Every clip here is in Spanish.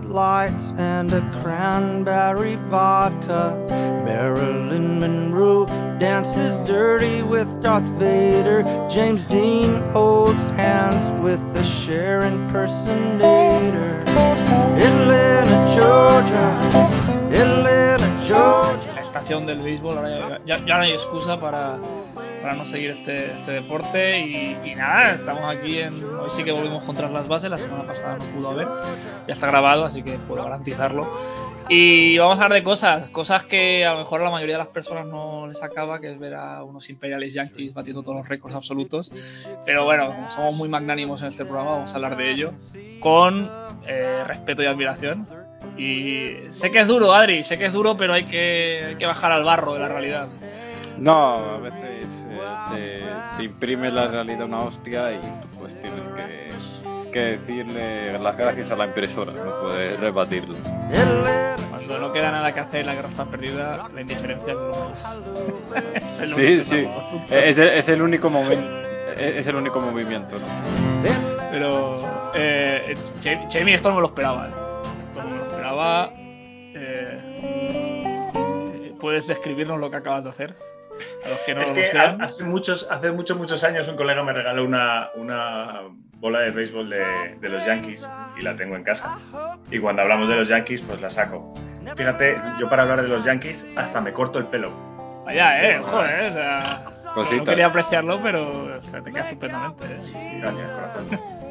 Madonna orders two Bud Lights and a cranberry vodka. Marilyn Monroe dances dirty with Darth Vader. James Dean holds hands with the Cher impersonator. Atlanta, Georgia. Atlanta, Georgia. La estación del béisbol, ahora ya, ya- ya no hay excusa para, para no seguir este, este deporte y, y nada, estamos aquí en, hoy sí que volvimos contra las bases, la semana pasada no pudo haber, ya está grabado, así que puedo garantizarlo. Y vamos a hablar de cosas, cosas que a lo mejor a la mayoría de las personas no les acaba, que es ver a unos Imperiales Yankees batiendo todos los récords absolutos. Pero bueno, somos muy magnánimos en este programa, vamos a hablar de ello con eh, respeto y admiración. Y sé que es duro, Adri, sé que es duro, pero hay que, hay que bajar al barro de la realidad. No, a veces te, imprime la realidad una hostia y pues tienes que, que decirle las gracias a la impresora, no puedes rebatirlo. Cuando no queda nada que hacer, la guerra está perdida, la indiferencia no es. el Sí, único sí, salvaguarda. es, el- es el único momento. Es el único movimiento, ¿no? Pero, eh, esto no me lo esperaba. ¿eh? Esto no me lo esperaba. Eh, eh, ¿Puedes describirnos lo que acabas de hacer? A los que no es lo que hace muchos, hace muchos, muchos años un colega me regaló una, una bola de béisbol de, de los Yankees y la tengo en casa. Y cuando hablamos de los Yankees, pues la saco. Fíjate, yo para hablar de los Yankees hasta me corto el pelo. Vaya, eh, joder, o sea, no quería apreciarlo, pero o sea, te queda estupendamente. ¿eh? Sí, sí. Gracias, corazón.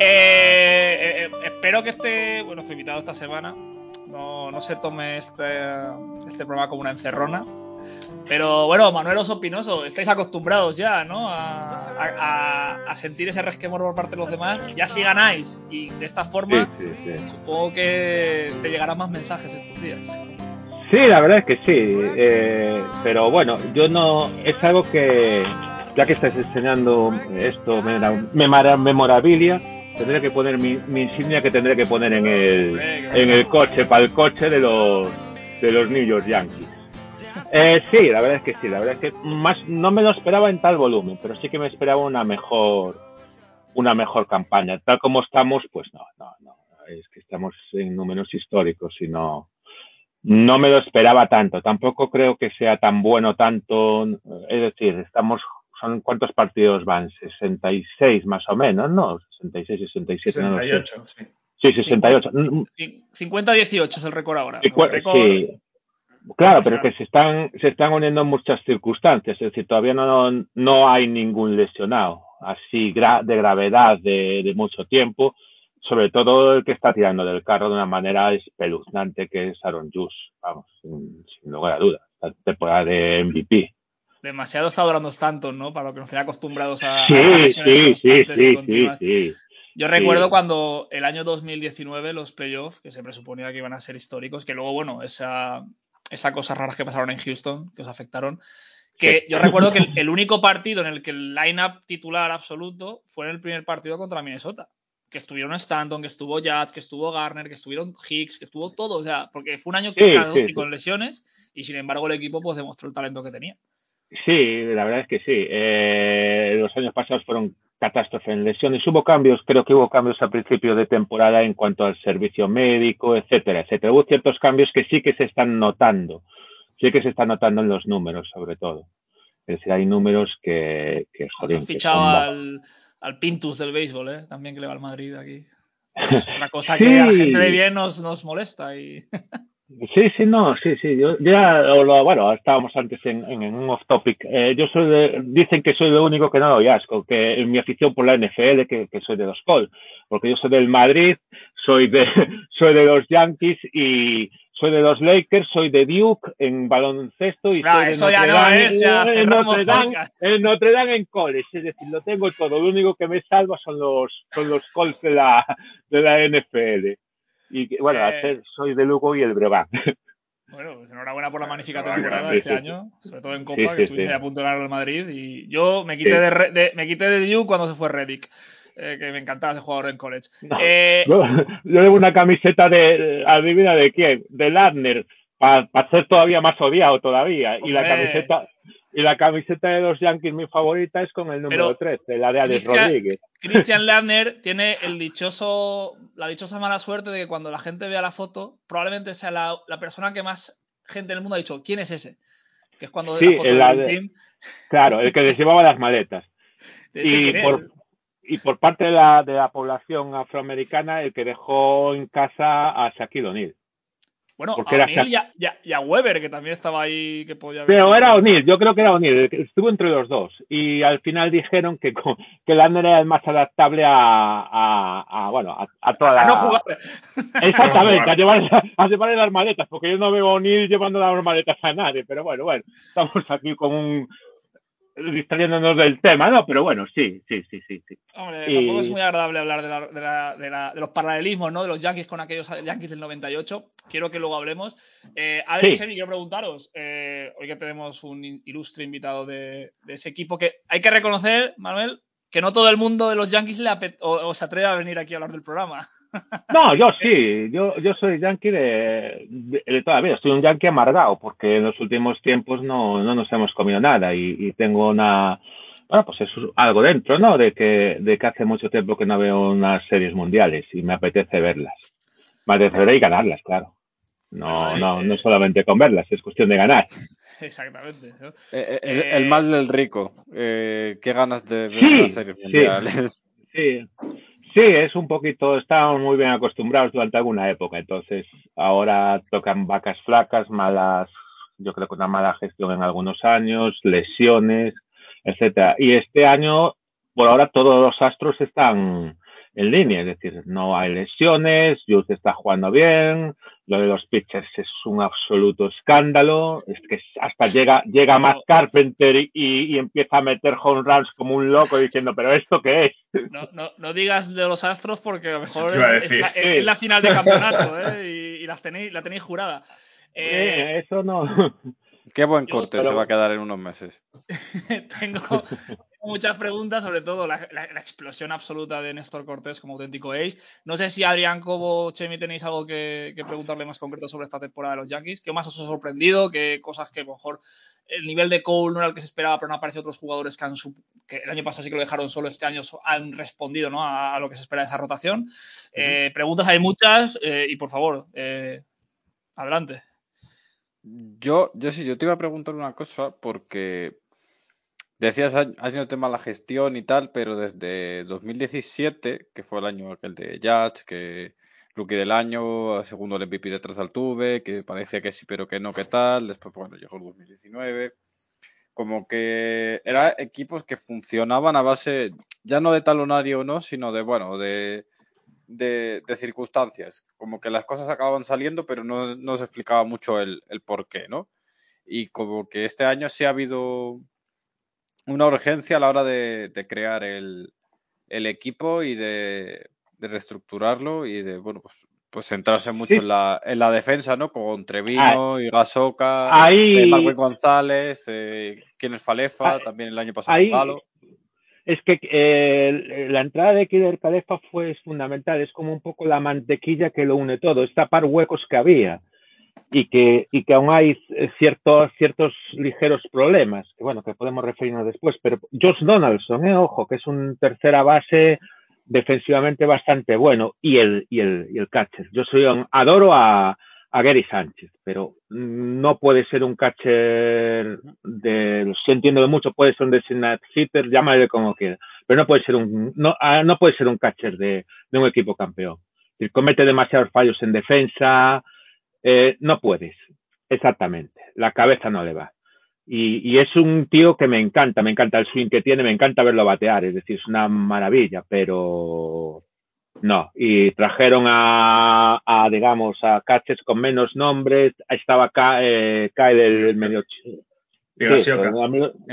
Eh, eh, eh, espero que este, bueno, nuestro invitado esta semana no, no se tome este, este programa como una encerrona. Pero bueno, Manuel Oso Pinoso, estáis acostumbrados ya, ¿no? A, a- sentir ese resquemor por parte de los demás. Ya si ganáis y de esta forma, Sí, sí, sí. supongo que te llegarán más mensajes estos días. Sí, la verdad es que sí. eh, pero bueno, yo no. Es algo que. Ya que estás enseñando esto, memora- memora- memorabilia, tendré que poner mi, mi insignia que tendré que poner en el, en el coche, para el coche de los, de los New York Yankees. Eh, sí, la verdad es que sí. La verdad es que más no me lo esperaba en tal volumen, pero sí que me esperaba una mejor una mejor campaña. Tal como estamos, pues no, no, no. Es que estamos en números históricos y no, no me lo esperaba tanto. Tampoco creo que sea tan bueno tanto. Es decir, estamos. Son, ¿Cuántos partidos van? 66 más o menos, ¿no? 66, 67, no lo sé. 68, sí. Sí, 68. Cin- 50-18 es el récord ahora. Cua- récord- sí. Claro, pero es que se están, se están uniendo muchas circunstancias, es decir, todavía no, no hay ningún lesionado así gra- de gravedad de, de mucho tiempo, sobre todo el que está tirando del carro de una manera espeluznante que es Aaron Judge, vamos, sin, sin lugar a dudas, la temporada de MVP. Demasiado está durando Stanton, ¿no? Para lo que nos tiene acostumbrados a, a Sí, esas lesiones sí, sí, y sí, sí, continuas. sí. Yo recuerdo cuando el año 2019, los playoffs, que se presuponía que iban a ser históricos, que luego, bueno, esa, esa cosas raras que pasaron en Houston, que os afectaron, que yo recuerdo que el, el único partido en el que el line-up titular absoluto fue en el primer partido contra Minnesota. Que estuvieron Stanton, que estuvo Jazz, que estuvo Garner, que estuvieron Hicks, que estuvo todo. O sea, porque fue un año Sí, sí, con lesiones y sin embargo el equipo pues demostró el talento que tenía. Sí, la verdad es que sí. Eh, los años pasados fueron catástrofe en lesiones. Hubo cambios, creo que hubo cambios a principio de temporada en cuanto al servicio médico, etcétera, etcétera. Hubo ciertos cambios que sí que se están notando, sí que se están notando en los números, sobre todo. Es decir, hay números que, que joder, Han fichado al, al Pintus del béisbol, ¿eh? también que le va al Madrid aquí. Es otra cosa que a la gente de bien nos, nos molesta. Y... Sí, sí, no, sí, sí. Yo ya, lo- bueno, estábamos antes en, en- en un off topic. Eh, yo soy de- dicen que soy lo único que no doy asco, que en mi afición por la NFL, que, que soy de los Colts, porque yo soy del Madrid, soy de, soy de los Yankees y soy de los Lakers, soy de Duke en baloncesto y soy de eso ya no es, ya en, cerramos Notre Dame, en Notre Dame en college. Es decir, lo tengo todo. Lo único que me salva son los, son los Colts de la, de la NFL. Y bueno, Eh. al ser- soy de Lugo y el Brevan. Bueno, pues enhorabuena por la magnífica temporada este sí, año, sobre todo en Copa, Sí, que estuviste a punto de ganar al Madrid. Y yo me quité, de, de- me quité de Duke cuando se fue Reddick, eh, que me encantaba ese jugador en college. No. Eh, Yo, yo llevo una camiseta de, adivina de quién, de Ladner, para ser todavía más odiado todavía. Y la camiseta, Y la camiseta de los Yankees, mi favorita, es con el número Pero 13, la de Alex Cristian- Rodríguez. Christian Lerner tiene el dichoso, la dichosa mala suerte de que cuando la gente vea la foto, probablemente sea la, la persona que más gente en el mundo ha dicho, ¿quién es ese? Que es cuando Sí, la foto del de- Team, Claro, el que les llevaba las maletas. Y por, y por parte de la, de la población afroamericana, el que dejó en casa a Shaquille O'Neal. Bueno, porque a era y a, y a- y a Weber, que también estaba ahí, que podía haber- Pero era O'Neill, yo creo que era O'Neill, estuvo entre los dos. Y al final dijeron que, que Lander era el más adaptable a, a, a, bueno, a, a toda la... A no jugar. Exactamente, A llevar, a llevarle las maletas, porque yo no veo a O'Neill llevando las maletas a nadie, pero bueno, bueno, estamos aquí con un distrayéndonos del tema, ¿no? Pero bueno, sí, sí, sí, sí, sí. Hombre, Y- tampoco es muy agradable hablar de, la- de la- de la- de los paralelismos, ¿no? De los Yankees con aquellos Yankees del 98. Quiero que luego hablemos. Eh, Adri Sí. Chemi, quiero preguntaros, eh, hoy que tenemos un ilustre invitado de, ese equipo, que hay que reconocer, Manuel, que no todo el mundo de los Yankees le o, o se atreve a venir aquí a hablar del programa. No, yo sí, yo, yo soy yankee de, de, de toda la vida, soy un yankee amargado, porque en los últimos tiempos no, no nos hemos comido nada y, y tengo una, bueno, pues es algo dentro, ¿no? De que, de que hace mucho tiempo que no veo unas series mundiales y me apetece verlas. Me apetece y ganarlas, claro. No, no, eh. no solamente con verlas, es cuestión de ganar. Exactamente. ¿no? Eh, eh, el, Eh, el mal del rico. Eh, qué ganas de ver Sí, las series mundiales. Sí, sí, es un poquito, estábamos muy bien acostumbrados durante alguna época, entonces ahora tocan vacas flacas, malas, yo creo que una mala gestión en algunos años, lesiones, etcétera. Y este año, por ahora, todos los astros están en línea, es decir, no hay lesiones, Jules está jugando bien, lo de los pitchers es un absoluto escándalo, es que hasta llega, llega más Carpenter y, y empieza a meter home runs como un loco diciendo, pero ¿esto qué es? No, no, no digas de los Astros porque a lo mejor es, la, es- es la final de campeonato ¿eh? y, y las tenéis, la tenéis jurada. Eh, Eh, eso no. Qué buen Yo- corte pero- se va a quedar en unos meses. tengo muchas preguntas, sobre todo la, la- la explosión absoluta de Néstor Cortés como auténtico ace. No sé si Adrián Cobo, Chemi, tenéis algo que, que preguntarle más concreto sobre esta temporada de los Yankees. ¿Qué más os ha sorprendido? ¿Qué cosas que a lo mejor el nivel de Cole no era el que se esperaba, pero no aparecen otros jugadores que, han que el año pasado sí que lo dejaron solo, este año han respondido ¿no? a, a lo que se espera de esa rotación? Eh, preguntas hay muchas eh, y por favor, eh, adelante. Yo, yo sí, yo te iba a preguntar una cosa porque decías año- años de mala gestión y tal, pero desde 2017, que fue el año aquel de Judge, que rookie del año, segundo el MVP detrás del Altuve, que parecía que sí, pero que no, que tal. Después, bueno, llegó el 2019. Como que eran equipos que funcionaban a base, ya no de talonario no, sino de, bueno, de, de, de circunstancias. Como que las cosas acababan saliendo, pero no, no se explicaba mucho el, el por qué, ¿no? Y como que este año sí ha habido una urgencia a la hora de, de crear el, el equipo y de, de reestructurarlo y de, bueno, pues, pues centrarse mucho Sí. en, la, en la defensa, ¿no? Con Trevino y Gasoka, Ahí- eh, Marwin González, eh, ¿quién es Falefa? Ah, También el año pasado ahí- Galo. Es que eh, la entrada de Kider Calefa fue fundamental, es como un poco la mantequilla que lo une todo, es tapar huecos que había y que, y que aún hay eh, ciertos, ciertos ligeros problemas, que bueno, que podemos referirnos después, pero Josh Donaldson, eh, ojo, que es un tercera base defensivamente bastante bueno, y el, y el, y el catcher. Yo soy un, adoro a, a Gary Sánchez, pero no puede ser un catcher de, estoy entiendo mucho, puede ser un designated hitter, llámale como quieras, pero no puede ser un, no, ah, no puede ser un catcher de, de un equipo campeón. Si comete demasiados fallos en defensa, eh, no puedes, exactamente, la cabeza no le va. Y, y, es un tío que me encanta, me encanta el swing que tiene, me encanta verlo batear, es decir, es una maravilla, pero no. Y trajeron a, a digamos, a catchers con menos nombres, estaba eh, Kyle el medio... Sí,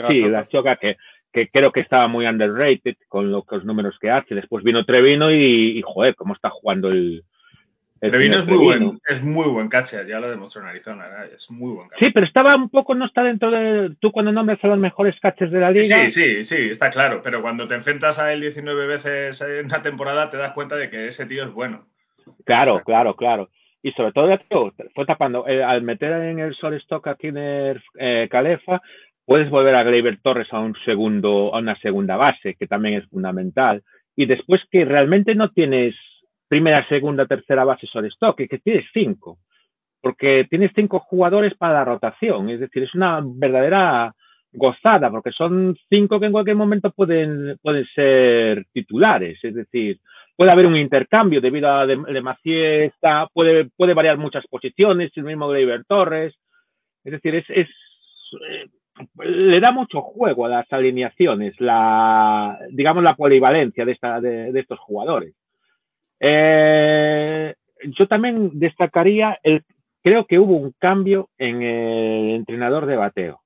sí, la choca que, que creo que estaba muy underrated con lo, los números que hace. Después vino Trevino y, y joder, cómo está jugando el Trevino es muy, Trevino. Buen, es muy buen catcher, ya lo demostró en Arizona, ¿eh? es muy buen catcher. Sí, pero estaba un poco, no está dentro de. Tú cuando nombres a los mejores catchers de la liga. Sí, sí, sí, está claro, pero cuando te enfrentas a él 19 veces en una temporada te das cuenta de que ese tío es bueno. Claro, claro, claro. Y sobre todo, tío, fue tapando, eh, al meter en el shortstop a Kiner eh, Calefa, puedes volver a Gleyber Torres a un segundo, a una segunda base, que también es fundamental. Y después que realmente no tienes primera, segunda, tercera base sobre stock, que tienes cinco. Porque tienes cinco jugadores para la rotación. Es decir, es una verdadera gozada, porque son cinco que en cualquier momento pueden, pueden ser titulares. Es decir, puede haber un intercambio debido a de, está, puede, puede variar muchas posiciones, el mismo Gleyber Torres. Es decir, es, es eh, le da mucho juego a las alineaciones, la, digamos, la polivalencia de, esta, de, de estos jugadores. Eh, yo también destacaría, el, creo que hubo un cambio en el entrenador de bateo.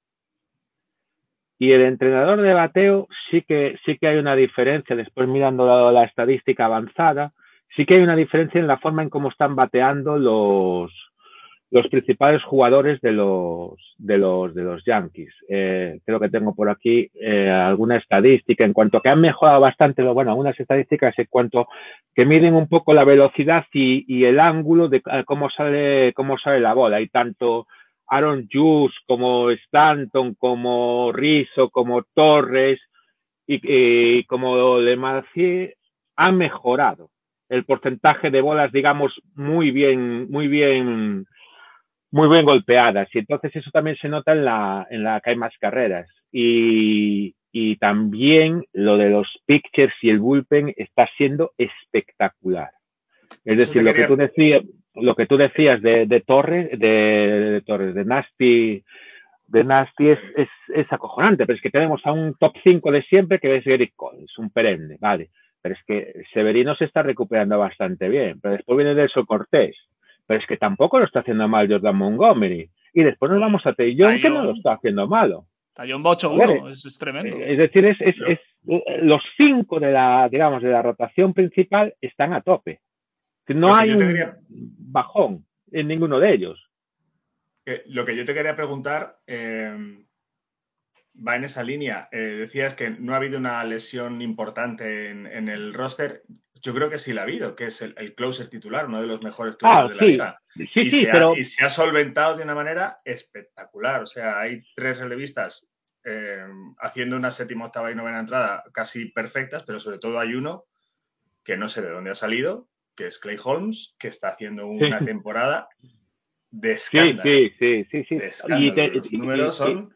Y el entrenador de bateo sí que, sí que hay una diferencia, después mirando la, la estadística avanzada, sí que hay una diferencia en la forma en cómo están bateando los, los principales jugadores de los, de los, de los Yankees. Eh, creo que tengo por aquí eh, alguna estadística en cuanto a que han mejorado bastante, bueno, algunas estadísticas en cuanto que miden un poco la velocidad y, el ángulo de uh, cómo sale, cómo sale la bola. Y tanto Aaron Jus como Stanton, como Rizzo, como Torres y, como Lemacier han mejorado el porcentaje de bolas, digamos, muy bien, muy bien muy bien golpeadas y entonces eso también se nota en la, en la que hay más carreras y, y también lo de los pictures y el bullpen está siendo espectacular. Es decir, lo que tú decías, lo que tú decías de, de Torres, de, de, Torres, de Nasty, de Nasty es, es, es, acojonante, pero es que tenemos a un top 5 de siempre que es Eric Cole, es un perenne, vale. Pero es que Severino se está recuperando bastante bien, pero después viene Delso Cortés, pero es que tampoco lo está haciendo mal Jordan Montgomery. Y después nos vamos a Taillon, que no lo está haciendo malo. Taillon va 8-1, es, es, tremendo. Es decir, es, es, es, los cinco de la, digamos, de la rotación principal están a tope. No hay un quería... bajón en ninguno de ellos. Lo que yo te quería preguntar eh, va en esa línea. Eh, decías que no ha habido una lesión importante en, en, el roster. Yo creo que sí la ha habido, que es el, el closer titular, uno de los mejores closers ah, de la sí. liga. Sí, y, sí, se pero... ha, y se ha solventado de una manera espectacular. O sea, hay tres relevistas eh, haciendo una séptima, octava y novena entrada casi perfectas, pero sobre todo hay uno que no sé de dónde ha salido, que es Clay Holmes, que está haciendo una sí. temporada de escándalo. Sí, sí, sí, sí. De escándalo. Y te, Los números son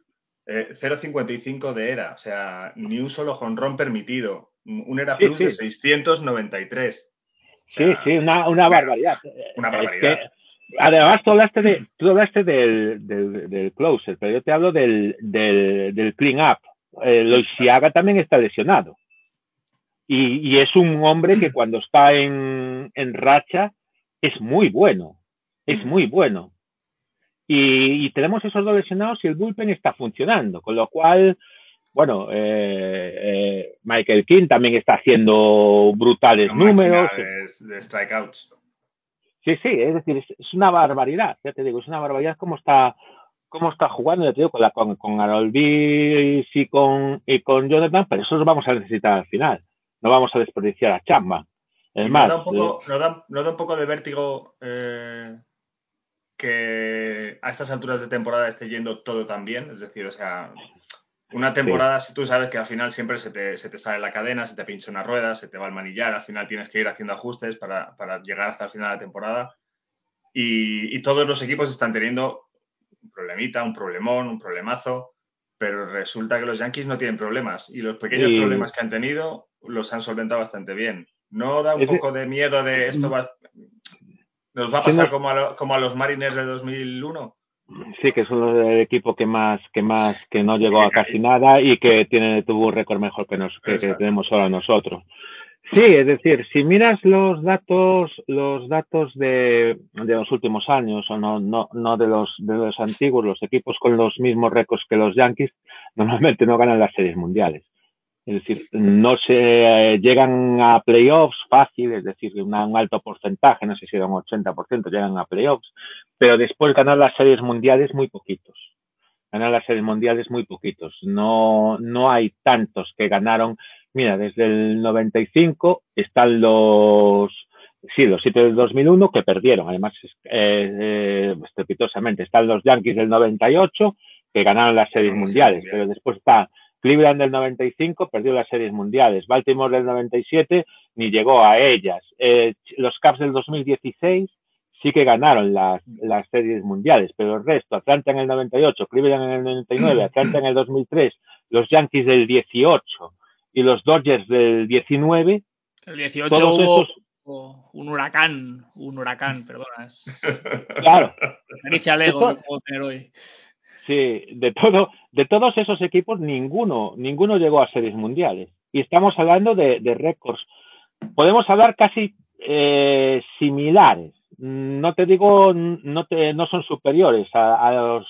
eh, 0,55 de era, o sea, ni un solo jonrón permitido. Un era plus sí, de 693. O sea, sí, sí, una, una barbaridad. Una barbaridad. Es que, además, tú hablaste, de, tú hablaste del, del, del, closer, pero yo te hablo del, del, del clean up. Eh, Loisiaga también está lesionado. Y, y, es un hombre que cuando está en, en racha es muy bueno. Es muy bueno. Y, y, tenemos esos dos lesionados y el bullpen está funcionando, con lo cual, bueno, eh, eh, Michael King también está haciendo brutales Una números. De, strikeouts. Sí, sí, es decir, es, es, una barbaridad, ya te digo, es una barbaridad cómo está cómo está jugando, ya te digo, con, la, con, con Beers y con, y con Jonathan, pero eso lo vamos a necesitar al final, no vamos a desperdiciar a Chamba. Es más, ¿no da, un poco, eh, ¿no, da, ¿no da un poco de vértigo eh, que a estas alturas de temporada esté yendo todo tan bien. Es decir, o sea, una temporada, sí. si tú sabes que al final siempre se te, se te, sale la cadena, se te pincha una rueda, se te va el manillar, al final tienes que ir haciendo ajustes para, para llegar hasta el final de la temporada. Y, y, todos los equipos están teniendo un problemita, un problemón, un problemazo, pero resulta que los Yankees no tienen problemas y los pequeños sí. problemas que han tenido los han solventado bastante bien. ¿No da un poco de miedo de esto va, ¿Nos va a pasar como a, lo, como a los Mariners de 2001? Sí, que son el equipo que más, que más, que no llegó a casi nada y que tiene, tuvo un récord mejor que, nos, que, que tenemos ahora nosotros. Sí, es decir, si miras los datos, los datos de, de los últimos años, o no, no, no de los, de los antiguos, los equipos con los mismos récords que los Yankees, normalmente no ganan las series mundiales. Es decir, no se eh, llegan a playoffs fácil, es decir, una, un alto porcentaje, no sé si era un 80%, llegan a playoffs, pero después ganar las series mundiales muy poquitos. Ganar las series mundiales muy poquitos. No, no hay tantos que ganaron. Mira, desde el 95 están los, sí, los siete del 2001 que perdieron, además, eh, eh, estrepitosamente. Están los Yankees del 98 que ganaron las series mundiales, pero después está Cleveland del 95, perdió las series mundiales, Baltimore del 97 ni llegó a ellas, Eh, los Caps del 2016 sí que ganaron las, las series mundiales, pero el resto, Atlanta en el 98, Cleveland en el 99, Atlanta en el 2003, los Yankees del 18 y los Dodgers del 19, El 18 todos hubo estos, hubo un huracán, un huracán, perdona. Claro, caricia al ego que puedo tener hoy. Sí, de todo, de todos esos equipos, ninguno, ninguno llegó a series mundiales. Y estamos hablando de, de récords. Podemos hablar casi eh, similares. No te digo, no te, no son superiores a, a los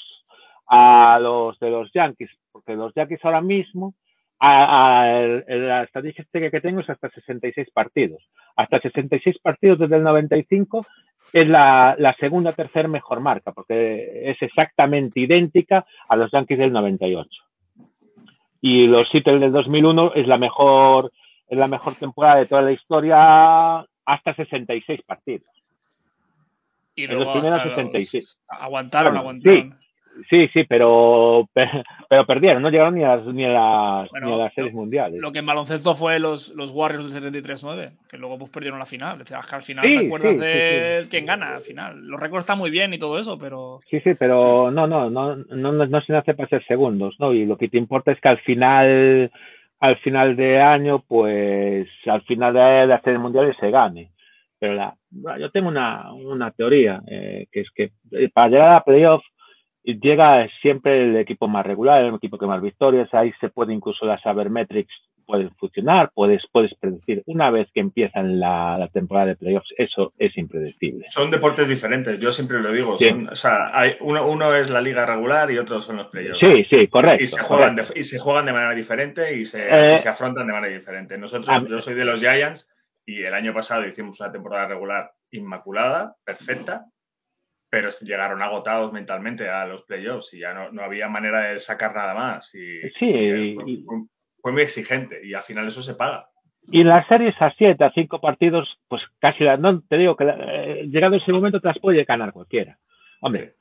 a los de los Yankees, porque los Yankees ahora mismo, a, la estadística que tengo es hasta 66 partidos. Hasta 66 partidos desde el 95 es la, la segunda tercera mejor marca, porque es exactamente idéntica a los Yankees del 98. Y los Seattle del 2001 es la mejor es la mejor temporada de toda la historia hasta 66 partidos. Y En luego los primeros hasta los- 66. Aguantaron, Bueno, aguantaron. Sí, sí, pero, pero perdieron, no llegaron ni a las, ni a las, Bueno, ni a las series lo- mundiales. Lo que en baloncesto fue los, los Warriors del 73-9, que luego pues perdieron la final. Es que al final Sí, te acuerdas sí, sí, de sí. quién gana al final. Los récords están muy bien y todo eso, pero Sí, sí, pero no, no, no, no, no, no se nace para ser segundos, ¿no? Y lo que te importa es que al final, al final de año, pues, al final de las series mundiales se gane. Pero la, yo tengo una, una teoría, eh, que es que eh, para llegar a playoff llega siempre el equipo más regular, el equipo que más victorias, ahí se puede incluso las sabermetrics pueden funcionar, puedes, puedes predecir. Una vez que empiezan la, la temporada de playoffs, eso es impredecible. Son deportes diferentes, yo siempre lo digo. Sí. Son, o sea, hay, uno, uno es la liga regular y otro son los playoffs. Sí, sí, correcto. y se, juegan correcto. de, y se juegan de manera diferente y se, Eh, y se afrontan de manera diferente. Nosotros, yo soy de los Giants y el año pasado hicimos una temporada regular inmaculada, perfecta, pero llegaron agotados mentalmente a los playoffs y ya no, no había manera de sacar nada más. Y, Sí, y fue, y- fue- fue muy exigente y al final eso se paga. Y en las series a siete, a cinco partidos, pues casi no te digo que eh, llegado ese momento te las puede ganar cualquiera. Hombre,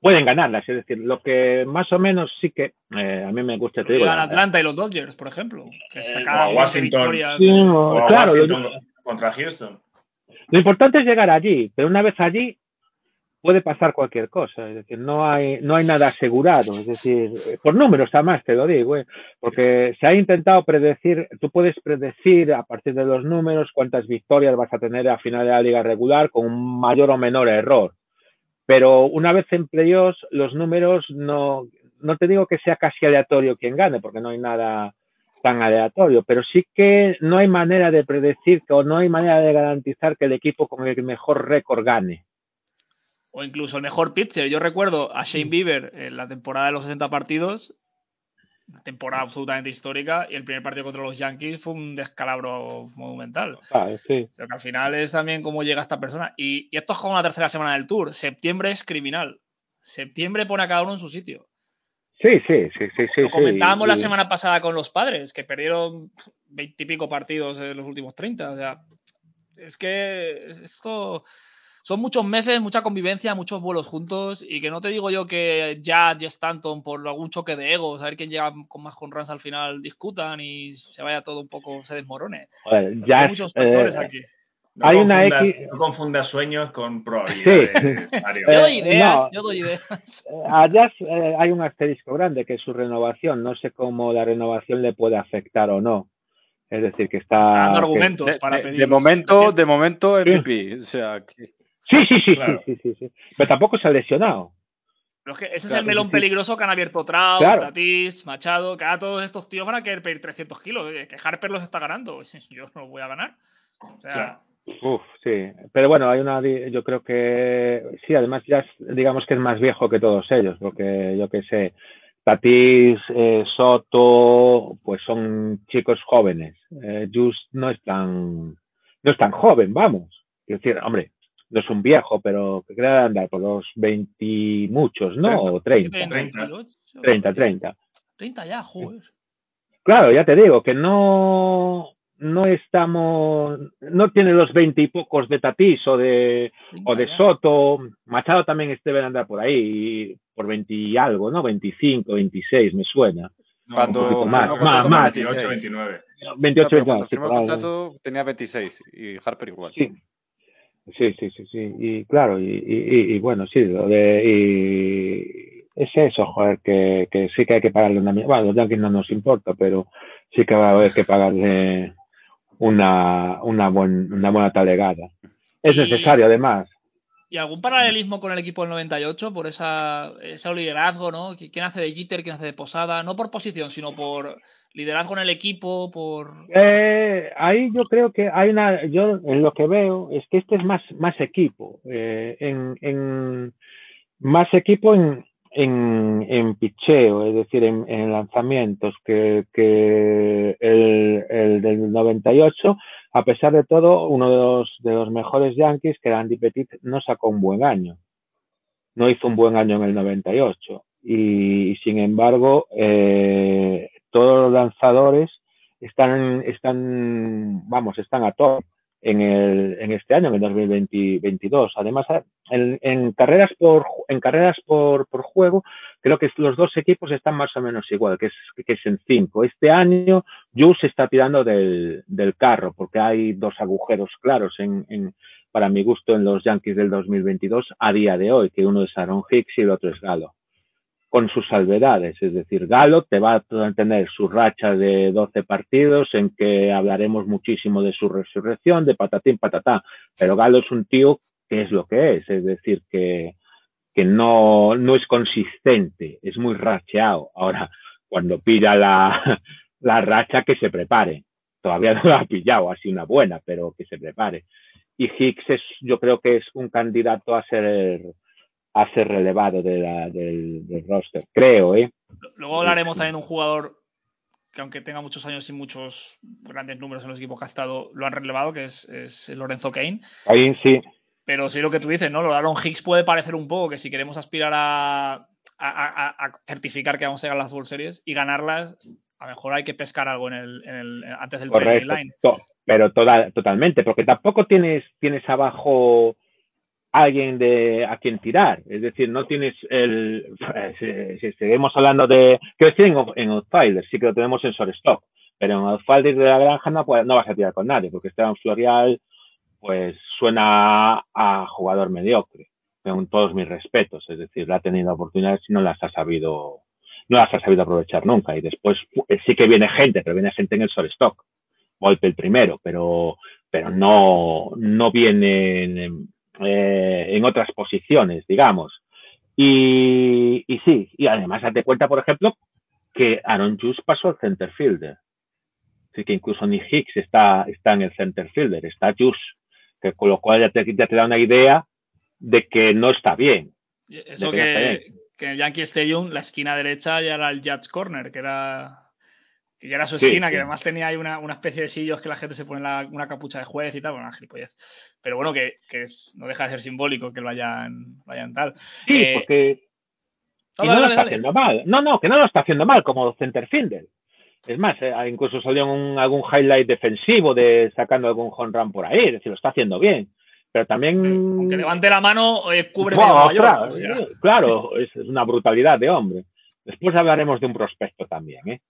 pueden ganarlas, es decir, lo que más o menos sí que eh, a mí me gusta, te digo. la- Atlanta y los Dodgers, por ejemplo, que o sacaban a 20 Washington. victorias. Sí, O claro, Washington lo, contra Houston. Lo importante es llegar allí, pero una vez allí puede pasar cualquier cosa, es decir, no hay, no hay nada asegurado, es decir, eh, por números además te lo digo, eh, porque se ha intentado predecir, tú puedes predecir a partir de los números cuántas victorias vas a tener a final de la liga regular con un mayor o menor error, pero una vez en playoffs los números no, no te digo que sea casi aleatorio quien gane, porque no hay nada tan aleatorio, pero sí que no hay manera de predecir o no hay manera de garantizar que el equipo con el mejor récord gane. O incluso el mejor pitcher. Yo recuerdo a Shane Bieber en la temporada de los 60 partidos, temporada absolutamente histórica, y el primer partido contra los Yankees fue un descalabro monumental. Ah, sí. O sea que al final es también cómo llega esta persona. Y, y esto es como la tercera semana del tour. Septiembre es criminal. Septiembre pone a cada uno en su sitio. Sí, sí, sí, sí, sí. Lo comentábamos sí, la semana pasada con los padres, que perdieron veintipico partidos en los últimos 30. O sea, es que esto son muchos meses, mucha convivencia, muchos vuelos juntos. Y que no te digo yo que ya Jess Stanton, por algún choque de egos, a ver quién llega con más con runs al final, discutan y se vaya todo un poco, se desmorone. Hay muchos factores eh, aquí. No, Hay una X- no confundas sueños con probabilidades, Mario. Yo Eh, doy ideas, no. yo doy ideas. A Jazz eh, hay un asterisco grande que es su renovación. No sé cómo la renovación le puede afectar o no. Es decir, que está. Está dando que- argumentos De, para de- pedir. de momento, de momento MVP. O sea, que- Sí, sí, sí, Claro. sí, sí, sí, sí. Pero tampoco se ha lesionado. Pero es que ese es el melón sí, sí. peligroso que han abierto Trout, Claro. Tatis, Machado, que ahora todos estos tíos van a querer pedir 300 kilos. eh, Que Harper los está ganando. Yo no los voy a ganar. O sea, Claro. Uf, sí. Pero bueno, hay una. Yo creo que. Sí, además, ya es- digamos que es más viejo que todos ellos. Porque yo que sé. Tatis, eh, Soto, pues son chicos jóvenes. Eh, Just no es tan. No es tan joven, vamos. Es decir, hombre, no es un viejo, pero que creo andar por los 20 muchos, ¿no? O 30. 28, 30, 30. 30 ya, joder. Claro, ya te digo, que no, no estamos, no tiene los veinte y pocos de Tatís o de, o de Soto. Machado también debe andar por ahí, por 20 y algo, ¿no? 25, 26, me suena. cuando más, más, más, 28, 29. 28, no, cuando firmó el contrato tenía 26 y Harper igual. Sí. Sí, sí, sí, sí. Y claro, y, y, y bueno, sí, lo de, y es eso, joder, que, que sí que hay que pagarle una... Bueno, los Yankees no nos importa, pero sí que va a haber que pagarle una, una, buen, una buena talegada. Es necesario, además. ¿Y algún paralelismo con el equipo del 98 por esa, ese liderazgo, ¿no? ¿Quién hace de Jeter, quién hace de Posada? No por posición, sino por liderazgo en el equipo, por... Eh, ahí yo creo que hay una... Yo en lo que veo es que este es más, más equipo. Eh, en, en, más equipo en, en, en picheo, es decir, en, en lanzamientos, que, que el, el, del 98, a pesar de todo, uno de los, de los mejores Yankees, que era Andy Petit, no sacó un buen año. No hizo un buen año en el 98. Y, y sin embargo, eh, todos los lanzadores están, están, vamos, están a todo en, el, en este año, en el 2022. Además, en, en carreras por en carreras por, por, juego, creo que los dos equipos están más o menos igual, que es, que es en cinco. Este año, Jules se está tirando del, del, carro, porque hay dos agujeros claros en, en, para mi gusto en los Yankees del 2022 a día de hoy, que uno es Aaron Hicks y el otro es Galo con sus salvedades. Es decir, Galo te va a tener su racha de 12 partidos en que hablaremos muchísimo de su resurrección, de patatín, patatá. Pero Galo es un tío que es lo que es, es decir, que, que no, no es consistente, es muy racheado. Ahora, cuando pilla la, la racha, que se prepare. Todavía no la ha pillado, así una buena, pero que se prepare. Y Hicks es, yo creo que es un candidato a ser a ser relevado de la, del, del, roster, creo, ¿eh? Luego hablaremos también de un jugador que aunque tenga muchos años y muchos grandes números en los equipos que ha estado, lo han relevado, que es, es Lorenzo Kane. Ahí sí. Pero sí lo que tú dices, ¿no? Lo Aaron Hicks puede parecer un poco que si queremos aspirar a, a, a, a certificar que vamos a llegar a las World Series y ganarlas, a lo mejor hay que pescar algo en el, en el antes del Correcto. trade line. Pero toda, totalmente, porque tampoco tienes, tienes abajo alguien de a quien tirar. Es decir, no tienes el. Si, seguimos hablando de. Quiero decir, en, Outfielder, sí que lo tenemos en shortstop. Pero en Outfielder de la granja no, no vas a tirar con nadie, porque Esteban Florial, pues suena a jugador mediocre. Con todos mis respetos. Es decir, ha tenido oportunidades y no las ha sabido. No las ha sabido aprovechar nunca. Y después sí que viene gente, pero viene gente en el shortstop. Golpe el primero, pero, pero no, no vienen eh, en otras posiciones, digamos. Y, y, sí, y además date cuenta, por ejemplo, que Aaron Juice pasó al center fielder. Así que incluso ni Hicks está, está en el center fielder, está Juice, que con lo cual ya te, ya te da una idea de que no está bien. Eso que, que, en Yankee Stadium, la esquina derecha ya era el Judge Corner, que era que ya era su esquina, sí, que además tenía ahí una, una, especie de sillos que la gente se pone la, una capucha de juez y tal, bueno, una gilipollez. Pero bueno, que, que es, no deja de ser simbólico que vayan, vayan tal. Sí, eh, porque no, no dale, lo está dale. haciendo mal. No, no, que no lo está haciendo mal como centerfielder. Es más, eh, incluso salió un, algún highlight defensivo de sacando algún home run por ahí, es decir, lo está haciendo bien. Pero también. Aunque levante la mano, eh, cubre wow, medio mayor, o sea. Claro, es una brutalidad de hombre. Después hablaremos de un prospecto también, ¿eh?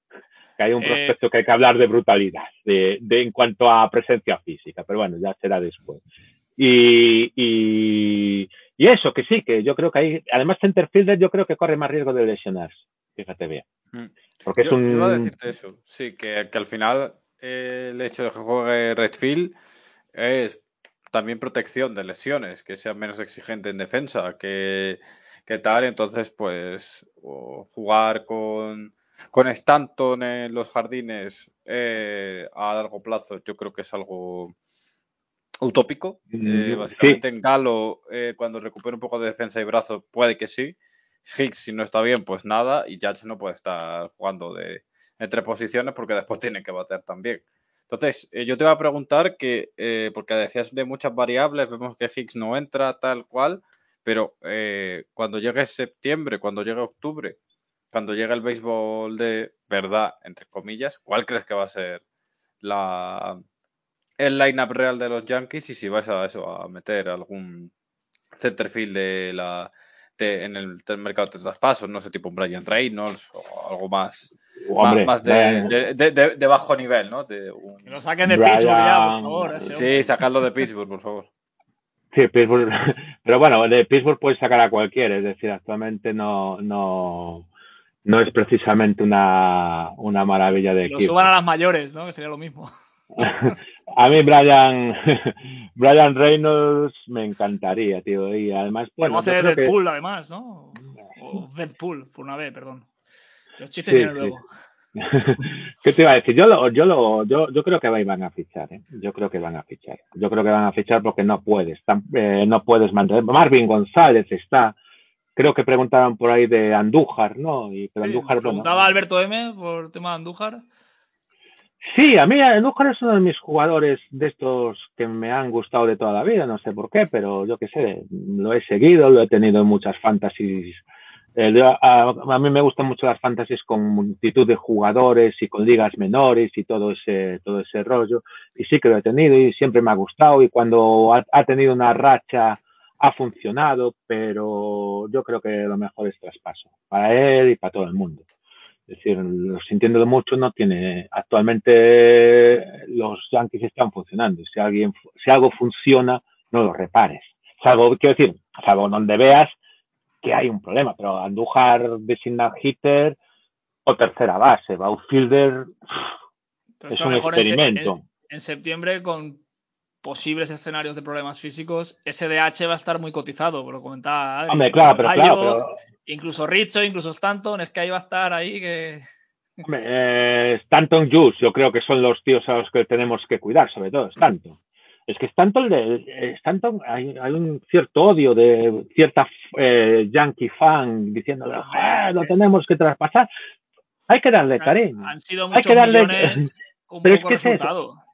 Que hay un prospecto eh, que hay que hablar de brutalidad de, de, en cuanto a presencia física, pero bueno, ya será después. Y, y, y, eso, que sí, que yo creo que hay, además Centerfielder yo creo que corre más riesgo de lesionarse, fíjate bien. Porque yo, es un... Yo iba a decirte eso, sí, que, que al final eh, el hecho de que juegue Redfield es también protección de lesiones, que sea menos exigente en defensa, que, que tal, entonces pues jugar con con Stanton en los jardines eh, a largo plazo, yo creo que es algo utópico. Eh, básicamente sí. en Galo, eh, cuando recupere un poco de defensa y brazo, puede que sí. Hicks, si no está bien, pues nada. Y Judge no puede estar jugando de entre posiciones porque después tiene que bater también. Entonces, eh, yo te voy a preguntar que, eh, porque decías de muchas variables, vemos que Hicks no entra tal cual, pero eh, cuando llegue septiembre, cuando llegue octubre, cuando llegue el béisbol de verdad, entre comillas, ¿cuál crees que va a ser la el lineup real de los Yankees y si vais a eso a meter algún centerfield de la en el, mercado de traspasos, no sé, tipo un Brian Reynolds o algo más, más, de, de, bajo nivel, ¿no? De Que lo saquen de Pittsburgh ya, por favor. Sí, sacarlo de Pittsburgh, por favor. Sí, Pittsburgh. Pero bueno, de Pittsburgh puedes sacar a cualquiera, es decir, actualmente no, no, no es precisamente una, una maravilla de Lo suban a las mayores, ¿no? Que sería lo mismo. a mí Brian, Brian Reynolds me encantaría, tío. Y además, bueno. hacer Deadpool, además, ¿no? O Deadpool, por una vez, perdón. Los chistes vienen luego. ¿Qué te iba a decir? Yo, lo, yo, lo, yo, yo creo que van a fichar, ¿eh? Yo creo que van a fichar. Yo creo que van a fichar porque no puedes, eh, no puedes mantener. Marvin González está. Creo que preguntaban por ahí de Andújar, ¿no? Y pero Andújar, preguntaba Alberto M por tema de Andújar. Sí, a mí Andújar es uno de mis jugadores de estos que me han gustado de toda la vida, no sé por qué, pero yo qué sé, lo he seguido, lo he tenido en muchas fantasies eh, a, mí me gustan mucho las fantasies con multitud de jugadores y con ligas menores y todo ese, todo ese rollo. Y sí que lo he tenido y siempre me ha gustado y cuando ha, tenido una racha ha funcionado, pero yo creo que lo mejor es traspaso para él y para todo el mundo. Es decir, sintiéndolo mucho, no tiene. Actualmente los Yankees están funcionando. Si alguien, si algo funciona, no lo repares. Salvo, quiero decir, salvo donde veas que hay un problema, pero Andújar designar hitter o tercera base, outfielder es un experimento. En, septiembre, con posibles escenarios de problemas físicos, SDH va a estar muy cotizado, lo comentaba Adri. Hombre, claro, pero, claro, Incluso Richo, incluso Stanton, es que ahí va a estar ahí que... Hombre, eh, Stanton Juice, yo creo que son los tíos a los que tenemos que cuidar, sobre todo Stanton es que Stanton, Stanton hay, hay, un cierto odio de cierta eh, yankee fan diciendo lo tenemos que traspasar. Hay que darle cariño. Han sido muchos hay que darle... millones con Pero poco es que resultado. Es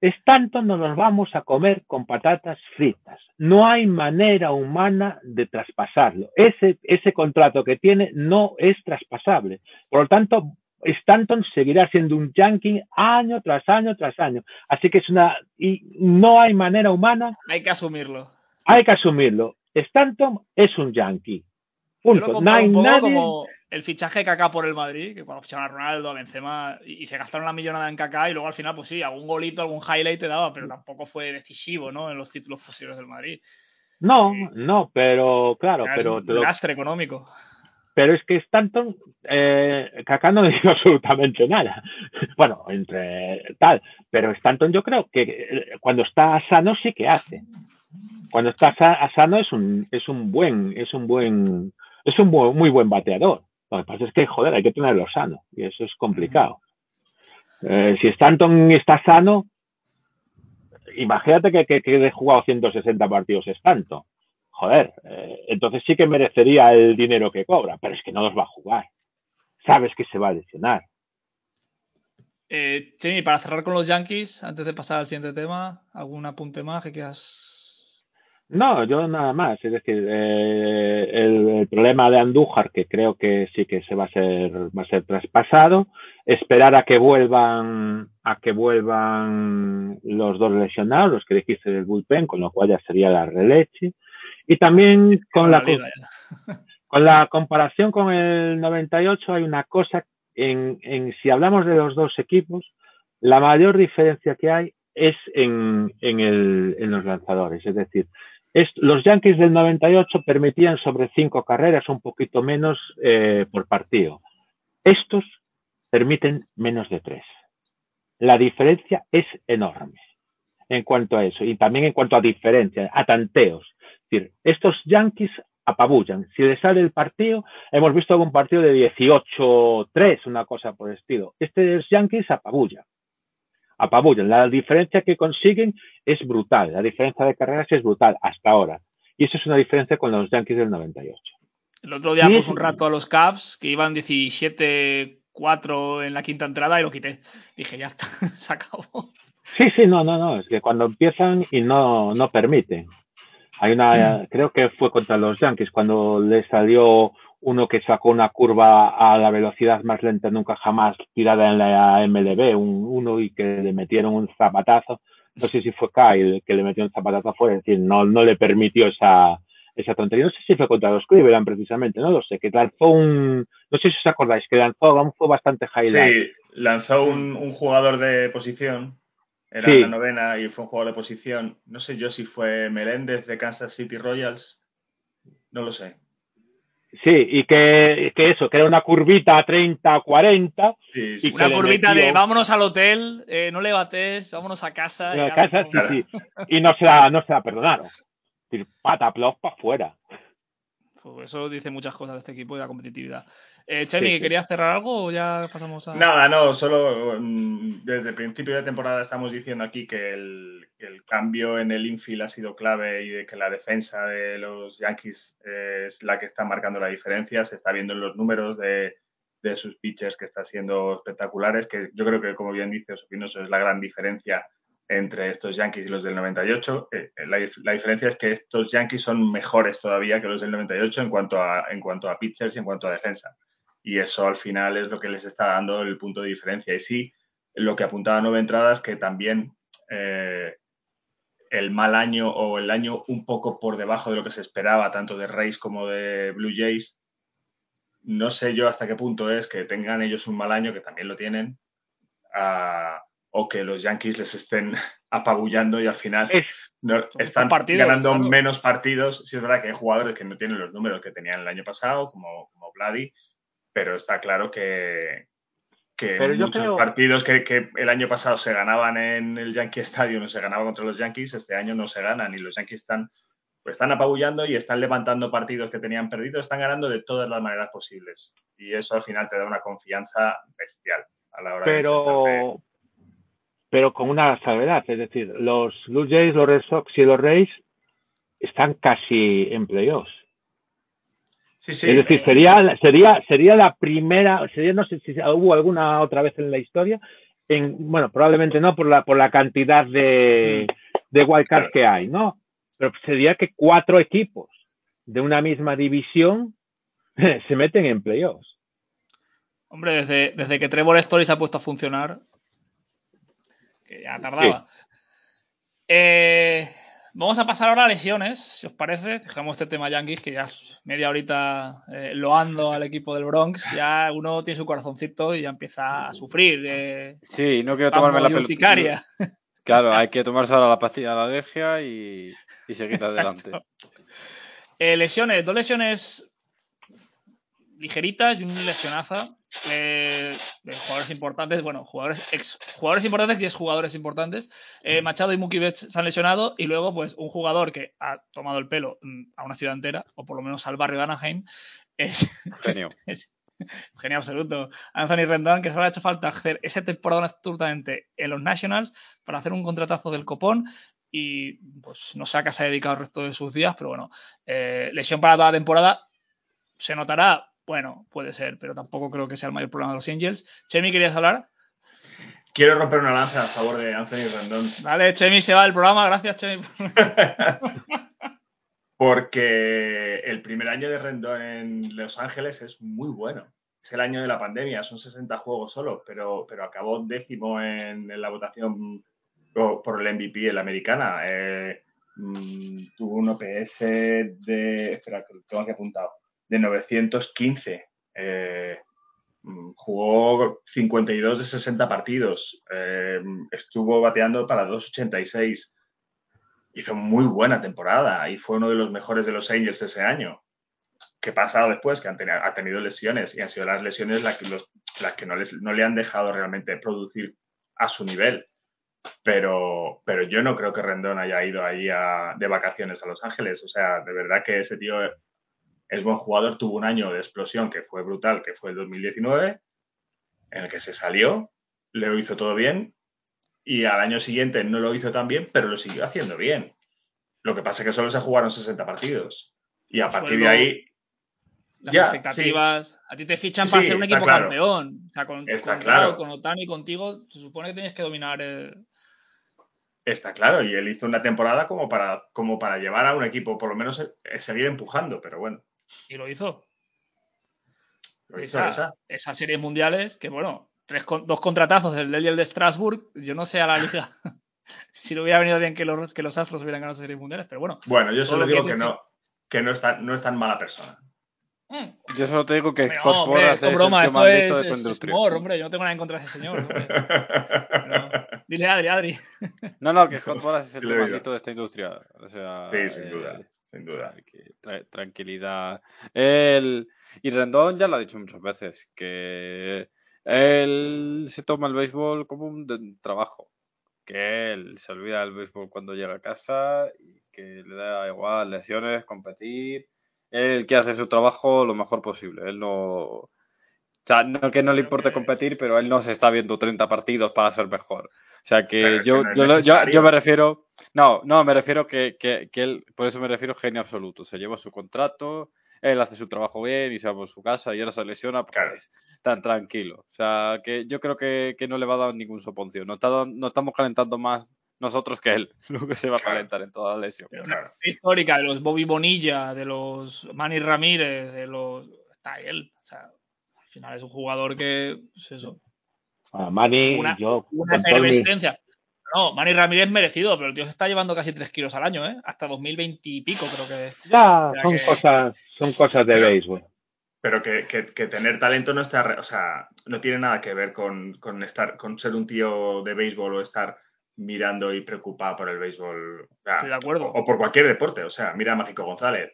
Stanton no nos vamos a comer con patatas fritas. No hay manera humana de traspasarlo. Ese, ese contrato que tiene no es traspasable. Por lo tanto, Stanton seguirá siendo un yankee año tras año tras año. Así que es una. Y no hay manera humana. Hay que asumirlo. Hay que asumirlo. Stanton es un yankee. Punto. no hay como el fichaje de Kaká por el Madrid, que cuando ficharon a Ronaldo, a Benzema, y se gastaron la millonada en Kaká, y luego al final, pues sí, algún golito, algún highlight te daba, pero tampoco fue decisivo, ¿no? En los títulos posibles del Madrid. No, no, pero claro, pero. Es un lastre económico. Pero es que Stanton, eh, Kaká no dijo absolutamente nada. Bueno, entre tal. Pero Stanton yo creo que eh, cuando está sano sí que hace. Cuando está sano es un, es un buen, es un buen, es un muy buen bateador. Lo que pasa es que, joder, hay que tenerlo sano. Y eso es complicado. Eh, si Stanton está sano, imagínate que, que, que he jugado 160 partidos Stanton joder, eh, entonces sí que merecería el dinero que cobra, pero es que no los va a jugar. Sabes que se va a lesionar. Eh, para cerrar con los Yankees, antes de pasar al siguiente tema, ¿algún apunte más que quieras no, yo nada más. Es decir, eh, el, problema de Andújar, que creo que sí que se va a ser, va a ser traspasado, esperar a que vuelvan, a que vuelvan los dos lesionados, los que dijiste del bullpen, con lo cual ya sería la releche. Y también con la, con la comparación con el 98 hay una cosa, en, en, si hablamos de los dos equipos, la mayor diferencia que hay es en, en, el, en los lanzadores. Es decir, los Yankees del 98 permitían sobre cinco carreras, un poquito menos eh, por partido. Estos permiten menos de tres. La diferencia es enorme en cuanto a eso y también en cuanto a diferencia, a tanteos decir, estos Yankees apabullan. Si les sale el partido, hemos visto algún partido de 18-3, una cosa por el estilo. Estos Yankees apabullan. Apabullan. La diferencia que consiguen es brutal. La diferencia de carreras es brutal hasta ahora. Y eso es una diferencia con los Yankees del 98. El otro día puse un rato a los Cubs que iban 17-4 en la quinta entrada y lo quité. Dije, ya está, se acabó. Sí, sí, no, no, no. Es que cuando empiezan y no, no permiten. Hay una, creo que fue contra los Yankees cuando le salió uno que sacó una curva a la velocidad más lenta nunca jamás tirada en la MLB, un, uno y que le metieron un zapatazo. No sé si fue Kyle que le metió un zapatazo afuera, es decir, no, no le permitió esa, esa tontería. No sé si fue contra los Cleveland precisamente, no lo sé, que lanzó un, no sé si os acordáis, que lanzó, fue bastante highlight. Sí, lanzó un, un jugador de posición, era Sí. la novena y fue un jugador de posición. No sé yo si fue Meléndez de Kansas City Royals, no lo sé. Sí, y que, que eso, que era una curvita a 30, 40, Sí, sí, Y sí. Una curvita metió- de vámonos al hotel, eh, no le bates, vámonos a casa. sí, y no se la, no se la perdonaron. Es decir, pata, para afuera. Pues eso dice muchas cosas de este equipo y de la competitividad. Eh, Chemi, Sí. ¿querías cerrar algo o ya pasamos a.? Nada, no, solo mm, desde el principio de temporada estamos diciendo aquí que el, cambio en el infield ha sido clave y de que la defensa de los Yankees eh, es la que está marcando la diferencia. Se está viendo en los números de, de sus pitchers que están siendo espectaculares, que yo creo que, como bien dice Sofino, eso es la gran diferencia entre estos Yankees y los del 98. Eh, la, dif- la diferencia es que estos Yankees son mejores todavía que los del 98 en cuanto a, en cuanto a pitchers y en cuanto a defensa y eso al final es lo que les está dando el punto de diferencia. Y sí, lo que apuntaba Nueve Entradas, que también eh, el mal año o el año un poco por debajo de lo que se esperaba, tanto de Rays como de Blue Jays, no sé yo hasta qué punto es que tengan ellos un mal año, que también lo tienen, ah, o que los Yankees les estén apabullando y al final Es, no- Son están partidos, ganando claro. menos partidos. Sí es verdad que hay jugadores que no tienen los números que tenían el año pasado, como, como Vladi, pero está claro que, que Pero muchos creo- partidos que, que el año pasado se ganaban en el Yankee Stadium, no se ganaba contra los Yankees, este año no se ganan y los Yankees están, pues están apabullando y están levantando partidos que tenían perdidos, están ganando de todas las maneras posibles. Y eso al final te da una confianza bestial a la hora de pero, pero con una salvedad, es decir, los Blue Jays, los Red Sox y los Rays están casi en playoffs. Sí, sí, es decir, sería, sería, sería la primera, sería, no sé si hubo alguna otra vez en la historia, en, bueno, probablemente no por la, por la cantidad de, de wildcards que hay, ¿no? Pero sería que cuatro equipos de una misma división se meten en playoffs. Hombre, desde, desde que Trevor Story se ha puesto a funcionar, que ya tardaba. Eh, vamos a pasar ahora a lesiones, si os parece. Dejamos este tema Yankees, que ya es media horita eh, loando al equipo del Bronx. Ya uno tiene su corazoncito y ya empieza a sufrir. de Sí, no quiero tomarme la pelota. Claro, hay que tomarse ahora la pastilla de la alergia y, y seguir adelante. Eh, lesiones, dos lesiones ligeritas y un lesionaza eh, de jugadores importantes, bueno, jugadores ex jugadores importantes y exjugadores importantes. Eh, Machado y Mookie Betts se han lesionado y luego pues un jugador que ha tomado el pelo mm, a una ciudad entera o por lo menos al barrio de Anaheim es, Genio. es genio absoluto. Anthony Rendon, que solo ha hecho falta hacer ese temporada absolutamente en los Nationals para hacer un contratazo del copón y pues no sé a qué se ha dedicado el resto de sus días, pero bueno, eh, lesión para toda la temporada. ¿Se notará? Bueno, puede ser, pero tampoco creo que sea el mayor problema de los Angels. Chemi, ¿querías hablar? Quiero romper una lanza a favor de Anthony Rendón. Vale, Chemi se va del programa, gracias Chemi. Porque el primer año de Rendón en Los Ángeles es muy bueno. Es el año de la pandemia, son 60 juegos solo, pero, pero acabó décimo en, en la votación por, el MVP en la americana. Eh, mm, tuvo un OPS de. Espera, que lo tengo aquí apuntado. De 915. Eh, mm, jugó 52 de 60 partidos. Eh, estuvo bateando para 286 hizo muy buena temporada y fue uno de los mejores de los Angels ese año. ¿Qué pasado después? Que han tenido, ha tenido lesiones y han sido las lesiones las que, las que no, les, no, le han dejado realmente producir a su nivel. Pero, pero yo no creo que Rendón haya ido ahí a, de vacaciones a Los Ángeles. O sea, de verdad que ese tío es buen jugador. Tuvo un año de explosión que fue brutal, que fue el 2019, en el que se salió, le lo hizo todo bien y al año siguiente no lo hizo tan bien, pero lo siguió haciendo bien. Lo que pasa es que solo se jugaron 60 partidos. Y a partir de ahí. Las ya, expectativas. Sí. A ti te fichan sí, para ser un equipo claro. campeón. O sea, con, está con, claro. con Otani contigo, se supone que tienes que dominar. El... Está claro, y él hizo una temporada como para, como para llevar a un equipo, por lo menos eh, seguir empujando, pero bueno. Y lo hizo. Lo hizo esa- esa. esas series mundiales, que bueno, tres dos contratazos, el del y el de Strasbourg, yo no sé a la liga si le hubiera venido bien que los, que los Astros hubieran ganado esas series mundiales, pero bueno. Bueno, yo solo que digo que no, que no es tan, no es tan mala persona. Mm, Yo solo te digo que Scott no, hombre, es es broma, el tío esto maldito es, de tu es- es industria. humor, hombre, yo no tengo nada en contra de ese señor. Dile a Adri, Adri. No, no, que Scott Boras es el tío maldito de esta industria. O sea, Sí, sin eh, duda, sin duda. que tra- tranquilidad. Él, y Rendón ya lo ha dicho muchas veces, que él se toma el béisbol como un trabajo. Que él se olvida del béisbol cuando llega a casa y que le da igual lesiones, competir. Él quiere hacer su trabajo lo mejor posible. Él no. O sea, no que no le importe competir, pero él no se está viendo 30 partidos para ser mejor. O sea que es que yo, no yo, yo- yo me refiero. No, no, me refiero que, que, que él, por eso me refiero genio absoluto. Se lleva su contrato, él hace su trabajo bien y se va por su casa y ahora se lesiona, pues Claro. tan tranquilo. O sea, que yo creo que, que no le va a dar ningún soponcio. No, está, no estamos calentando más nosotros que él, lo que se va a calentar en toda la lesión. Pero Claro. histórica de los Bobby Bonilla, de los Manny Ramírez, de los. Está él. O sea, al final es un jugador que. Pues eso. A Manny, Una- yo. Una efervescencia. No, Manny Ramírez merecido, pero el tío se está llevando casi 3 kilos al año, ¿eh? Hasta 2020 y pico, creo que. Ya, son que- cosas, son cosas de béisbol. Pero que, que- que tener talento no está, o sea, no tiene nada que ver con, con estar, con ser un tío de béisbol o estar mirando y preocupado por el béisbol. O, sea, Estoy de acuerdo. o- o por cualquier deporte. O sea, mira a Mágico González,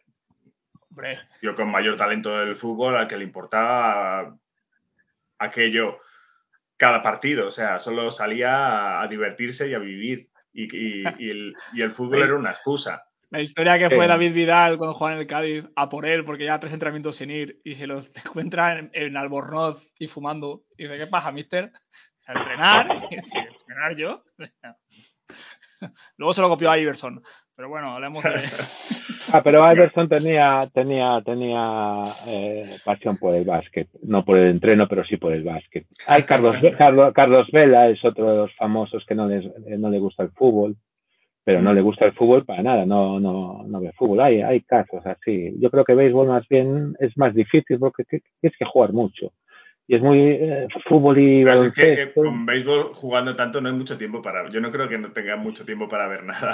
Hombre, tío con mayor talento del fútbol, al que le importaba aquello cada partido. O sea, solo salía a, a divertirse y a vivir. Y, y- y el, y el fútbol era una excusa. la historia que fue Sí. David Vidal cuando jugaba en el Cádiz a por él, porque ya tres entrenamientos sin ir, y se los encuentra en, en Albornoz y fumando. Y dice, ¿qué pasa, mister? A entrenar. Y dice, ¿entrenar yo? Luego se lo copió a Iverson. Pero bueno, hablemos de. Ah, pero Iverson tenía, tenía, tenía eh, pasión por el básquet. No por el entreno, pero sí por el básquet. Hay Carlos, Carlos, Carlos Vela es otro de los famosos que no, les, eh, no le gusta el fútbol. Pero no le gusta el fútbol para nada, no, no, no ve fútbol. Hay, hay casos así. Yo creo que béisbol más bien es más difícil porque tienes que jugar mucho. Y es muy eh, fútbol y Pero es que eh, baloncesto. con béisbol jugando tanto no hay mucho tiempo para. Yo no creo que no tenga mucho tiempo para ver nada.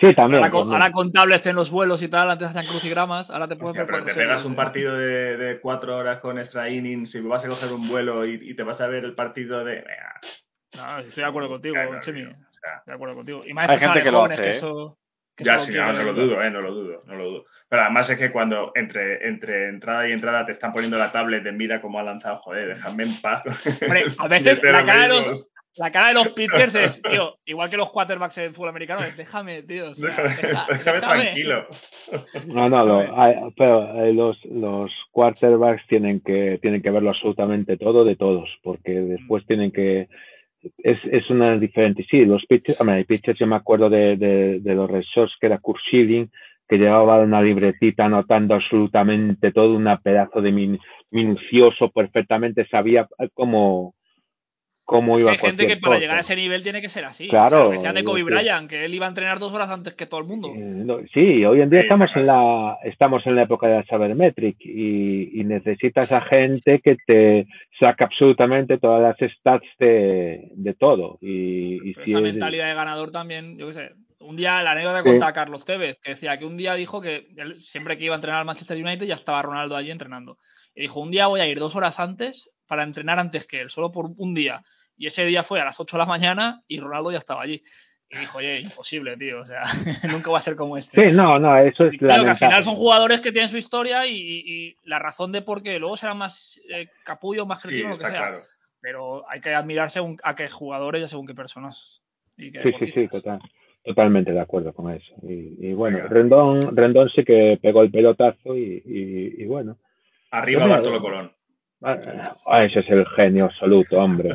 Sí, también. Ahora, con, también. ahora con tablets en los vuelos y tal, antes hacían crucigramas, ahora te puedes Hostia, ver pero te pegas un partido de, de cuatro horas con extra innings y vas a coger un vuelo y, y te vas a ver el partido de. No, estoy de acuerdo contigo, Claro, Chemi. sea, De acuerdo contigo. Y más Hay gente que lo hace, que ¿eh? eso. que ya sí, no, no lo dudo, eh, no lo dudo, no lo dudo. Pero además es que cuando entre, entre entrada y entrada te están poniendo la tablet de mira cómo ha lanzado, joder, déjame en paz. Hombre, a veces la cara, de los. La cara de los pitchers es, tío, igual que los quarterbacks en fútbol americano, es déjame, tío. o sea, Déjame, deja- déjame déjame. tranquilo. No, no, lo- hay- pero eh, los, los quarterbacks tienen que, tienen que verlo absolutamente todo de todos, porque después tienen que. Es, es una diferente. Sí, los pitchers, hombre, hay pitchers, yo me acuerdo de, de, de los Sox, que era Kurt Schilling, que llevaba una libretita anotando absolutamente todo, un pedazo de min- minucioso, perfectamente sabía cómo, cómo Es que iba hay gente que para cosa. llegar a ese nivel tiene que ser así. Claro, O sea, decían de Kobe. Bryant, que él iba a entrenar dos horas antes que todo el mundo. Eh, no, Sí, hoy en día Sí, estamos en la estamos en la época de la Sabermetric y, y necesitas a gente que te saca absolutamente todas las stats de, de todo. Y, y Pero si esa es- mentalidad de ganador también, yo qué sé. Un día, la anécdota Sí. contaba Carlos Tevez, que decía que un día dijo que él, siempre que iba a entrenar al Manchester United ya estaba Ronaldo allí entrenando. Y dijo, un día voy a ir dos horas antes para entrenar antes que él, solo por un día. Y ese día fue a las 8 de la mañana y Ronaldo ya estaba allí. Y dijo, oye, imposible, tío. O sea, nunca va a ser como este. Sí, no, no, eso es claro, que al final son jugadores que tienen su historia y, y la razón de por qué luego serán más eh, capullos, más Sí, cretinos, lo que está sea. claro. Pero hay que admirar según a qué jugadores y a según qué personas. Y qué Sí, sí, sí, total, totalmente de acuerdo con eso. Y, y bueno, Venga. Rendón, Rendón sí que pegó el pelotazo y, y- y bueno. Arriba Bartolo Colón. Ah, ese es el genio absoluto, hombre.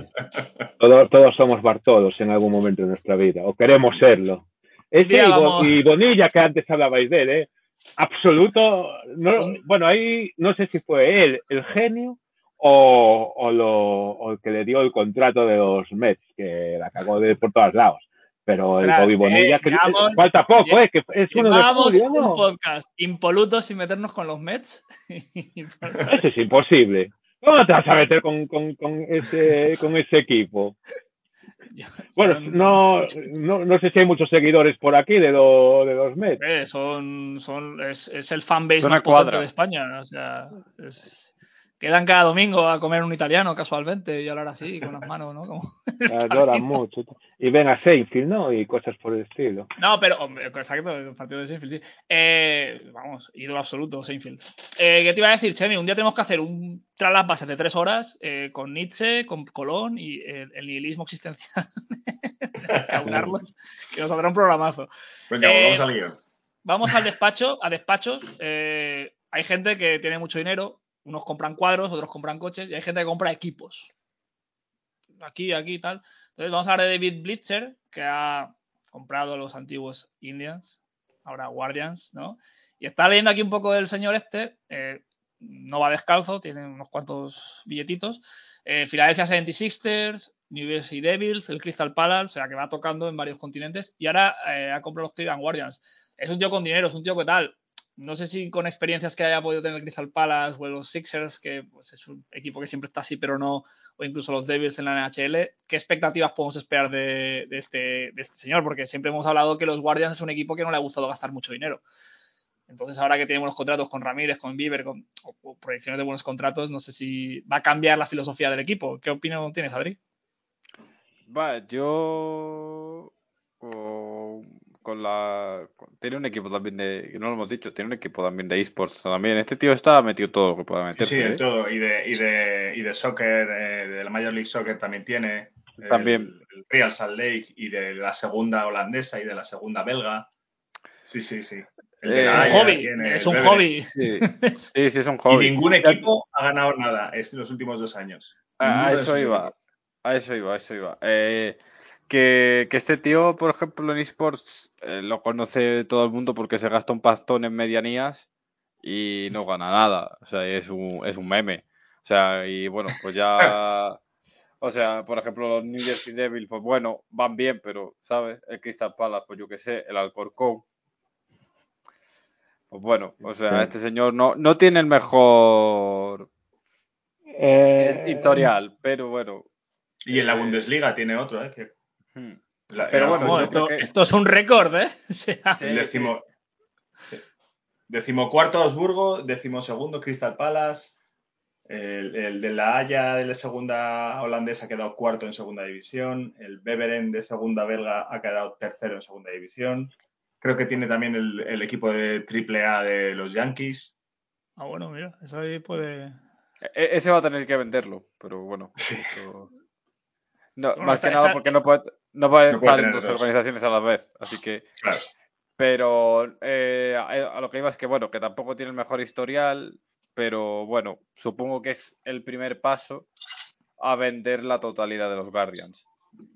Todos, todos somos Bartolos en algún momento de nuestra vida, o queremos serlo. Ese día y, Bonilla, que antes hablabais de él, ¿eh? Absoluto. No, bueno, ahí no sé si fue él el genio o, o lo, o el que le dio el contrato de los Mets, que la cagó de por todos lados. Pero el Bobby Bonilla, eh, que llevamos- falta poco, ¿eh? Que es uno de julio, un podcast impoluto sin meternos con los Mets. Eso es imposible. ¿Cómo te vas a meter con, con, con ese, con ese equipo? Bueno, no, no, no sé si hay muchos seguidores por aquí de, lo- de los Mets. Eh, son, son, es, es el fanbase más potente de España. O sea, es- quedan cada domingo a comer un italiano casualmente y hablar así, con las manos, ¿no? Como Adoran padrino. mucho. Y ven a Seinfeld, ¿no? Y cosas por el estilo. No, pero, hombre, exacto, el partido de Seinfeld, sí. Eh, vamos, ídolo absoluto, Seinfeld. Eh, ¿Qué te iba a decir, Chemi? Un día tenemos que hacer un tras las bases de tres horas eh, con Nietzsche, con Colón y el, el nihilismo existencial. que aunarlos, que nos saldrá un programazo. Venga, Eh, volvamos al guion. Vamos al despacho, a despachos. eh, hay gente que tiene mucho dinero, unos compran cuadros, otros compran coches, y hay gente que compra equipos. Aquí, aquí y tal. Entonces vamos a hablar de David Blitzer, que ha comprado los antiguos Indians, ahora Guardians, ¿no? Y está leyendo aquí un poco del señor este. eh, no va descalzo, tiene unos cuantos billetitos. Eh, Philadelphia 76ers, New Jersey Devils, el Crystal Palace, o sea que va tocando en varios continentes. Y ahora eh, ha comprado los Cleveland Guardians. Es un tío con dinero, es un tío que tal. No sé si con experiencias que haya podido tener Crystal Palace o los Sixers, que pues, es un equipo que siempre está así, pero no, o incluso los Devils en la NHL, ¿qué expectativas podemos esperar este, de este señor? Porque siempre hemos hablado que los Guardians es un equipo que no le ha gustado gastar mucho dinero. Entonces, ahora que tenemos los contratos con Ramírez, con Bieber, con o- proyecciones de buenos contratos, no sé si va a cambiar la filosofía del equipo. ¿Qué opinión tienes, Adri? Va, yo con la con- tiene un equipo también de no lo hemos dicho, tiene un equipo también de esports también. Este tío está metido todo lo que pueda Sí, meterse. sí, en ¿eh? todo. Y de, y de, y de soccer, de la Major League Soccer también tiene. El- También. El, Real Salt Lake y de la segunda holandesa y de la segunda belga. Sí, sí, sí. De Eh, Es un hobby, tiene, es un hobby. Sí, sí, sí, es un Y hobby. ningún equipo ha ganado nada en los últimos dos años. A, Ninguno a de eso iba, a eso iba, a eso iba. Eh, que, que este tío, por ejemplo, en esports eh, lo conoce todo el mundo porque se gasta un pastón en medianías y no gana nada. O sea, es un, es un meme. O sea, y bueno, pues ya. O sea, por ejemplo, los New Jersey Devils, pues bueno, van bien, pero, ¿sabes? El Crystal Palace, pues yo qué sé, el Alcorcón. Pues bueno, o sea, Sí. este señor no, no tiene el mejor Eh, historial, pero bueno. Y en la Eh, Bundesliga tiene otro, ¿eh? Que hmm. la- Pero bueno, esto, creo que- esto es un récord, ¿eh? O sea, Sí, el décimo. Decimocuarto Augsburgo, decimosegundo Crystal Palace. El, el de la Haya de la segunda holandesa ha quedado cuarto en segunda división. El Beveren de segunda belga ha quedado tercero en segunda división. Creo que tiene también el, el equipo de triple A de los Yankees. Ah, bueno, mira, eso ahí puede. E- ese va a tener que venderlo, pero bueno. Sí. No, Bueno, más está- que nada está- porque no puede, no puede No estar en dos organizaciones a la vez. Así que. Claro. Pero eh, a, a lo que iba es que, bueno, que tampoco tiene el mejor historial. Pero bueno, supongo que es el primer paso a vender la totalidad de los Guardians.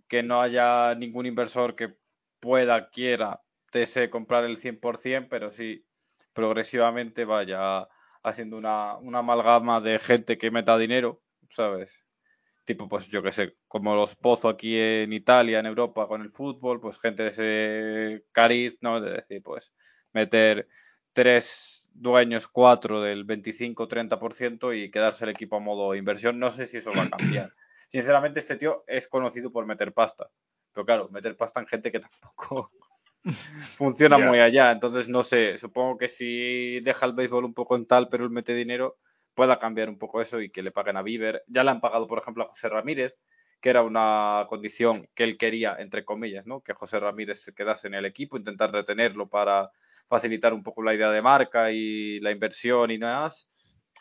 Que no haya ningún inversor que pueda, quiera, desee comprar el 100%, pero sí progresivamente vaya haciendo una, una amalgama de gente que meta dinero, ¿sabes? Tipo, pues yo que sé, como los Pozo aquí en Italia, en Europa, con el fútbol, pues gente de ese cariz, ¿no? De decir, pues meter tres dueños, cuatro del 25-30% y quedarse el equipo a modo inversión. No sé si eso va a cambiar. Sinceramente, este tío es conocido por meter pasta. Pero claro, meter pasta en gente que tampoco funciona muy allá. Entonces, no sé, supongo que si deja el béisbol un poco en tal, pero él mete dinero, pueda cambiar un poco eso y que le paguen a Bieber. Ya le han pagado, por ejemplo, a José Ramírez, que era una condición que él quería, entre comillas, ¿no? Que José Ramírez se quedase en el equipo, intentar retenerlo para facilitar un poco la idea de marca y la inversión y nada más.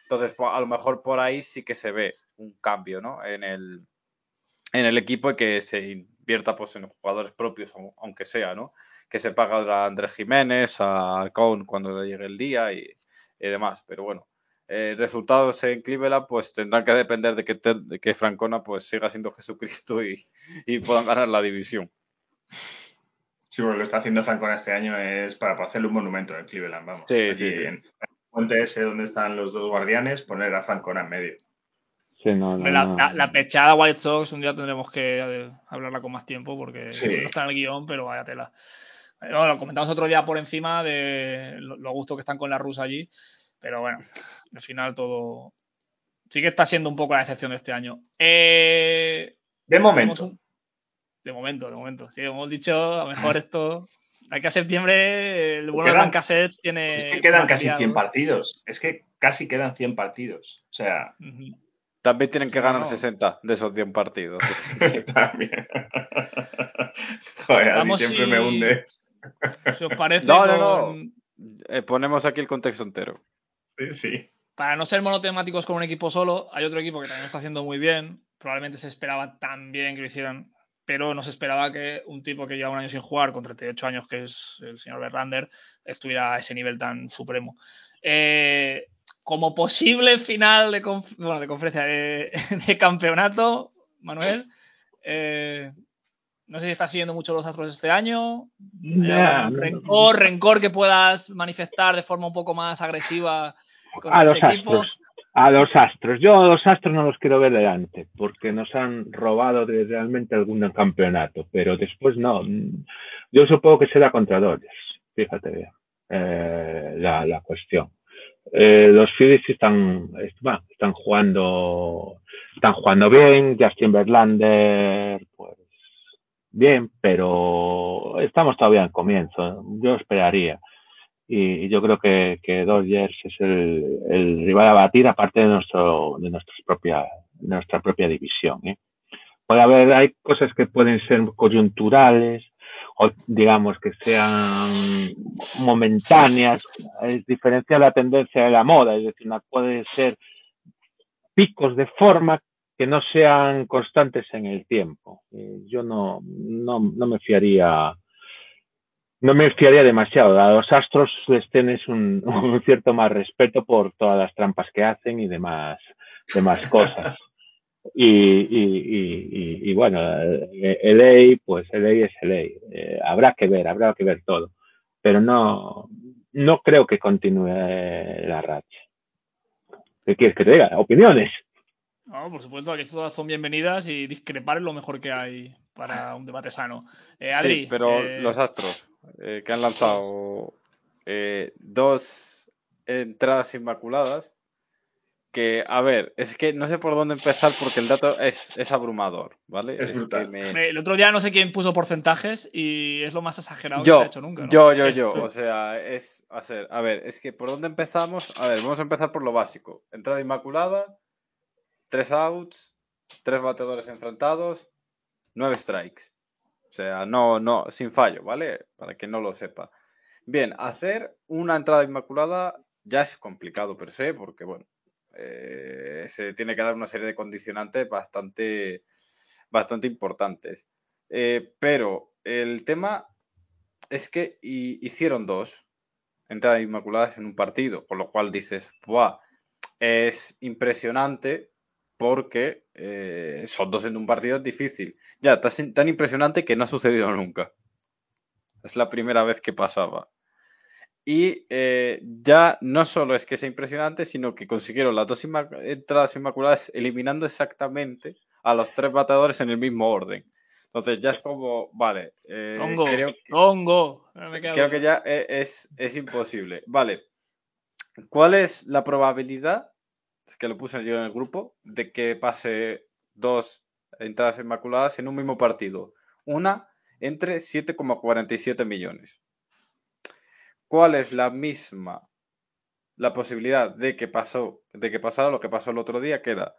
Entonces, po- a lo mejor por ahí sí que se ve un cambio, ¿no? En el, en el equipo y que se invierta pues en jugadores propios, au- aunque sea, ¿no? Que se paga a Andrés Jiménez, a Cohn cuando le llegue el día y demás. Pero bueno, eh, resultados en Cleveland pues tendrán que depender de que, Ter- de que Francona pues siga siendo Jesucristo y, y puedan ganar la división. Sí, porque lo está haciendo Francona este año es para, para hacerle un monumento en Cleveland, vamos. Sí, Allí sí, sí. En el puente ese donde están los dos guardianes, poner a Francona en medio. Sí, no, no, Hombre, la, no. la- la pechada White Sox un día tendremos que eh, hablarla con más tiempo porque Sí. no está en el guion, pero vaya tela. Bueno, lo comentamos otro día por encima de lo, lo gusto que están con la rusa allí, pero bueno, al final todo sí que está siendo un poco la excepción de este año. Eh, De momento. un- De momento, de momento. Sí, hemos dicho, a lo mejor esto. Aquí a septiembre, el bueno de Quedan- Cassettes tiene. Es que quedan casi material. 100 partidos. Es que casi quedan 100 partidos. O sea. También tienen que ganar no. 60 de esos 100 partidos. también. Joder, a mí siempre si- me hundes. Si os parece. No, no, no. con- Eh, ponemos aquí el contexto entero. Sí. Para no ser monotemáticos con un equipo solo, hay otro equipo que también está haciendo muy bien. Probablemente se esperaba tan bien que lo hicieran, pero no se esperaba que un tipo que lleva un año sin jugar, con 38 años, que es el señor Verlander, estuviera a ese nivel tan supremo. Eh, como posible final de, conf- bueno, de conferencia de, de campeonato, Manuel, eh, no sé si estás siguiendo mucho los Astros este año. ¿Hay Nah, algún no. rencor, rencor que puedas manifestar de forma un poco más agresiva con a los ese equipo. astros. A los astros. Yo a los astros no los quiero ver delante, porque nos han robado realmente algún campeonato, pero después no. Yo supongo que será contra Dodgers, fíjate bien, eh, la, la cuestión. Eh, los Phillies están, están jugando, están jugando bien, Justin Verlander, pues bien, pero estamos todavía en comienzo. Yo esperaría y, yo creo que, que Dodgers es el, rival a batir aparte de nuestro de nuestra propia nuestra propia división ¿eh? puede haber hay cosas que pueden ser coyunturales o digamos que sean momentáneas es diferenciar la tendencia de la moda es decir una puede ser picos de forma que no sean constantes en el tiempo Eh, yo no no, no me fiaría no me fiaría demasiado. A los astros les tienes un, un, cierto más respeto por todas las trampas que hacen y demás, demás cosas. Y, y, y, y bueno, LA, pues LA es LA. Eh, habrá que ver, habrá que ver todo. Pero no, no creo que continúe la racha. ¿Qué quieres que te diga? Opiniones. No, por supuesto, aquí todas son bienvenidas y discrepar es lo mejor que hay para un debate sano. Eh, Adri, sí, pero eh, los Astros, eh, que han lanzado eh, dos entradas inmaculadas, que, a ver, es que no sé por dónde empezar porque el dato es, es abrumador, ¿vale? Es me- el otro día no sé quién puso porcentajes y es lo más exagerado que se ha hecho nunca. ¿no? yo, yo, yo, Esto- o sea, es, a ser, a ver, es que por dónde empezamos, a ver, vamos a empezar por lo básico, entrada inmaculada, tres outs, tres bateadores enfrentados, nueve strikes, o sea, no, no, sin fallo, ¿vale? Para que no lo sepa. Bien, hacer una entrada inmaculada ya es complicado per se, porque bueno, eh, se tiene que dar una serie de condicionantes bastante, bastante importantes. Eh, pero el tema es que hi- hicieron dos entradas inmaculadas en un partido, con lo cual dices, ¡buah! Es impresionante porque eh, son dos en un partido es difícil. Ya, tan, tan impresionante que no ha sucedido nunca. Es la primera vez que pasaba. Y eh, ya no solo es que sea impresionante, sino que consiguieron las dos entradas inmaculadas eliminando exactamente a los tres bateadores en el mismo orden. Entonces ya es como, vale, eh, Tongo, creo. No queda creo que ya e- es, es imposible. Vale, ¿cuál es la probabilidad, que lo puse yo en el grupo, de que pase dos entradas inmaculadas en un mismo partido? Una entre 7,47 millones. ¿Cuál es la misma la posibilidad de que pasó de que pasara lo que pasó el otro día, que era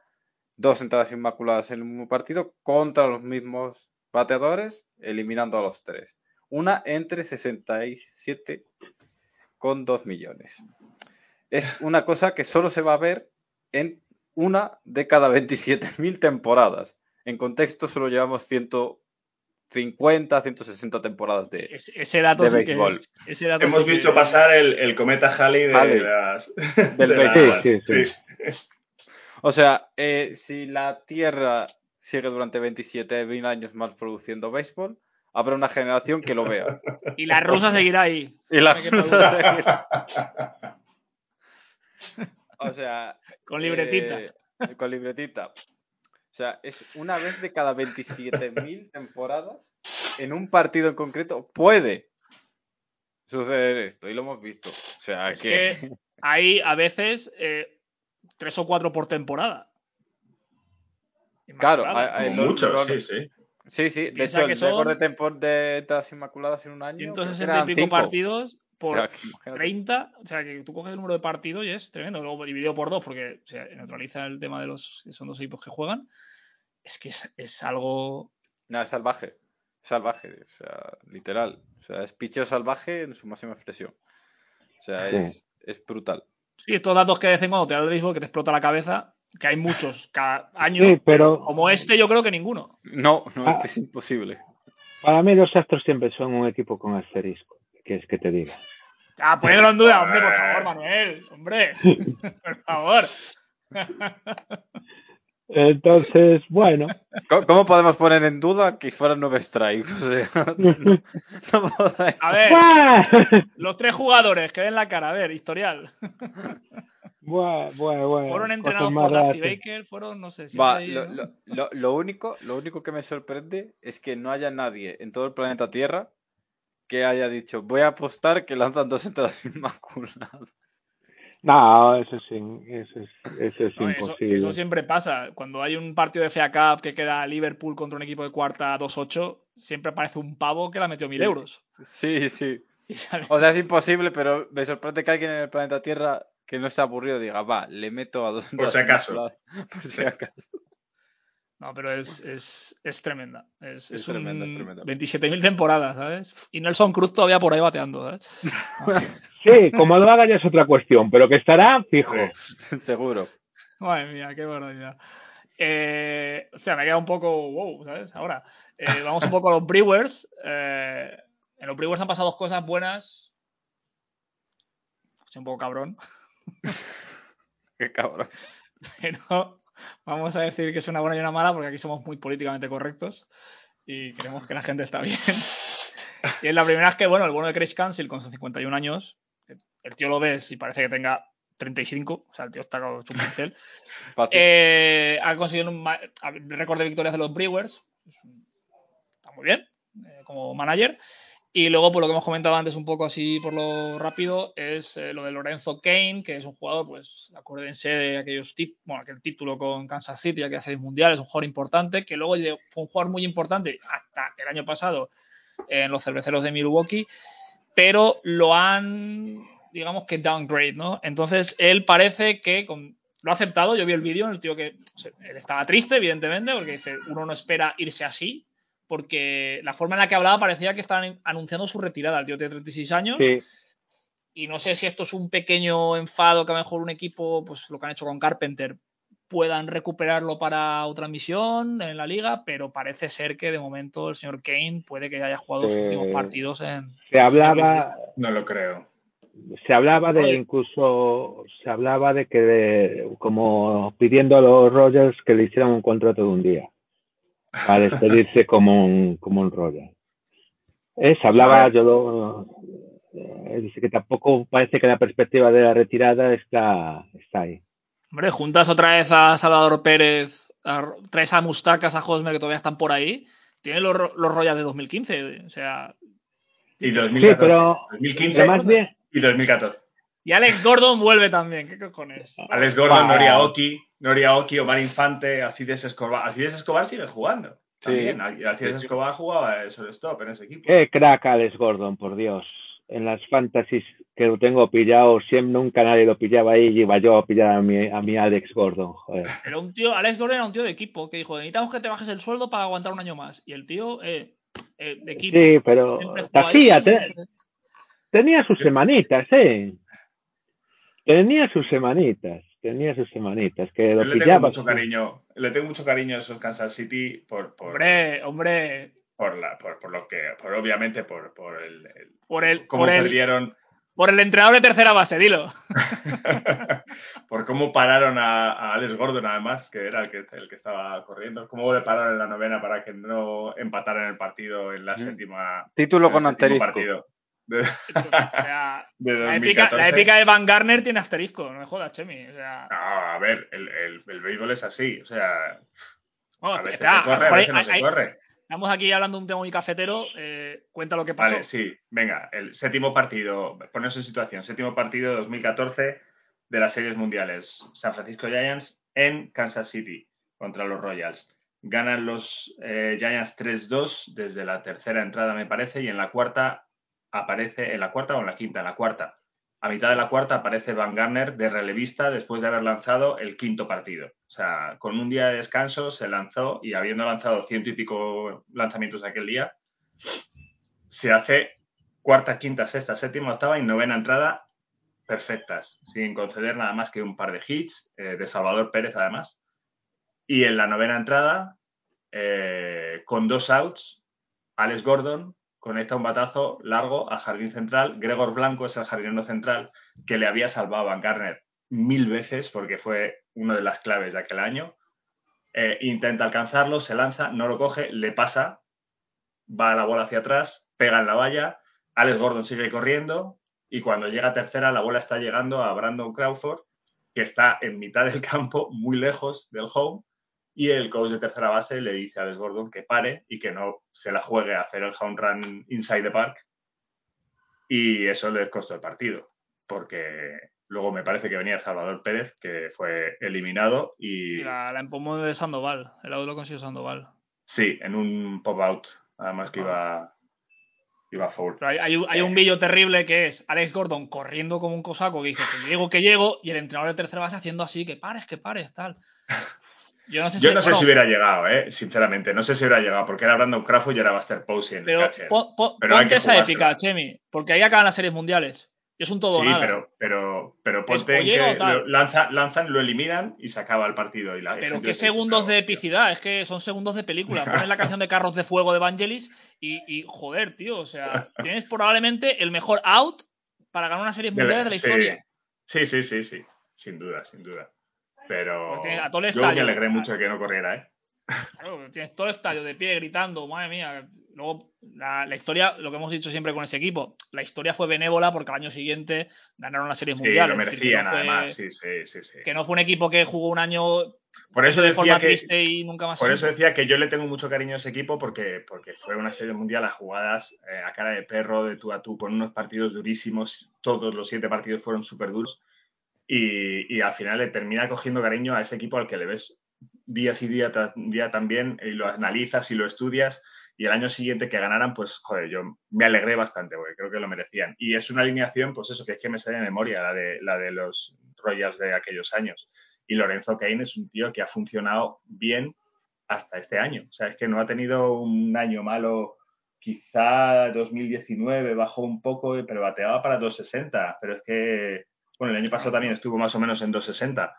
dos entradas inmaculadas en el mismo partido contra los mismos bateadores, eliminando a los tres? Una entre 67,2 millones. Es una cosa que solo se va a ver en una de cada 27.000 temporadas. En contexto solo llevamos 150, 160 temporadas de, Ese, ese dato de sí que béisbol. es- ese dato Hemos sí que- visto pasar el, el cometa Halley de Halley. las. Del de las-. Sí, sí, sí. O sea, eh, si la Tierra sigue durante 27.000 años más produciendo béisbol, habrá una generación que lo vea. Y la rusa seguirá ahí. Y la rusa seguirá. O sea, Con libretita. eh, con libretita. O sea, es una vez de cada 27.000 temporadas, en un partido en concreto, puede suceder esto, y lo hemos visto. O sea, Es que... que hay a veces eh, tres o cuatro por temporada. Claro, hay- hay- Como los- mucho, los- sí, sí. Sí, sí, de Piensa hecho, que el récord son de, tempor- de tas inmaculadas en un año. creo que 160 eran y pico cinco. partidos por O imagínate. 30. O sea, que tú coges el número de partidos y es tremendo. Luego dividido por dos, porque se neutraliza el tema de los que son dos equipos que juegan. Es que es, es algo. No, es salvaje. Es salvaje, o sea, literal. O sea, es picheo salvaje en su máxima expresión. O sea, Sí. es, es brutal. Sí, estos datos que de vez en cuando te da el béisbol que te explota la cabeza, que hay muchos cada año. Sí, pero Como este, yo creo que ninguno. No, no, Ah. este es imposible. para mí los Astros siempre son un equipo con asterisco. ¿Qué es que te diga? Ah, ponedlo en duda, hombre, por favor, Manuel. Hombre, por favor. Entonces, bueno, ¿Cómo, podemos poner en duda que fueran nueve strikes? No, no A ver, los tres jugadores que den la cara, a ver, historial. Buah, buah, buah, Fueron entrenados por Dusty. Baker, fueron, no sé, lo- lo único, lo único que me sorprende es que no haya nadie en todo el planeta Tierra que haya dicho, voy a apostar que lanzan dos entradas inmaculadas. No, eso es, eso es No, eso, imposible. eso siempre pasa. Cuando hay un partido de FA Cup que queda Liverpool contra un equipo de cuarta 2-8, siempre aparece un pavo que le ha metido mil euros. Sí, sí. O sea, es imposible, pero me sorprende que alguien en el planeta Tierra que no esté aburrido diga, va, le meto a dos Por si acaso. inmaculadas". Por si acaso. No, pero es, es, es tremenda. Es, Es es tremenda, un es tremenda. 27.000 temporadas, ¿sabes? Y Nelson Cruz todavía por ahí bateando, ¿sabes? Sí, como lo haga ya es otra cuestión, pero que estará fijo. Seguro. Madre mía, qué barbaridad. Eh, o sea, me queda un poco wow, ¿sabes? Ahora, eh, vamos un poco a los Brewers. Eh, en los Brewers han pasado dos cosas buenas. Soy un poco cabrón, Qué cabrón. pero vamos a decir que es una buena y una mala porque aquí somos muy políticamente correctos y creemos que la gente está bien. Y es la primera es que, bueno, el bueno de Chris Cancel con sus 51 años, el tío lo ves y parece que tenga 35, o sea, el tío está con su pincel. Eh, ha conseguido un récord de victorias de los Brewers. Es un- Está muy bien eh, como manager. Y luego, por lo que hemos comentado antes, un poco así por lo rápido, es eh, lo de Lorenzo Kane, que es un jugador, pues acuérdense de aquellos bueno, aquel título con Kansas City, aquella serie mundial, es un jugador importante, que luego fue un jugador muy importante hasta el año pasado en los cerveceros de Milwaukee, pero lo han, digamos que downgrade, ¿no? Entonces, él parece que con- lo ha aceptado. Yo vi el vídeo el tío que él estaba triste, evidentemente, porque dice, uno no espera irse así, porque la forma en la que hablaba parecía que estaban anunciando su retirada. El tío tiene 36 años Sí, y no sé si esto es un pequeño enfado que a lo mejor un equipo, pues lo que han hecho con Carpenter, puedan recuperarlo para otra misión en la liga, pero parece ser que de momento el señor Kane puede que haya jugado sus Eh, últimos partidos en... se hablaba, No lo creo. se hablaba de incluso, se hablaba de que de- como pidiendo a los Rogers que le hicieran un contrato de un día para despedirse como un, como un Roger. Eh, se hablaba, yo lo, eh, dice que tampoco parece que la perspectiva de la retirada está, está ahí. Hombre, juntas otra vez a Salvador Pérez, a- traes a Mustacas, a Hosmer, que todavía están por ahí, tienen los, los Royals de 2015, o sea... Y 2014. Sí, pero, 2015 pero más bien, y 2014. Y Alex Gordon vuelve también, ¿qué cojones? Alex Gordon, Bah. Noria Oki, Noria Oki, Omar Infante, Acides Escobar. Acides Escobar sigue jugando. Sí. También. Acides Sí, sí. Escobar jugaba de shortstop en ese equipo. qué crack Alex Gordon, por Dios. En las fantasies que lo tengo pillado, siempre nunca nadie lo pillaba ahí y iba yo a pillar a mi, a mi Alex Gordon, joder. Era un tío, Alex Gordon era un tío de equipo que dijo, necesitamos que te bajes el sueldo para aguantar un año más. Y el tío, eh, eh, de equipo. Sí, pero hacía, tenía sus semanitas, ¿eh? Tenía sus semanitas, tenía sus semanitas, que Yo lo le tengo pillaba. mucho cariño. Le tengo mucho cariño a esos Kansas City por, por, Hombre, hombre, por, la, por, por lo que, por obviamente por, por el, el- por el, cómo por el, perdieron, por el entrenador de tercera base, dilo. por cómo pararon a, a Alex Gordon además, que era el que, el que estaba corriendo, cómo le pararon en la novena para que no empataran el partido en la Mm. séptima. Título en el con asterisco. partido. De, Entonces, o sea, de la, épica, 2014. la épica de Van Garner tiene asterisco, no me jodas, Chemi. O sea, No, a ver, el, el, el béisbol es así. O sea, oh, a veces espera, se corre, a mejor veces no hay- se hay- corre. Estamos aquí hablando de un tema muy cafetero. eh, cuenta lo que pasó. Vale, sí, venga, el séptimo partido, poneros en situación, séptimo partido de 2014 de las series mundiales. San Francisco Giants en Kansas City contra los Royals. Ganan los eh, Giants 3-2 desde la tercera entrada, me parece, y en la cuarta aparece, en la cuarta o en la quinta, en la cuarta. A mitad de la cuarta aparece Van Garner de relevista después de haber lanzado el quinto partido. O sea, con un día de descanso se lanzó y habiendo lanzado ciento y pico lanzamientos aquel día, se hace cuarta, quinta, sexta, séptima, octava y novena entrada perfectas, sin conceder nada más que un par de hits, eh, de Salvador Pérez además. Y en la novena entrada, eh, con dos outs, Alex Gordon conecta un batazo largo al jardín central. Gregor Blanco es el jardinero central que le había salvado a Garner mil veces porque fue una de las claves de aquel año. Eh, intenta alcanzarlo, se lanza, no lo coge, le pasa, va la bola hacia atrás, pega en la valla, Alex Gordon sigue corriendo y cuando llega tercera la bola está llegando a Brandon Crawford, que está en mitad del campo, muy lejos del home, y el coach de tercera base le dice a Alex Gordon que pare y que no se la juegue a hacer el home run inside the park. Y eso les costó el partido, porque luego me parece que venía Salvador Pérez, que fue eliminado y Y la, la empomó de Sandoval. El auto consiguió Sandoval. sí, en un pop-out, además que iba, iba forward. Hay, hay un- hay un vídeo terrible que es Alex Gordon corriendo como un cosaco que dice que llego, que llego, y el entrenador de tercera base haciendo así, que pares, que pares, tal. Yo no sé Yo si, no sé bueno, si hubiera llegado, eh, sinceramente. No sé si hubiera llegado, porque era Brandon Crawford y era Buster Posey en el Pero catcher. pon- pon- Pero hay ponte esa épica, Chemi, porque ahí acaban las series mundiales. Y es un todo sí, nada. pero, pero, pero ponte que lanza- lanzan, lo eliminan y se acaba el partido. Y la Pero qué segundos de epicidad, es que son segundos de película. Pones la canción de Carros de Fuego de Vangelis y, y, joder, tío, o sea, tienes probablemente el mejor out para ganar una serie mundial de la historia. Sí, sí, sí, sí. Sin duda, sin duda. Pero Pues tienes a todo el yo me alegré mucho de que no corriera, ¿eh? Claro, tienes todo el estadio de pie gritando, madre mía. Luego, la, la historia, lo que hemos dicho siempre con ese equipo, la historia fue benévola porque al año siguiente ganaron las series Sí, mundiales. lo merecían no fue- además. Sí, sí, sí, sí. Que no fue un equipo que jugó un año Por eso de forma decía que, triste y nunca más. Por eso decía que yo le tengo mucho cariño a ese equipo porque, porque fue una serie mundial a jugadas eh, a cara de perro, de tú a tú, con unos partidos durísimos. Todos los siete partidos fueron súper duros. Y, y al final le termina cogiendo cariño a ese equipo al que le ves día sí día día también y lo analizas y lo estudias. Y el año siguiente que ganaran, pues, joder, yo me alegré bastante porque creo que lo merecían. Y es una alineación, pues eso, que es que me sale de memoria, la de, la de los Royals de aquellos años. Y Lorenzo Kane es un tío que ha funcionado bien hasta este año. O sea, es que no ha tenido un año malo. Quizá 2019 bajó un poco, pero bateaba para 260. Pero es que, bueno, el año pasado también estuvo más o menos en 260.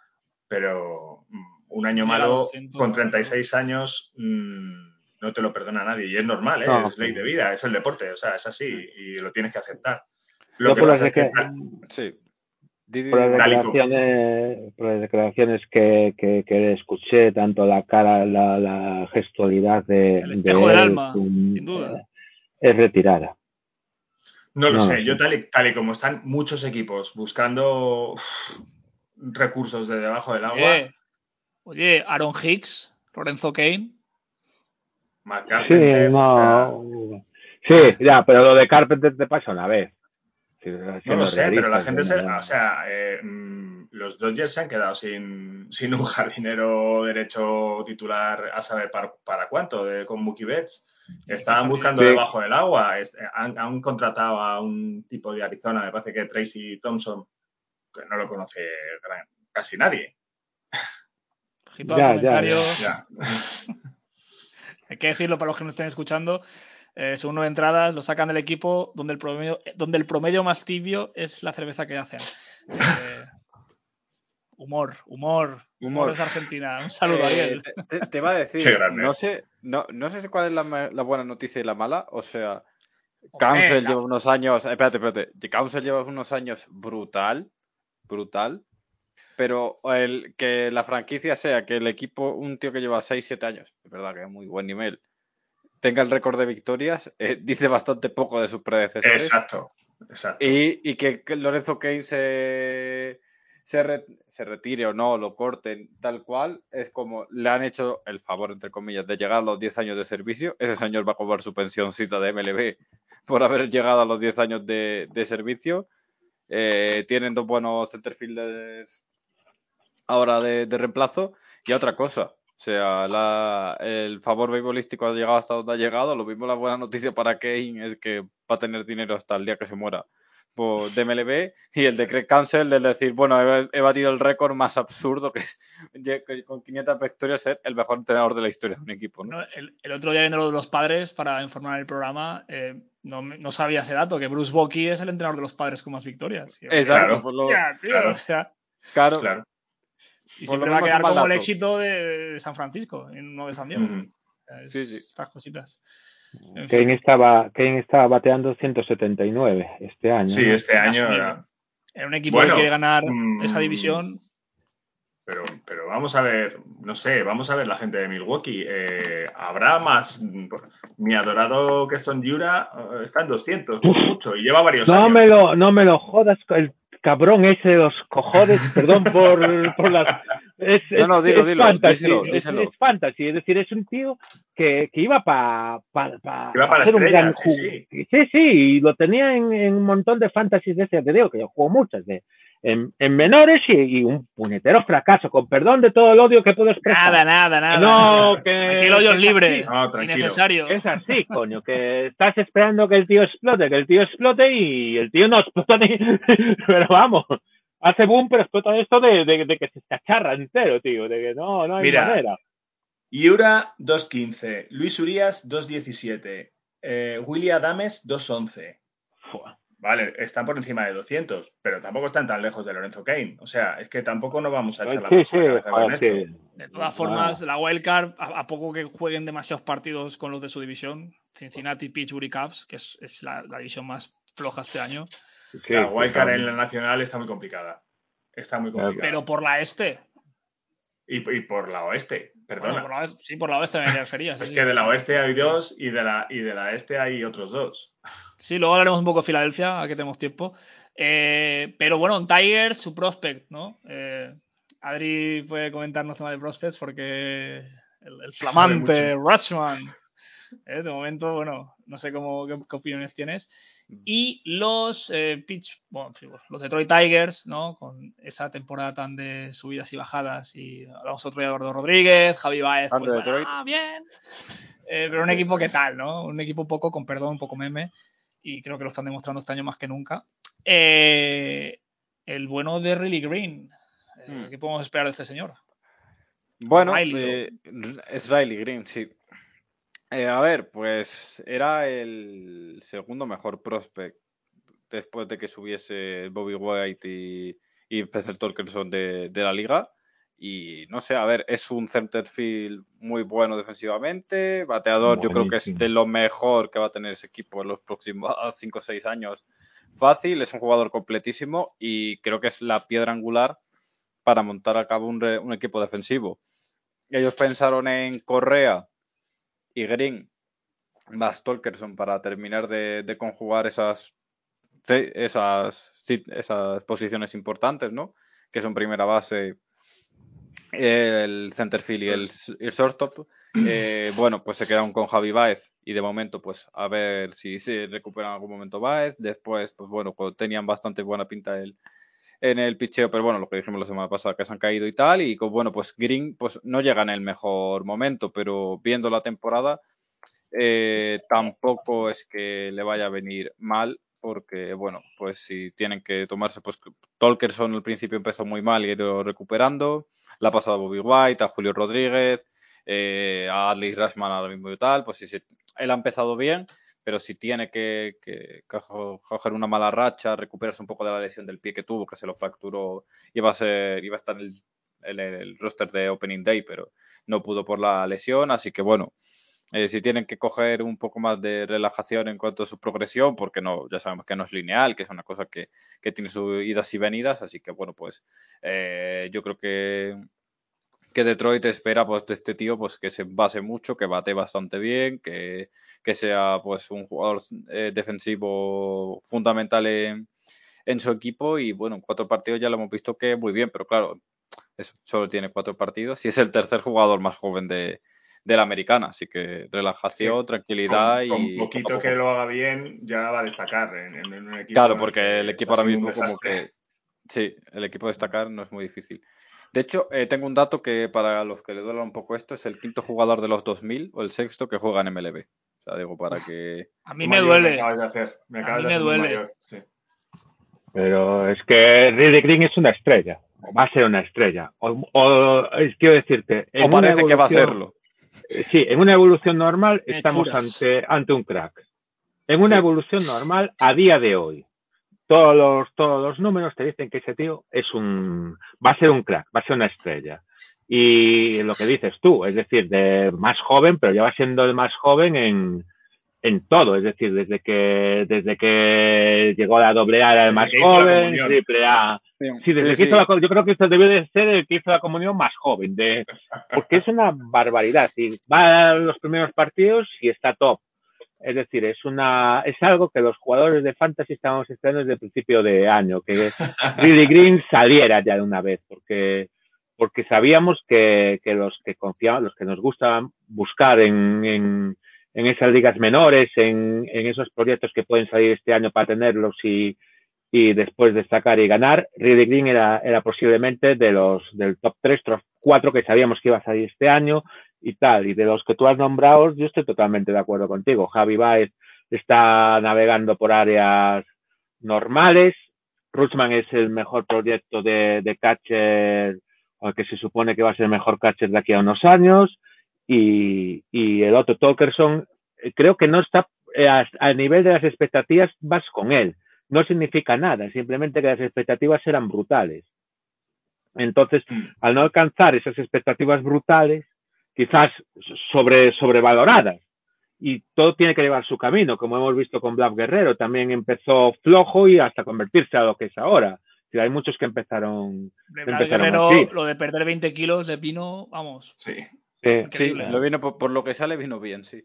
Pero mm, un año malo 200, con ¿no? 36 años mm, no te lo perdona nadie. Y es normal, ¿eh? No. es ley de vida, es el deporte. O sea, es así y lo tienes que aceptar. Lo que por las, pasa es que Sí. Por las declaraciones, por las declaraciones que, que, que escuché, tanto la cara, la, la gestualidad de, El de espejo del él, alma, sin duda. es retirada. No lo No, sé, yo tal y, tal y como están muchos equipos buscando recursos de debajo del agua, Oye, oye, Aaron Hicks, Lorenzo Kane. Matt Sí, Carpenter, o sea, no. Sí, ya, pero lo de Carpenter te pasa una vez. Sí, no lo sé, pero la gente se, o sea, eh, mm, los Dodgers se han quedado sin, sin un jardinero derecho titular a saber para, para cuánto, de, con Mookie Betts. Estaban buscando Sí. debajo del agua, es- han, han contratado a un tipo de Arizona, me parece que Tracy Thompson, que no lo conoce gran- casi nadie. Ojito Ya, ya, comentario. Ya. Hay que decirlo para los que nos estén escuchando. Eh, según nueve entradas, lo sacan del equipo donde el promedio, donde el promedio más tibio es la cerveza que hacen. Eh, humor, humor, humor, desde Argentina. Un saludo, Eh, Ariel. te, te- te iba a decir, no es. sé, no, no sé cuál es la, buena noticia y la mala. O sea, Council lleva unos años. Espérate, espérate. Council lleva unos años brutal. Brutal. Pero el que la franquicia sea que el equipo, un tío que lleva 6-7 años, es verdad que es muy buen nivel, tenga el récord de victorias eh, dice bastante poco de sus predecesores. Exacto, exacto. Y, y que que Lorenzo Kane se, se, se retire o no, lo corten tal cual, es como le han hecho el favor, entre comillas, de llegar a los 10 años de servicio. Ese señor va a cobrar su pensioncita de MLB por haber llegado a los 10 años de, de servicio. Eh, tienen dos buenos centerfielders ahora de, de reemplazo. Y otra cosa, o sea, la- el favor beisbolístico ha llegado hasta donde ha llegado. Lo mismo la buena noticia para Kane es que va a tener dinero hasta el día que se muera por, de MLB. Y el de Craig Cancel de decir, bueno, he, he batido el récord más absurdo que es con 500 victorias ser el mejor entrenador de la historia de un equipo. ¿no? No, el, el otro día viendo lo de los padres para informar el programa, eh, no, no sabía ese dato, que Bruce Bochy es el entrenador de los padres con más victorias. Exacto, Claro. por lo- tío, claro. o sea, claro, Claro. y siempre va a quedar como el éxito de, de San Francisco, no de San Diego. Es- Sí, sí. Estas cositas. Kane estaba, Kane estaba bateando 179 este año. Sí, ¿no? este año era- En un equipo Bueno, que quiere ganar mm, esa división, Pero, pero vamos a ver, no sé, vamos a ver la gente de Milwaukee. Eh, ¿Habrá más? Mi adorado Keston Jura eh, está en 200, como mucho, y lleva varios No años. me lo, no me lo jodas, el cabrón ese de los cojones, perdón por, por las... Es, No, no, es- dilo, es dilo, fantasy, díselo, es- díselo. es fantasy, es decir, es un tío que, que iba para pa, pa- Iba para la ser un gran sí, sí, sí, y lo tenía en, en un montón de fantasies de ese, te digo que yo juego muchas de en, en menores y, y un puñetero fracaso, con perdón de todo el odio que puedo expresar. nada, nada, nada. No, nada. que- Aquí el hoyo es libre, es No, tranquilo. innecesario. Es así, coño, que estás esperando que el tío explote, que el tío explote y el tío no explota ni. Pero vamos, hace boom, pero explota esto de, de, de que se escacharra entero, tío, de que no, no hay Mira. manera. Yura 2.15, Luis Urias 2.17, eh, Willy Adames 2.11. Fua. Vale, están por encima de 200, pero tampoco están tan lejos de Lorenzo Kane. O sea, es que tampoco nos vamos a echar la Sí, mano sí, cabeza con esto. sí. De todas formas, la wildcard, a, a poco que jueguen demasiados partidos con los de su división, Cincinnati, Pittsburgh y Cubs, que es, es la, la división más floja este año, Sí, la sí, wildcard en la nacional está muy complicada. Está muy complicada. pero por la este. Y, y por la oeste, perdona. Bueno, por la, oeste- sí, por la oeste me refería. sí, es sí. que de la oeste hay dos y de la, y de la este hay otros dos. Sí, luego hablaremos un poco de Filadelfia, aquí tenemos tiempo. Eh, pero bueno, en Tigers, su prospect, ¿no? Eh, Adri puede comentarnos tema de prospects porque el, el flamante Rutschman, eh, de momento, bueno, no sé cómo, qué, qué opiniones tienes. Y los eh, pitch, bueno, los Detroit Tigers, ¿no? Con esa temporada tan de subidas y bajadas. Y hablamos otro día de Eduardo Rodríguez, Javi Baez. Pues, Detroit. ah, bien. Eh, pero un equipo que tal, ¿no? Un equipo un poco, con perdón, un poco meme. Y creo que lo están demostrando este año más que nunca. Eh, el bueno de Riley Green. Eh, Hmm. ¿Qué podemos esperar de este señor? Bueno, Riley, es Riley Green, sí. Eh, a ver, pues era el segundo mejor prospect después de que subiese Bobby White y, y Spencer Torkelson de, de la liga. Y no sé, a ver, es un centerfield muy bueno defensivamente, bateador, yo creo que es de lo mejor que va a tener ese equipo en los próximos 5 o 6 años. Fácil, es un jugador completísimo y creo que es la piedra angular para montar a cabo un, re- un equipo defensivo. Ellos pensaron en Correa y Green más Tolkerson para terminar de, de conjugar esas, esas, posiciones importantes, ¿no? Que son primera base, el centerfield y el, y el shortstop. Eh, bueno, pues se quedaron con Javi Baez y de momento, pues a ver si se recupera en algún momento Baez. Después, pues bueno, pues, tenían bastante buena pinta el, en el picheo, pero bueno, lo que dijimos la semana pasada, que se han caído y tal, y bueno, pues Green pues no llega en el mejor momento, pero viendo la temporada, eh, tampoco es que le vaya a venir mal, porque bueno, pues si tienen que tomarse, pues Tolkerson al principio empezó muy mal y ha ido recuperando, la ha pasado a Bobby White, a Julio Rodríguez, eh, a Adley Rashman ahora mismo y tal, pues sí, sí, él ha empezado bien, pero si tiene que, coger una mala racha, recuperarse un poco de la lesión del pie que tuvo, que se lo fracturó, iba a iba a estar en el, roster de Opening Day, pero no pudo por la lesión, así que bueno, eh, si tienen que coger un poco más de relajación en cuanto a su progresión, porque no, ya sabemos que no es lineal, que es una cosa que, que tiene sus idas y venidas, así que bueno, pues eh, yo creo que, que Detroit espera pues de este tío pues que se base mucho, que bate bastante bien, que, que sea pues un jugador eh, defensivo fundamental en, en, su equipo y bueno, en cuatro partidos ya lo hemos visto que muy bien, pero claro, eso, solo tiene cuatro partidos y es el tercer jugador más joven de, de la americana, así que relajación, tranquilidad con, y... Con poquito que lo haga bien ya va a destacar en, en un equipo. Claro, porque el equipo ahora mismo como que... Sí, el equipo destacar no es muy difícil. De hecho, eh, tengo un dato que para los que le duela un poco esto es el quinto jugador de los 2000 o el sexto que juega en MLB. O sea, digo, para que... A mí me duele. Me acabas de hacer. Me acabas a mí de me hacer duele. Mayor, sí. Pero es que Ridley Green es una estrella. Va a ser una estrella. O, o es, quiero decirte. o parece que va a serlo. Sí, en una evolución normal estamos ante, ante un crack. En una Sí. evolución normal, a día de hoy, todos los, todos los números te dicen que ese tío es un, va a ser un crack, va a ser una estrella. Y lo que dices tú, es decir, de más joven, pero ya va siendo el más joven en, en todo. Es decir, desde que, desde que llegó a la doble A era el más joven, triple A. Sí, desde que hizo la, yo creo que esto debió de ser el que hizo la comunión más joven, de, porque es una barbaridad. Y va a los primeros partidos y está top. Es decir, es una, es algo que los jugadores de fantasy estábamos esperando desde el principio de año, que Billy Green saliera ya de una vez, porque, porque sabíamos que, que los que confiaban, los que nos gusta buscar en, en, en esas ligas menores, en, en esos proyectos que pueden salir este año para tenerlos y, y después destacar y ganar, Ridley Green era, era posiblemente de los del top 3, top 4 que sabíamos que iba a salir este año y tal. Y de los que tú has nombrado, yo estoy totalmente de acuerdo contigo. Javi Baez está navegando por áreas normales. Rutzman es el mejor proyecto de, de catcher, o que se supone que va a ser el mejor catcher de aquí a unos años. Y, y el Otto Tolkerson, eh, creo que no está eh, a, a nivel de las expectativas, vas con él no significa nada, simplemente que las expectativas eran brutales. Entonces, al no alcanzar esas expectativas brutales, quizás sobre, sobrevaloradas, y todo tiene que llevar su camino, como hemos visto con Black Guerrero, también empezó flojo y hasta convertirse a lo que es ahora. Hay muchos que empezaron. De empezaron Guerrero, así. lo de perder 20 kilos de pino, vamos. Sí. Sí, Sí, Increíble. lo vino por, por lo que sale vino bien, sí.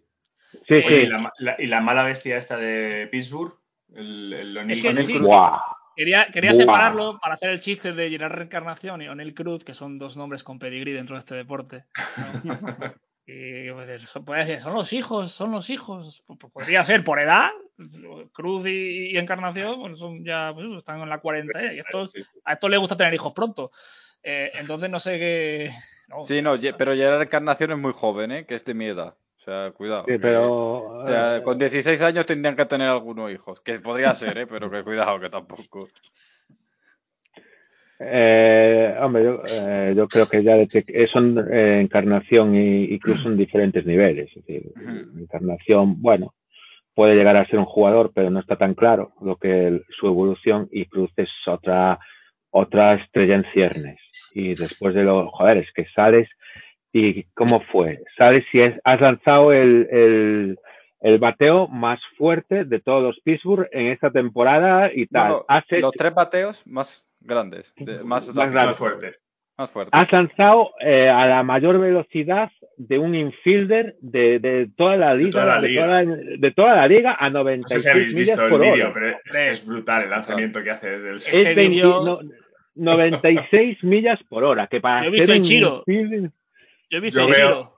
sí. Oye, sí. ¿y, la, ma- la- y la mala bestia esta de Pittsburgh, el, el O'Neal Es que O'Neal sí. Cruz. Quería, quería Buah. separarlo para hacer el chiste de Gerard Reencarnación y Onel Cruz, que son dos nombres con pedigrí dentro de este deporte. ¿no? y pues, puede decir, son los hijos, son los hijos. Pues, pues, podría ser por edad. Cruz y, y Encarnación pues, son ya pues, eso, están en la 40 y estos, a estos les gusta tener hijos pronto. Eh, entonces no sé qué. no, Sí, no, pero Gerard Encarnación es muy joven, ¿eh? Que es de mi edad. O sea, cuidado. Sí, que- pero. O sea, con 16 años tendrían que tener algunos hijos. Que podría ser, ¿eh? Pero que cuidado, que tampoco. Eh, hombre, yo, eh, yo creo que ya desde que- son eh, Encarnación y, y Cruz son diferentes niveles. Es decir. Encarnación, bueno, puede llegar a ser un jugador, pero no está tan claro lo que el- su evolución y Cruz es otra, otra estrella en ciernes. Y después de lo, joder, es que sales y ¿cómo fue? Sales y es- has lanzado el, el, el bateo más fuerte de todos los Pittsburgh en esta temporada y tal. no, Has hecho- los tres bateos más grandes, de- más, grandes. Más fuertes. más fuertes. has lanzado eh, a la mayor velocidad de un infielder de, de toda la liga, toda la de, liga. toda la, de toda la liga a No sé 96 si habéis visto el vídeo, pero es, brutal el lanzamiento que hace desde el Es 20 vídeo- no, 96 millas por hora, que para Yo he visto ser en un Chiro. infielder- Yo he visto Yo el veo-.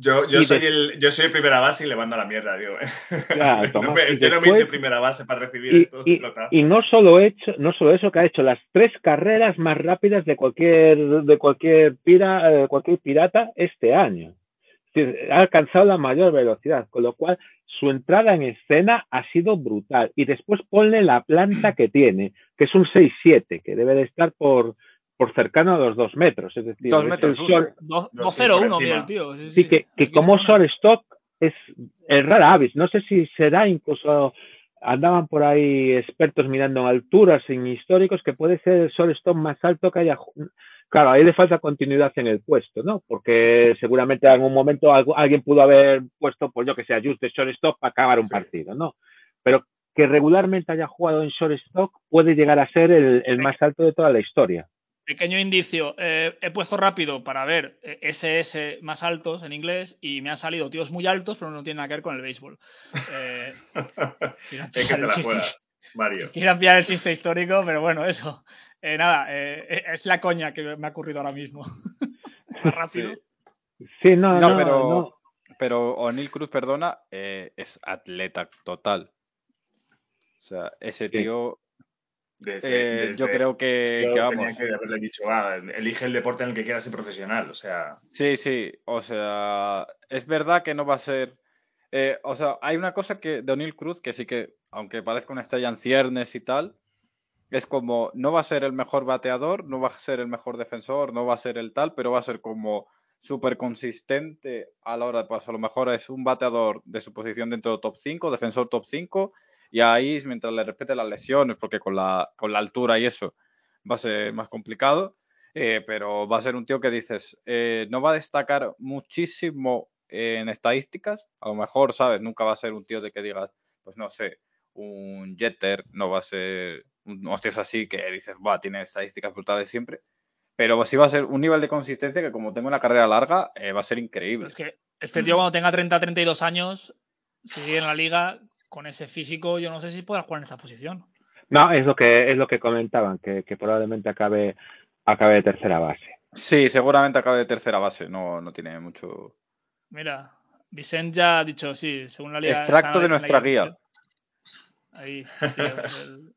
Yo, yo, soy el, yo soy el primera base y le mando a la mierda, digo. ¿eh? Claro, No Tomás, me- y yo no me hice primera base para recibir y, esto. y- no solo hecho, no solo eso, que ha hecho las tres carreras más rápidas de cualquier, de cualquier, pira, eh, cualquier pirata este año. Es decir, ha alcanzado la mayor velocidad, con lo cual su entrada en escena ha sido brutal. Y después ponle la planta que tiene, que es un 6-7, que debe de estar por, por cercano a los dos metros. Es decir, Dos metros el uno. short- Dos- No, sí, 2-0-1, por mira el tío. Sí, Sí, sí. que, que como shortstop es, es rara avis. No sé si será incluso, andaban por ahí expertos mirando en alturas, en históricos, que puede ser el shortstop más alto que haya. Claro, ahí le falta continuidad en el puesto, ¿no? Porque seguramente en algún momento algo- alguien pudo haber puesto, pues yo que sé, a Just de shortstop para acabar un Sí. partido, ¿no? Pero que regularmente haya jugado en shortstop puede llegar a ser el, el más alto de toda la historia. Pequeño indicio. Eh, he puesto rápido para ver SS más altos en inglés y me han salido tíos muy altos, pero no tienen nada que ver con el béisbol. Eh, es que te la juegas, Mario. Quiero ampliar el chiste histórico, pero bueno, eso. Eh, nada, eh, es la coña que me ha ocurrido ahora mismo. Más rápido. Sí, no, No, no, pero, no. pero O'Neill Cruz, perdona, eh, es atleta total. O sea, ese Sí. tío, Desde- eh, desde- yo creo que, yo que tenía vamos. que haberle dicho, ah, elige el deporte en el que quieras ser profesional. O sea, Sí, sí, o sea, es verdad que no va a ser. eh, o sea, hay una cosa que de O'Neill Cruz que sí que, aunque parezca una estrella en ciernes y tal, es como, no va a ser el mejor bateador, no va a ser el mejor defensor, no va a ser el tal, pero va a ser como súper consistente a la hora de, pues a lo mejor es un bateador de su posición dentro del top 5, defensor top 5, y ahí mientras le respete las lesiones, porque con la, con la altura y eso va a ser más complicado, eh, pero va a ser un tío que dices, eh, no va a destacar muchísimo en estadísticas, a lo mejor, ¿sabes? Nunca va a ser un tío de que digas, pues no sé, un Jeter, no va a ser un hostias así que dices, va, tiene estadísticas brutales siempre, pero sí va a ser un nivel de consistencia que como tengo una carrera larga, eh, va a ser increíble. Es que este tío cuando tenga 30, 32 años, si sigue en la liga, con ese físico, yo no sé si podrá jugar en esta posición. No, es lo que es lo que comentaban, que, que probablemente acabe, acabe de tercera base. Sí, seguramente acabe de tercera base, no, no tiene mucho... Mira, Vicent ya ha dicho, sí, según la liga. Extracto de nuestra guía. Ahí, sí, el,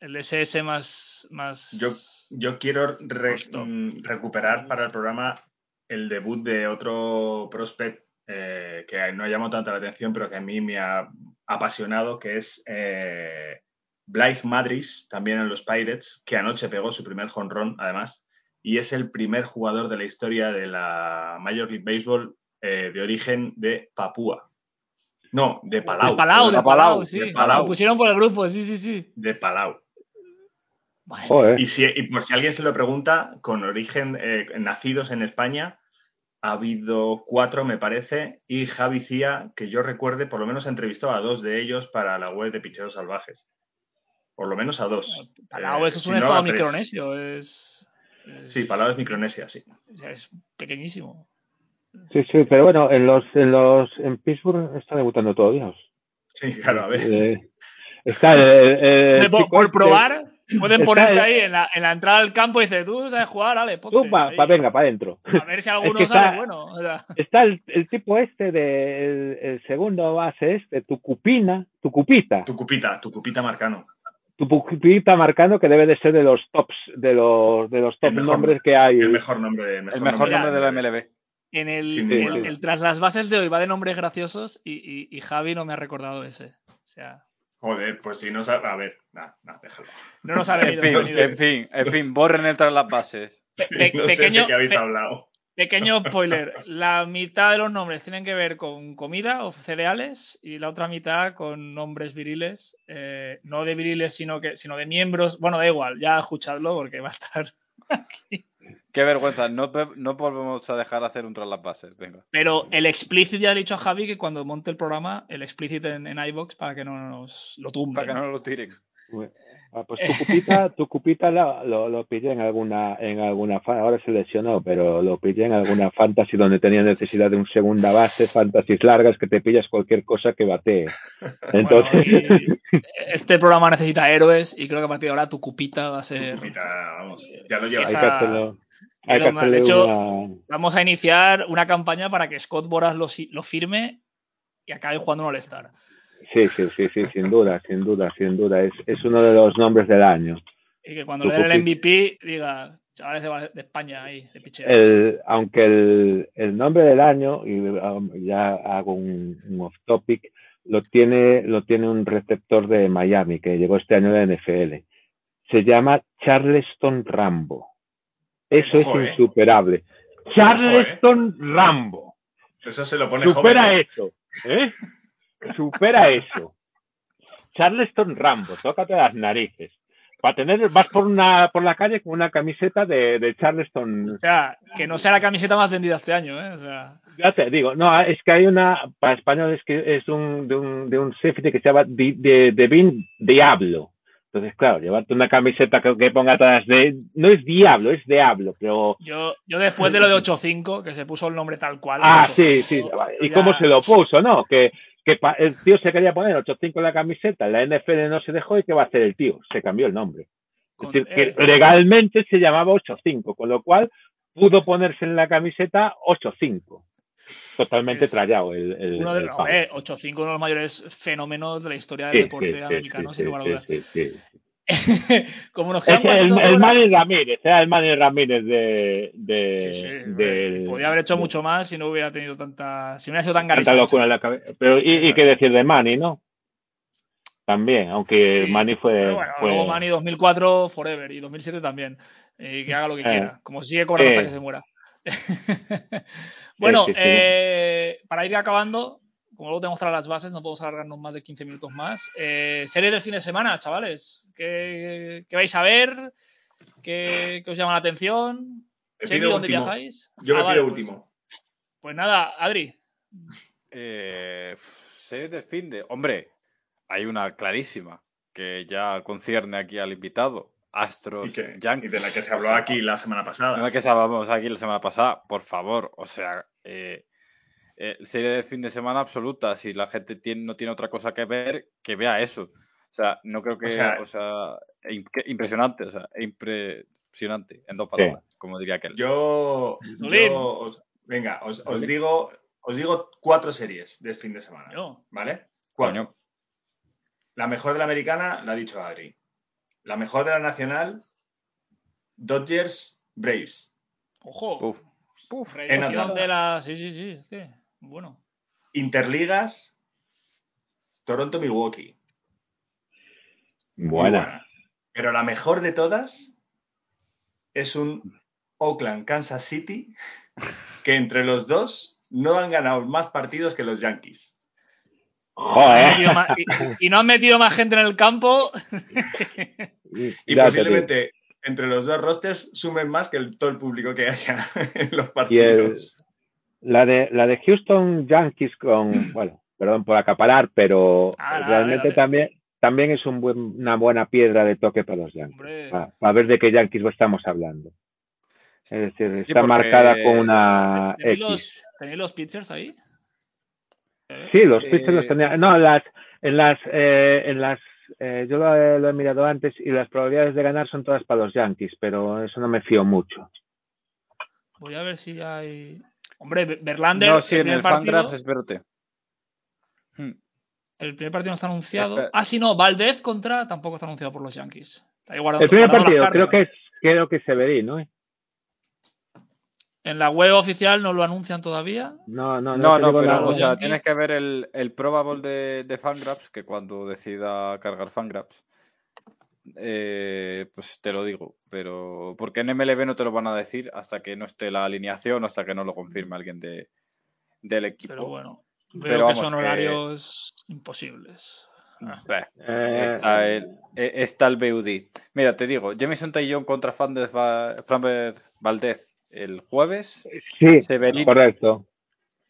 el SS más. más... yo, yo quiero re- mm, recuperar para el programa el debut de otro prospect eh, que no ha llamado tanto la atención, pero que a mí me ha apasionado, que es eh, Blythe Madris, también en los Pirates, que anoche pegó su primer jonrón, además, y es el primer jugador de la historia de la Major League Baseball eh, de origen de Papúa. No, de Palau. De Palau, de Palau, sí. de Palau. Lo pusieron por el grupo, sí, sí, sí. De Palau. Vale. Joder. Y, si, y por si alguien se lo pregunta, con origen, eh, nacidos en España, ha habido cuatro, me parece, y Javi Cía, que yo recuerde, por lo menos ha entrevistado a dos de ellos para la web de Picheos Salvajes. Por lo menos a dos. Palau, Eh, eso es si un no, estado micronesio, es. es- Sí, Palau es Micronesia, sí. es pequeñísimo. Sí, sí, pero bueno, en los, en los, en Pittsburgh está debutando todavía. Sí, claro, a ver. Eh, está el, el- el Hombre, por, probar, pueden ponerse ahí en la, en la entrada del campo y dice, tú sabes jugar, dale, ponte. Tú, pa, ahí". pa- venga, para adentro. A ver si alguno que sale está- bueno. o sea, Está el, el tipo este de el, el segundo base este, Tucupina, Tucupita, Tu cupita, tu cupita marcano. Tucupita marcando que debe de ser de los tops, de los de los top mejor- nombres que hay. El mejor nombre. El mejor, El mejor Mira, nombre de la MLB. en el, tras las bases de hoy va de nombres graciosos y, y- y Javi no me ha recordado ese. O sea, Joder, pues si no sabe. A ver, nada, nada, déjalo. no nos ha En fin, en fin, en fin, borren el tras las bases. Pe- Sí, pe- no sé pequeño, de qué habéis pe- hablado. pequeño spoiler. La mitad de los nombres tienen que ver con comida o cereales y la otra mitad con nombres viriles. eh, no de viriles, sino que sino de miembros. Bueno, da igual, ya escuchadlo porque va a estar. Qué vergüenza, no, no volvemos a dejar hacer un tras las bases. Venga. Pero el explicit ya le he dicho a Javi que cuando monte el programa, el explicit en, en iBox para que no nos lo tumben. Para que no lo tiren. Ah, pues Tucupita, Tucupita lo, lo, lo pillé en alguna, en alguna ahora se lesionó, pero lo pillé en alguna fantasy donde tenía necesidad de un segunda base, fantasies largas que te pillas cualquier cosa que batee. Entonces, Bueno, este programa necesita héroes y creo que a partir de ahora tu cupita va a Tu ser. cupita, vamos, ya lo llevas. Esa-. Hay que. De hecho, una, Vamos a iniciar una campaña para que Scott Boras lo, firme y acabe jugando un All-Star. Sí, sí, sí, sí, sin duda, sin duda, sin duda. Es, es uno de los nombres del año. Y que cuando le den el. MVP diga, chavales de, de España ahí, de picheo. El, aunque el, el nombre del año, y um, ya hago un, un off topic, lo tiene, lo tiene un receptor de Miami que llegó este año la NFL. Se llama Charleston Rambo. Eso Ojo, es eh. insuperable. Charleston Rambo. Eso se lo pone Supera joven. ¿eh? eso. ¿eh? Supera eso. Charleston Rambo, tócate las narices. Para tener, vas por una por la calle con una camiseta de, de Charleston O sea, que no sea la camiseta más vendida este año, ¿eh? O sea, Ya te digo, no, es que hay una, para español es que es un, de un, de un safety que se llama Devin Diablo. Entonces, claro, llevarte una camiseta que, que ponga atrás de. No es Diablo, es Diablo, pero. Yo, yo después de lo de 8.5, que se puso el nombre tal cual. Ah, 8.5, sí, sí. ¿Y ya- cómo se lo puso, no? Que, que el tío se quería poner 8.5 en la camiseta, la NFL no se dejó y ¿qué va a hacer el tío? Se cambió el nombre. con- Es decir, que legalmente se llamaba 8.5, con lo cual pudo ponerse en la camiseta 8.5. Totalmente trallado el, el, uno de, eh, 8.5, uno de los mayores fenómenos de la historia del Sí, deporte sí, americano, sí, sin lugar a dudas. Como nos quedan que el, de el Manny Ramírez, era el Manny Ramírez de. de, Sí, sí, del- y podía haber hecho de- mucho más si no hubiera tenido tanta. Si no hubiera sido tan Gary locura en la cabeza. Pero, y, y qué decir de Manny, ¿no? También, aunque Manny fue. Pero bueno, fue- luego Manny 2004 Forever y 2007 también. Y que haga lo que Eh. quiera. Como sigue cobrando Sí. hasta que se muera. bueno, sí, sí. eh, para ir acabando, como luego tenemos que mostrar las bases, no podemos alargarnos más de 15 minutos más. Eh, serie del fin de semana, chavales. ¿Qué, qué vais a ver? ¿Qué, qué os llama la atención? Me pido ¿dónde último. viajáis? Yo me Ah, pido vale, pues- último. Pues nada, Adri. Eh, series del fin de. Hombre, hay una clarísima que ya concierne aquí al invitado. Astros Y, que- Yankees. y de la que se O habló sea, aquí la semana pasada. de la que se hablamos aquí la semana pasada, por favor. O sea, eh, eh, serie de fin de semana absoluta. Si la gente tiene, no tiene otra cosa que ver, que vea eso. O sea, no creo que. O sea- sea, im- que- impresionante. O sea, impresionante. En dos palabras, como diría aquel. Yo, yo os- venga, os, digo, os digo cuatro series de este fin de semana. Yo. ¿Vale? Cuatro. Coño. La mejor de la americana la ha dicho Adri. La mejor de la nacional, Dodgers, Braves. Ojo. Uf. Uf. De la. Sí, sí, sí. sí. Bueno. Interligas, Toronto, Milwaukee. Muy Buena. Pero la mejor de todas es un Oakland, Kansas City, que entre los dos no han ganado más partidos que los Yankees. Y, y no han metido más gente en el campo. Y Ya posiblemente entre los dos rosters sumen más que el- todo el público que haya en los el- partidos. La de, la de Houston Yankees con, bueno, perdón por acaparar, pero Ah, realmente dale, dale. también, también es un buen- una buena piedra de toque para los Yankees. Para, ver de qué Yankees estamos hablando. Es decir, Sí, está marcada con una ¿Tenéis X. los, ¿Tenéis los pitchers ahí? Sí, los Eh, pitchers los tenía. No, las, en las, eh, en las, eh, yo lo, he- lo he mirado antes y las probabilidades de ganar son todas para los Yankees, pero eso no me fío mucho. Voy a ver si hay. Hombre, Verlander. No, sí, en primer el partido, Fangraphs, espérate. Hmm. El primer partido no está anunciado. Espera. Ah, sí, no, Valdez contra tampoco está anunciado por los Yankees. Está ahí guardando- El primer partido creo que es, creo que es Severino, ¿eh? En la web oficial no lo anuncian todavía. No, no, no, No, pero, o sea, tienes que ver el, el probable de, de Fangraphs, que cuando decida cargar Fangraphs, eh, pues te lo digo. Pero, porque en MLB no te lo van a decir hasta que no esté la alineación, hasta que no lo confirme alguien de, del equipo. Pero bueno, veo Pero que son que- imposibles. Ah, Eh, está, el, eh, está el BUD. Mira, te digo, Jamison Taillon contra Framber Valdez el jueves. Sí, Severino, correcto.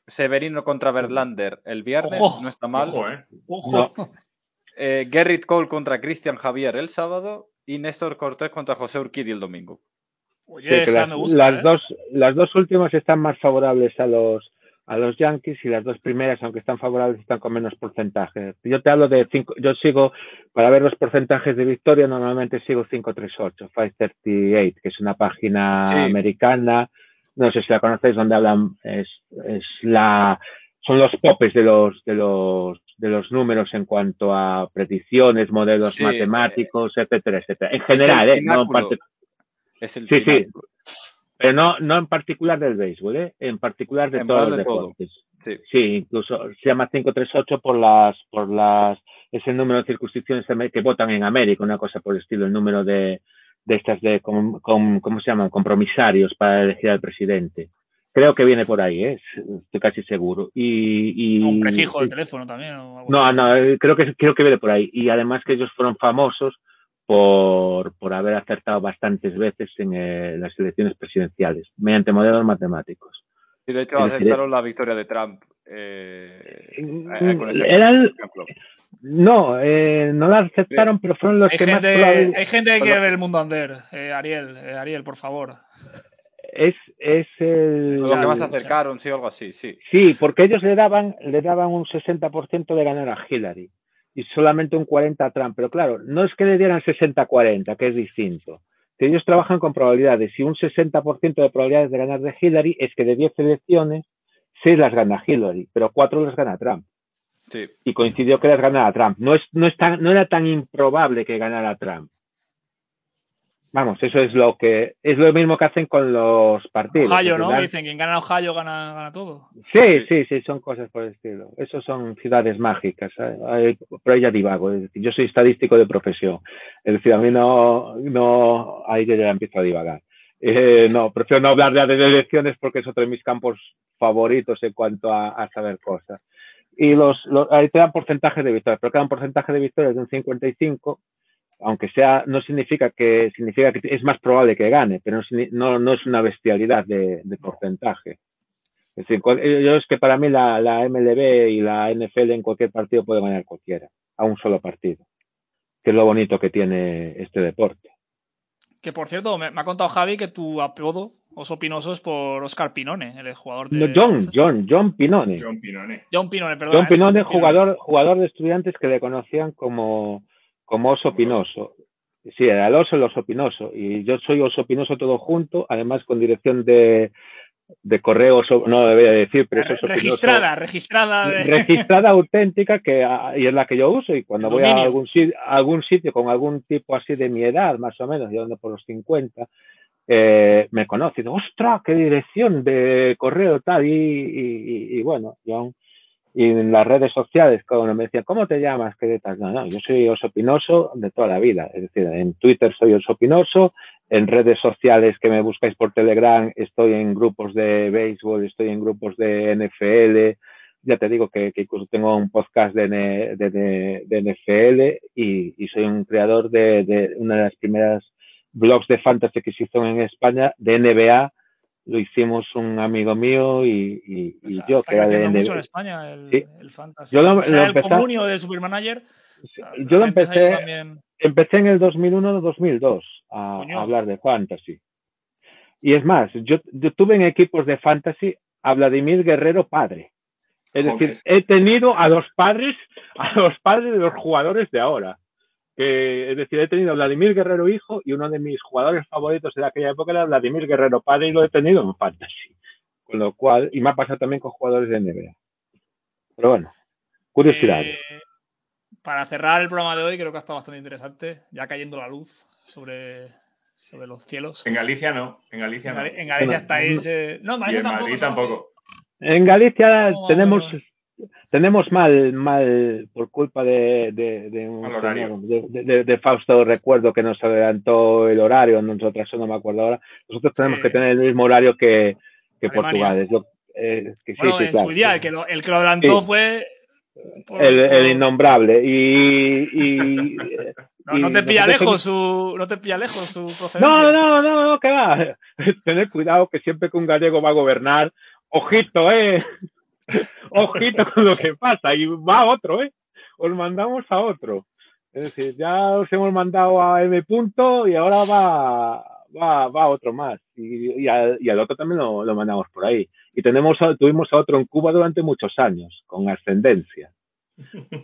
Severino contra Verlander el viernes, Ojo. no está mal. Ojo, ¿eh? Ojo. Eh, Gerrit Cole contra Cristian Javier el sábado y Néstor Cortés contra José Urquidi el domingo. Oye, Sí, que esa las, me gusta. las ¿eh? dos, las dos últimas están más favorables a los a los Yankees y las dos primeras, aunque están favorables, están con menos porcentaje. Yo te hablo de cinco, yo sigo, para ver los porcentajes de victoria, normalmente sigo 538, 538, que es una página Sí. americana, no sé si la conocéis, donde hablan, es, es la, son los popes de los, de los, de los números en cuanto a predicciones, modelos Sí, matemáticos, etcétera, etcétera. En general, ¿eh? No parte- Es el Sí, sí. Pero no, no en particular del béisbol, ¿eh? En particular de En todos los de todo. deportes. Sí. Sí, incluso se llama 538 por las, por las, es el número de circunscripciones que votan en América, una cosa por el estilo, el número de, de estas de, com- com- ¿cómo se llaman? Compromisarios para elegir al presidente. Creo que viene por ahí, ¿eh? Estoy casi seguro. Y, y Un prefijo de teléfono también. o algo no, así. no, eh, creo que creo que viene por ahí. Y además que ellos fueron famosos por, por haber acertado bastantes veces en eh, las elecciones presidenciales, mediante modelos matemáticos. Y de hecho Es decir, aceptaron la victoria de Trump. eh, eh, con ese Era el- ejemplo. No, eh, no la aceptaron, pero fueron los Hay que más probable- hay gente que quiere ver el mundo under. Eh, Ariel, eh, Ariel, por favor. es, es el... Lo que más se acercaron, sí, algo así, sí. Sí, porque ellos le daban, le daban un 60% de ganar a Hillary y solamente un 40% a Trump. Pero claro, no es que le dieran 60-40, que es distinto. Que ellos trabajan con probabilidades y un 60% de probabilidades de ganar de Hillary es que de 10 elecciones, 6 las gana Hillary, pero 4 las gana Trump. Sí. Y coincidió que las ganara Trump. No, es, no, es tan- no era tan improbable que ganara Trump. Vamos, eso es lo que es lo mismo que hacen con los partidos. Ohio, ¿no? Dicen, quien gana Ohio gana, gana todo. Sí, sí, sí, son cosas por el estilo. Esos son ciudades mágicas. Ay, pero ya divago. Es decir, yo soy estadístico de profesión. Es decir, a mí no, no, ahí yo ya empiezo a divagar. Eh, no, prefiero no hablar ya de elecciones porque es otro de mis campos favoritos en cuanto a, a saber cosas. Y los, los, ahí te dan porcentajes de victorias, pero cada porcentaje de victorias de un 55, aunque sea, no significa que, significa que es más probable que gane, pero no, no, no es una bestialidad de, de porcentaje. Es decir, cual- yo es que para mí la, la MLB y la NFL en cualquier partido puede ganar cualquiera, a un solo partido. Que es lo bonito que tiene este deporte. Que por cierto, me, me ha contado Javi que tu apodo, Oso Pinoso, es por Oscar Pinone, el jugador de. No, John, John, John Pinone. John Pinone. John Pinone, perdón. John Pinone, jugador, jugador de estudiantes que le conocían como, como Oso Pinoso. Sí, era el oso, el oso pinoso. Y yo soy oso pinoso todo junto, además con dirección de, de correo, no debería decir, pero es oso pinoso. Registrada, registrada. de- registrada auténtica que ah, y es la que yo uso y cuando voy a algún sitio, a algún sitio con algún tipo así de mi edad más o menos yo ando por los 50 eh, me conoce y digo ostras qué dirección de correo tal y, y- y- y bueno yo y en las redes sociales cuando me decían ¿cómo te llamas? ¿qué tal? no, no, yo soy Oso Pinoso de toda la vida es decir en Twitter soy Oso Pinoso en redes sociales que me buscáis por Telegram estoy en grupos de béisbol estoy en grupos de NFL ya te digo que, incluso tengo un podcast de, de, de- de NFL y, y soy un creador de una de las primeras blogs de fantasy que se hizo en España de NBA. Lo hicimos un amigo mío y, y- y Está- yo, está que era de mucho en NBA. España el, Sí. el fantasy. Yo lo- O sea, lo el empecé- comunio del Supermanager. la Yo lo empecé, también- empecé en el 2001-2002 a, Coño. a hablar de fantasy. Y es más, yo, yo tuve en equipos de fantasy a Vladimir Guerrero padre. Es Joder. decir, he tenido a los padres, a los padres de los jugadores de ahora. Que, es decir, he tenido a Vladimir Guerrero hijo y uno de mis jugadores favoritos de aquella época era Vladimir Guerrero padre y lo he tenido en fantasy. Con lo cual, y me ha pasado también con jugadores de NBA. Pero bueno, curiosidades. Eh, para cerrar el programa de hoy, creo que ha estado bastante interesante, ya cayendo la luz sobre, sobre los cielos. En Galicia no. En Galicia En, no. En Galicia estáis. eh, No, en Y Galicia en Madrid tampoco. En Galicia No, tenemos no, tenemos mal mal por culpa de, de, de un de, de- Fausto recuerdo que nos adelantó el horario, nosotros no me acuerdo ahora. Nosotros tenemos que tener el mismo horario que, que. Portugal. Es lo- eh, que sí, Bueno, sí, en claro. su día, el que lo, el que lo adelantó fue. por- el, el innombrable y, y no, no te pilla lejos su. No te pilla lejos su procedencia. No, no, no, no, que va. Tener cuidado que siempre que un gallego va a gobernar, ojito, eh. Ojito con lo que pasa. Y va otro, eh. Os mandamos a otro. Es decir, ya os hemos mandado a M. Punto y ahora va, va, va otro más. Y, y, al, y al otro también lo, lo, mandamos por ahí. Y tenemos, tuvimos a otro en Cuba durante muchos años, con ascendencia.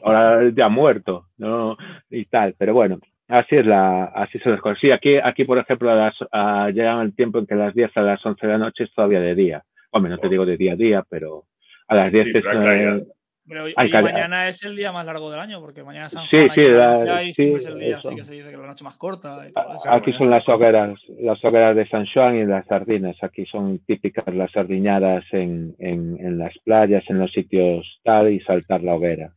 Ahora ya muerto, ¿no? Y tal. Pero bueno, Así es la, así son las cosas. Sí, aquí, aquí por ejemplo, a las, a, llegan el tiempo en que a las 10 a las 11 de la noche es todavía de día. Hombre, no te digo de día a día, pero a las 10 Sí, es, eh, Pero hoy, mañana es el día más largo del año, porque mañana es San Sí, Juan sí, en la- y sí, siempre es el día eso. así que se dice que la noche más corta y todo eso. aquí son las hogueras, las hogueras de San Juan y las sardinas. Aquí son típicas las sardiñadas en, en, en las playas, en los sitios tal, y saltar la hoguera.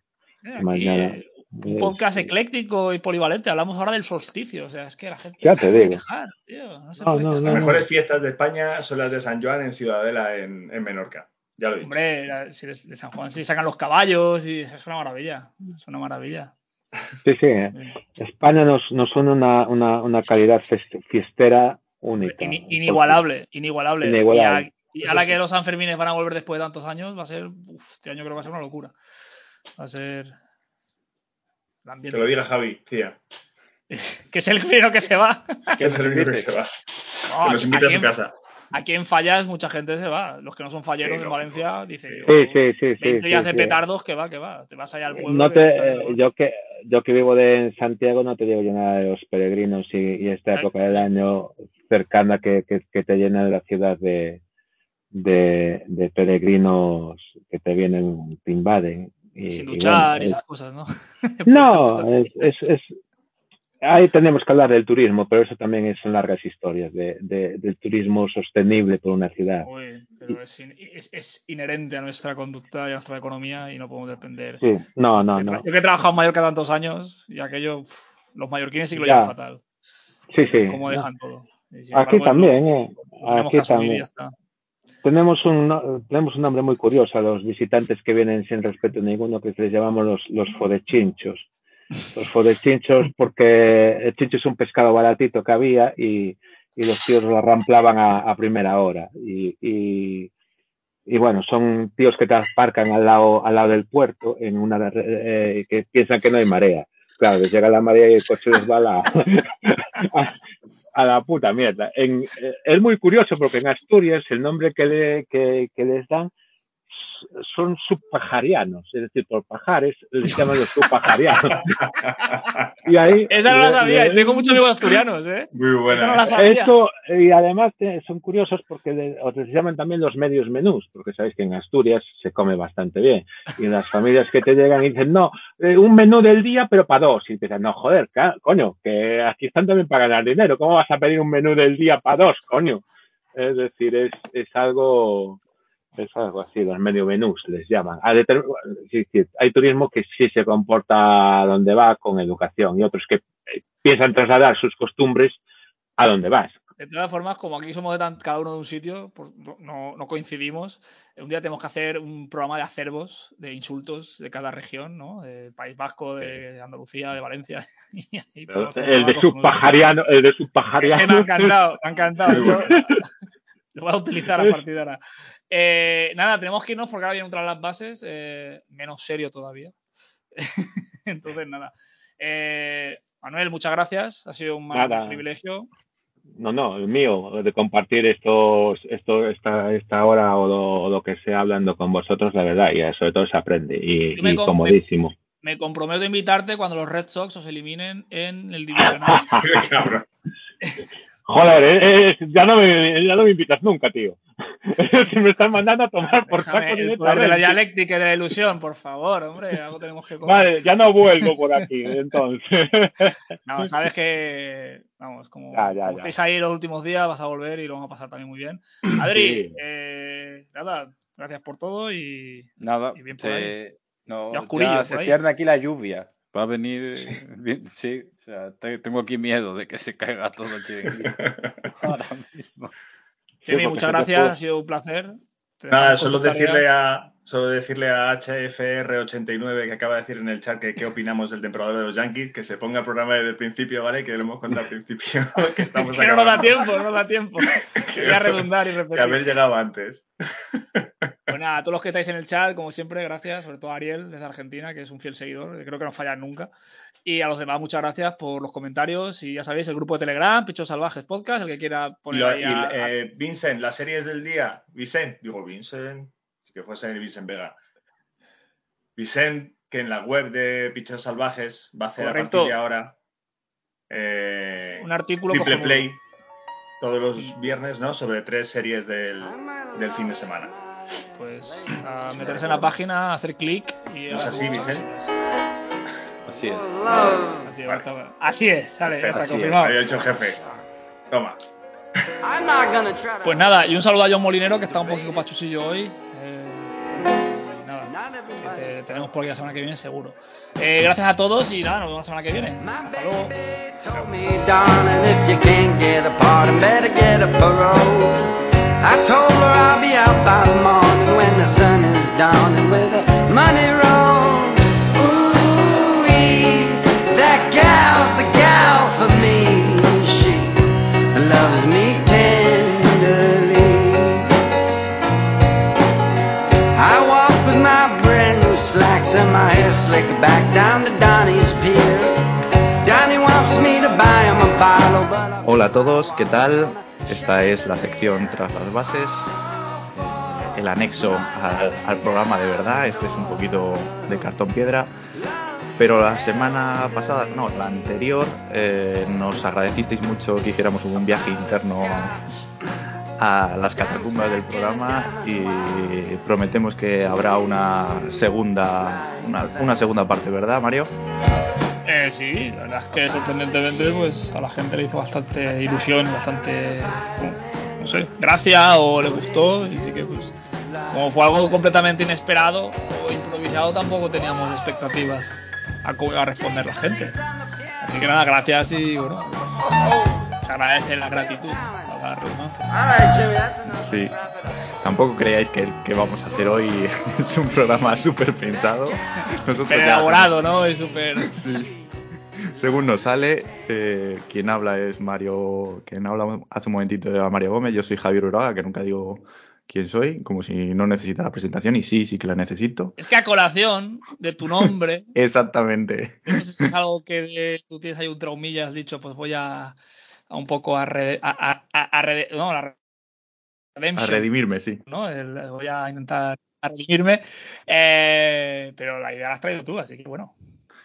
Eh, aquí, mañana. eh, un podcast ecléctico y polivalente. Hablamos ahora del solsticio. O sea, es que la gente Ya te digo. quejar, tío. No se No, puede no, quejar. Las no. mejores fiestas de España son las de San Juan en Ciudadela, en, en Menorca. Ya lo. Hombre, la- si de, de San Juan sí sacan los caballos y es una maravilla. Es una maravilla. Sí, sí. eh. España nos, nos une una, una, una calidad fiestera única. Ini- inigualable, inigualable. Inigualable. Y, a- y ahora que los Sanfermines van a volver después de tantos años, va a ser. uf, este año creo que va a ser una locura. Va a ser. el ambiente. Que lo diga Javi, tía. que es el primero que se va. Que es el único que se va. No, Que nos invita a aquí su en- casa. Aquí en Fallas mucha gente se va. Los que no son falleros Sí, en. Valencia dicen, Sí, sí, sí, sí, 20 sí, días de sí. petardos, que va, que va. Te vas allá al pueblo. No te, eh, yo que yo que vivo de, en Santiago no te digo yo nada de los peregrinos y, y esta época del año cercana que, que, que te llena la ciudad de, de, de peregrinos que te vienen, te invaden. Y, Sin y duchar bueno, y es- esas cosas, ¿no? no, es, es, es- ahí tenemos que hablar del turismo, pero eso también son largas historias de, de- del turismo sostenible por una ciudad. Uy, pero es, in- es- es inherente a nuestra conducta y a nuestra economía y no podemos depender. Sí, no, no, Yo tra- no. Yo que he trabajado en Mallorca tantos años y aquello, uf, los mallorquines sí que lo Ya. llevan fatal. Sí, sí. Cómo dejan todo. Aquí embargo, lo- también, eh. lo Aquí también. está. Tenemos un, tenemos un nombre muy curioso a los visitantes que vienen sin respeto ninguno, que les llamamos los, los fodechinchos. Los fodechinchos porque el chincho es un pescado baratito que había y, y los tíos lo ramplaban a, a primera hora. Y, y, y bueno, son tíos que te aparcan al lado, al lado del puerto en una eh, que piensan que no hay marea. Claro, les llega la marea y el coche les va a la, a, a la puta mierda. En, eh, es muy curioso porque en Asturias el nombre que, le, que, que les dan son subpajarianos, es decir, por pajares les llaman los subpajarianos. y ahí, Esa no la sabía, le- tengo muchos amigos asturianos, ¿eh? Muy Esa buena. no la sabía. esto, y además te- son curiosos porque os les llaman también los medios menús, porque sabéis que en Asturias se come bastante bien. Y las familias que te llegan y dicen, no, eh, un menú del día, pero para dos. Y te dicen, no, joder, coño, que aquí están también para ganar dinero. ¿Cómo vas a pedir un menú del día para dos, coño? Es decir, es, es algo es algo así, los medio menús les llaman. A sí, sí, hay turismo que sí se comporta donde va con educación y otros que eh, piensan trasladar sus costumbres a donde vas. De todas formas, como aquí somos de tan- cada uno de un sitio, pues no, no- coincidimos. Un día tenemos que hacer un programa de acervos, de insultos de cada región, ¿no? Del País Vasco, de Andalucía, de Valencia. Y El de subpajariano, el de Es que me ha subpajariano. encantado, me ha encantado. Yo. lo voy a utilizar a partir de ahora. Eh, nada, tenemos que irnos porque ahora vienen otras las bases, eh, menos serio todavía. Entonces, nada. Eh, Manuel, muchas gracias. Ha sido un, un Nada. privilegio. No, no, el mío, de compartir estos, esto, esta, esta hora o lo, o lo que sea hablando con vosotros, la verdad, y sobre todo se aprende. Y, me y com- comodísimo. Me comprometo a invitarte cuando los Red Sox os eliminen en el divisional. Joder, eh, eh, ya, no me, ya no me invitas nunca, tío. si me estás mandando a tomar por Déjame, saco el poder de la directamente. dialéctica y de la ilusión, por favor, hombre, algo tenemos que comer. Vale, ya no vuelvo por aquí, entonces. No, sabes que, vamos, como, Ya, ya, como ya. estáis ahí los últimos días, vas a volver y lo vamos a pasar también muy bien. Adri, Sí. eh, nada, gracias por todo y Nada, Y bien por se, no, Ya oscurillo ya se ahí. cierne aquí la lluvia. Va a venir, bien- sí, o sea, te- tengo aquí miedo de que se caiga todo el chiringuito ahora mismo. Porque muchas gracias, ha sido un placer. Nada, solo decirle a, solo decirle a HFR89 que acaba de decir en el chat que qué opinamos del temporador de los Yankees, que se ponga el programa desde el principio, ¿vale? Que lo hemos contado al principio. que estamos que no nos da tiempo, no nos da tiempo. Quería redundar y Que repetir. haber llegado antes. Nada, a todos los que estáis en el chat, como siempre, gracias, sobre todo a Ariel desde Argentina, que es un fiel seguidor, que creo que no falla nunca. Y a los demás, muchas gracias por los comentarios. Y ya sabéis, el grupo de Telegram, Pichos Salvajes Podcast, el que quiera poner lo- ahí y, a- a- eh, Vincent, las series del día. Vincent, digo Vincent, que fuese el Vincent Vega. Vincent, que en la web de Pichos Salvajes va a hacer a Correcto. partir de ahora eh, un artículo triple cojonudo. play todos los viernes, ¿no? Sobre tres series del, del fin de semana. Pues a meterse en la página, hacer clic y. ¿No es así, Vicente? Así es. Así, Vale. está- así es, sale, ya está es. confirmado. Había jefe. Toma. Pues nada, y un saludo a John Molinero, que está un poquito pachuchillo hoy. Eh, y nada, que te- tenemos por aquí la semana que viene seguro. Eh, gracias a todos y nada, nos vemos la semana que viene. Hasta luego. I told her I'll be out by the morning when the sun is down and with money roll. That gal's the gal for me. She loves me tenderly. I walk with my my back down to wants me to buy him a Hola a todos, ¿qué tal? Esta es la sección Tras las Bases, el anexo al, programa de verdad. Este es un poquito de cartón piedra. Pero la semana pasada, no, la anterior, eh, nos agradecisteis mucho que hiciéramos un viaje interno a las catacumbas del programa y prometemos que habrá una segunda, una segunda parte, ¿verdad, Mario? Eh, sí, la verdad es que sorprendentemente pues a la gente le hizo bastante ilusión, bastante, no, no sé, gracia o le gustó. Y sí que pues, como fue algo completamente inesperado o improvisado, tampoco teníamos expectativas a cómo iba a responder la gente. Así que nada, gracias y bueno, se agradece la gratitud a la redundancia. Sí. Tampoco creáis que el que vamos a hacer hoy es un programa súper pensado. Súper ya- elaborado, ¿no? Y súper... Sí. Según nos sale, eh, quien habla es Mario, quien habla hace un momentito era Mario Gómez, yo soy Javier Uraga, que nunca digo quién soy, como si no necesitara presentación, y sí, sí que la necesito. Es que a colación de tu nombre, Exactamente. no sé si es algo que eh, tú tienes ahí un traumilla, has dicho, pues voy a, a un poco a, rede- a, a, a- rede- no, A redimirme, sí. ¿no? El- voy a intentar redimirme, eh, pero la idea la has traído tú, así que bueno,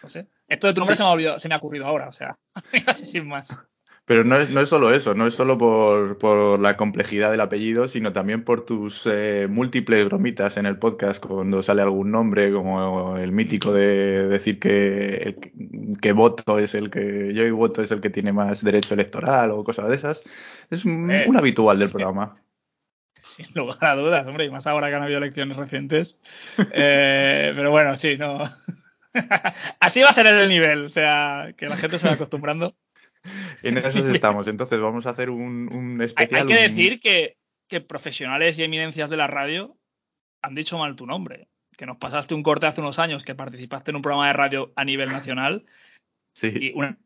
no sé. Esto de tu nombre se me ha olvidado, se me ha ocurrido ahora, o sea, así sin más. Pero no es, no es solo eso, no es solo por, por la complejidad del apellido, sino también por tus eh, múltiples bromitas en el podcast cuando sale algún nombre, como el mítico de decir que, el- que voto es el que, yo y voto es el que tiene más derecho electoral o cosas de esas. Es un, Eh, un habitual del programa. Sin lugar a dudas, hombre, y más ahora que han habido elecciones recientes. Eh, pero bueno, sí, no. Así va a ser el nivel, o sea, que la gente se va acostumbrando. En esos estamos. Entonces vamos a hacer un, un Hay, especial. hay que un- decir que, que profesionales y eminencias de la radio han dicho mal tu nombre. Que nos pasaste un corte hace unos años que participaste en un programa de radio a nivel nacional Sí. y una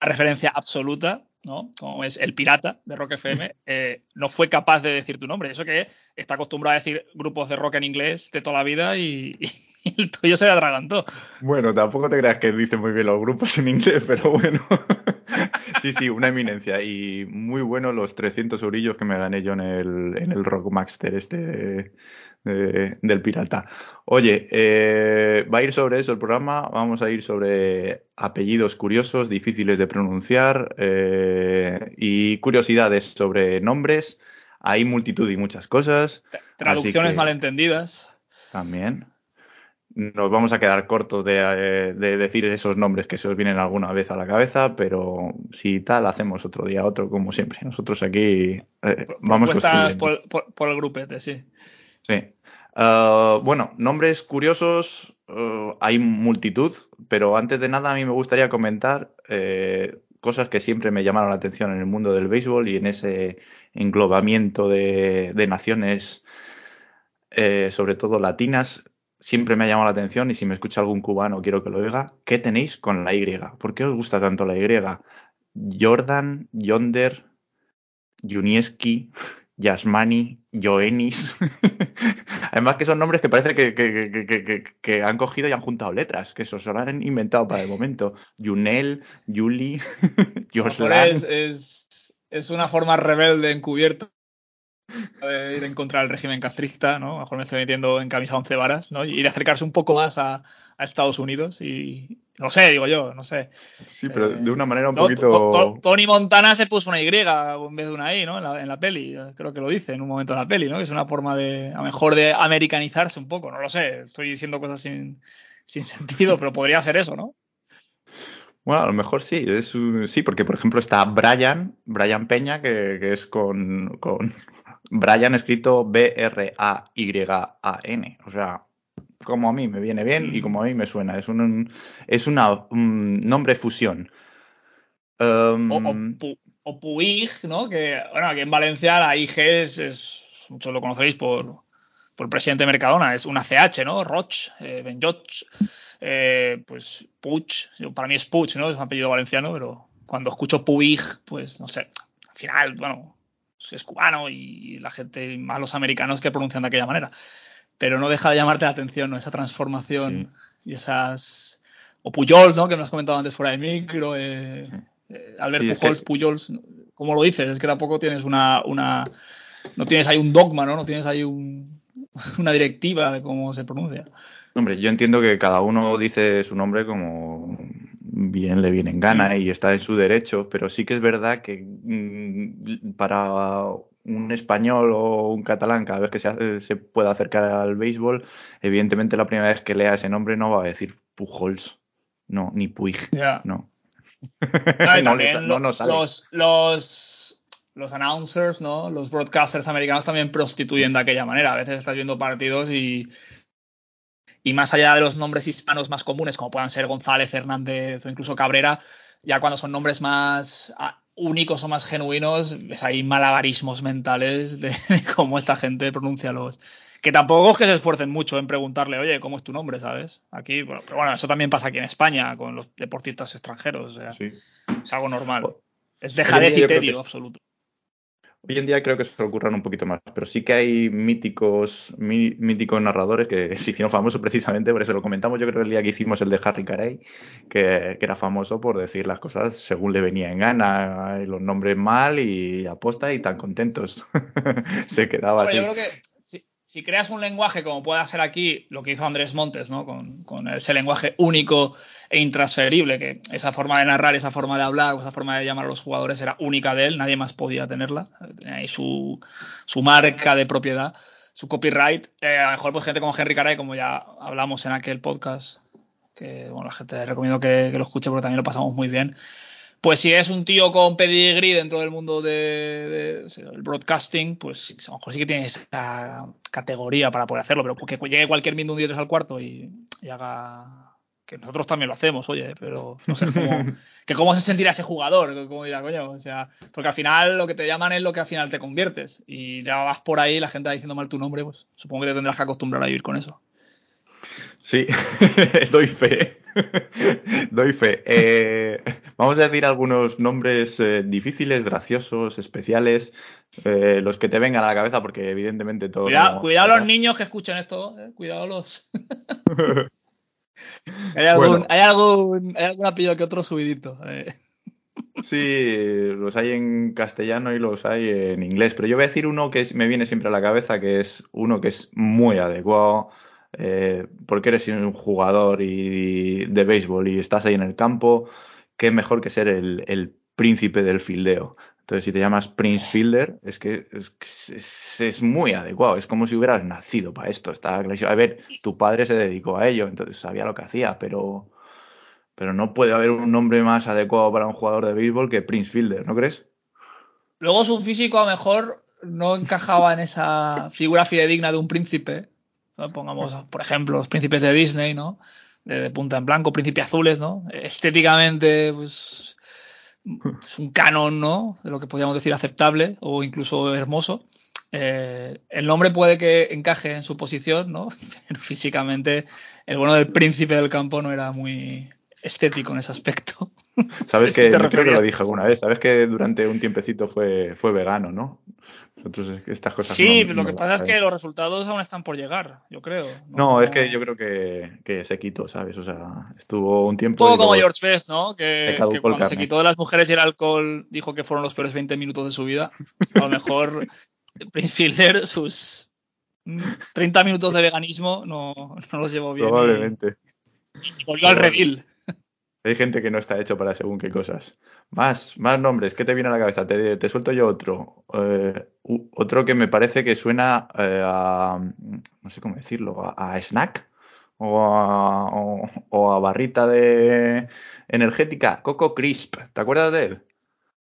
referencia absoluta, ¿no? Como es el pirata de Rock FM, eh, no fue capaz de decir tu nombre. Eso que está acostumbrado a decir grupos de rock en inglés de toda la vida y, y el tuyo se le atragantó. Bueno, tampoco te creas que dice muy bien los grupos en inglés, pero bueno. sí, sí, una eminencia. Y muy bueno los 300 eurillos que me gané yo en el, en el Rockmaster este de- de- del pirata. Oye, eh, va a ir sobre eso el programa. Vamos a ir sobre apellidos curiosos, difíciles de pronunciar eh, y curiosidades sobre nombres. Hay multitud y muchas cosas Tra- Traducciones que- malentendidas. también. Nos vamos a quedar cortos de, eh, de decir esos nombres que se os vienen alguna vez a la cabeza, pero si tal, hacemos otro día otro, como siempre. Nosotros aquí eh, vamos por, por- por el grupete, sí. Sí. Ah, bueno, nombres curiosos eh, hay multitud, pero antes de nada a mí me gustaría comentar eh, cosas que siempre me llamaron la atención en el mundo del béisbol y en ese englobamiento de, naciones, eh, sobre todo latinas. Siempre me ha llamado la atención y si me escucha algún cubano quiero que lo oiga. ¿Qué tenéis con la Y? ¿Por qué os gusta tanto la Y? Jordan, Yonder, Junieski, Yasmani, Joenis. Además que son nombres que parece que, que- que- que- han cogido y han juntado letras, que eso se lo han inventado para el momento. Junel, mejor Joslan. es, es, es una forma rebelde encubierta de ir en contra del régimen castrista, ¿no? A lo mejor me estoy metiendo en camisa once varas, ¿no? Y de acercarse un poco más a, a Estados Unidos y no sé, digo yo, no sé. Sí, pero de una manera un No, poquito... To- To- Tony Montana se puso una Y en vez de una I, ¿no? En la, en la peli, creo que lo dice en un momento de la peli, ¿no? Que es una forma de, a lo mejor de americanizarse un poco, no lo sé, estoy diciendo cosas sin, sin sentido, pero podría ser eso, ¿no? Bueno, a lo mejor sí, es sí, porque por ejemplo está Brian, Brian Peña, que, que es con, con Brian escrito B-R-A-Y-A-N. O sea, como a mí me viene bien y como a mí me suena. Es un, es una un nombre fusión. Um, O, o, Pu- o Puig, ¿no? Que, bueno, aquí en Valencia la IG es, es- muchos lo conoceréis por, por el presidente de Mercadona, es una CH, ¿no? Roch, eh, Benjoch, eh, pues yo- para mí es Puig, ¿no? Es un apellido valenciano, pero cuando escucho Puig, pues no sé, al final, bueno, es cubano y la gente, más los americanos que pronuncian de aquella manera. Pero no deja de llamarte la atención, ¿no? Esa transformación y esas. O Pujols, ¿no? Que me has comentado antes fuera de micro. eh, Eh, Albert Sí, Pujols, que- Pujols, como lo dices, es que tampoco tienes una, una no tienes ahí un dogma, ¿no? No tienes ahí un, una directiva de cómo se pronuncia. Hombre, yo entiendo que cada uno dice su nombre como bien le viene en gana y está en su derecho, pero sí que es verdad que mm, para un español o un catalán, cada vez que se, se pueda acercar al béisbol, evidentemente la primera vez que lea ese nombre no va a decir Pujols, no, ni Puig, no. También no los, los, los announcers, ¿no? Los broadcasters americanos también prostituyen de aquella manera. A veces estás viendo partidos y, y más allá de los nombres hispanos más comunes, como puedan ser González, Hernández o incluso Cabrera, ya cuando son nombres más ah, únicos o más genuinos, ahí malabarismos mentales de, de cómo esta gente pronuncia los. Que tampoco es que se esfuercen mucho en preguntarle, oye, ¿cómo es tu nombre? ¿Sabes? Aquí, bueno, pero bueno, eso también pasa aquí en España con los deportistas extranjeros. O sea, Sí. es algo normal. Es dejadez y tedio absoluto. Hoy en día creo que se lo ocurran un poquito más, pero sí que hay míticos, mí- míticos narradores que se hicieron famosos precisamente, por eso lo comentamos yo creo el día que hicimos el de Harry Carey, que, que era famoso por decir las cosas según le venía en gana, los nombres mal y aposta y tan contentos. se quedaba así. yo creo que si, creas un lenguaje como puede hacer aquí lo que hizo Andrés Montes, ¿no? Con, ese lenguaje único e intransferible, que esa forma de narrar, esa forma de hablar, esa forma de llamar a los jugadores era única de él, nadie más podía tenerla. Tenía ahí su, su marca de propiedad, su copyright. Eh, a lo mejor pues gente como Henry Caray, como ya hablamos en aquel podcast, que bueno, la gente recomiendo que, que lo escuche porque también lo pasamos muy bien. Pues si es un tío con pedigrí dentro del mundo de, de- del broadcasting, pues a lo mejor sí que tiene esa categoría para poder hacerlo, pero que llegue cualquier minuto un 10 al cuarto y, y haga que nosotros también lo hacemos, oye, pero no sé cómo, que cómo se sentirá ese jugador, cómo dirá, coño, o sea, porque al final lo que te llaman es lo que al final te conviertes y ya vas por ahí, la gente va diciendo mal tu nombre, pues supongo que te tendrás que acostumbrar a vivir con eso. Sí, doy fe. doy fe. Eh, vamos a decir algunos nombres eh, difíciles, graciosos, especiales, eh, los que te vengan a la cabeza, porque evidentemente todo. Cuidado, no- cuidado los niños que escuchen esto, eh, cuidado los. hay, algún, Bueno. hay algún, hay algún apellido que otro subidito. eh. Sí, los hay en castellano y los hay en inglés, pero yo voy a decir uno que me viene siempre a la cabeza, que es uno que es muy adecuado, eh, porque eres un jugador y, de béisbol y estás ahí en el campo, qué mejor que ser el, el príncipe del fildeo. Entonces, si te llamas Prince Fielder, es que es, es- es muy adecuado, es como si hubieras nacido para esto. Está. A ver, tu padre se dedicó a ello, entonces sabía lo que hacía, pero... Pero no puede haber un nombre más adecuado para un jugador de béisbol que Prince Fielder, ¿no crees? Luego su físico a lo mejor no encajaba en esa figura fidedigna de un príncipe. Pongamos, por ejemplo, los príncipes de Disney, ¿no? De, de punta en blanco, príncipes azules, ¿no? Estéticamente, pues, es un canon, ¿no? De lo que podríamos decir aceptable o incluso hermoso. Eh, el nombre puede que encaje en su posición, ¿no? Pero físicamente el bueno del príncipe del campo no era muy estético en ese aspecto. Sabes que, creo que lo dije alguna vez, sabes que durante un tiempecito fue, fue vegano, ¿no? Nosotros es que estas cosas Sí, no- pero no lo que pasa es que los resultados aún están por llegar, yo creo. No, es que yo creo que, que se quitó, ¿sabes? O sea, estuvo un Un tiempo. poco y como George Best, ¿no? Que, cuando se quitó de las mujeres y el alcohol dijo que fueron los peores 20 minutos de su vida. A lo mejor Prince Fielder, sus mm, 30 minutos de veganismo no, no los llevó bien. y- Probabledamente. Y, volvió al redil. Hay gente que no está hecho para según qué cosas. Más, más nombres, ¿qué te viene a la cabeza? Te, te suelto yo otro. Eh, otro que me parece que suena eh, a, no sé cómo decirlo, a, a snack o a, o, o a barrita de energética, Coco Crisp. ¿Te acuerdas de él?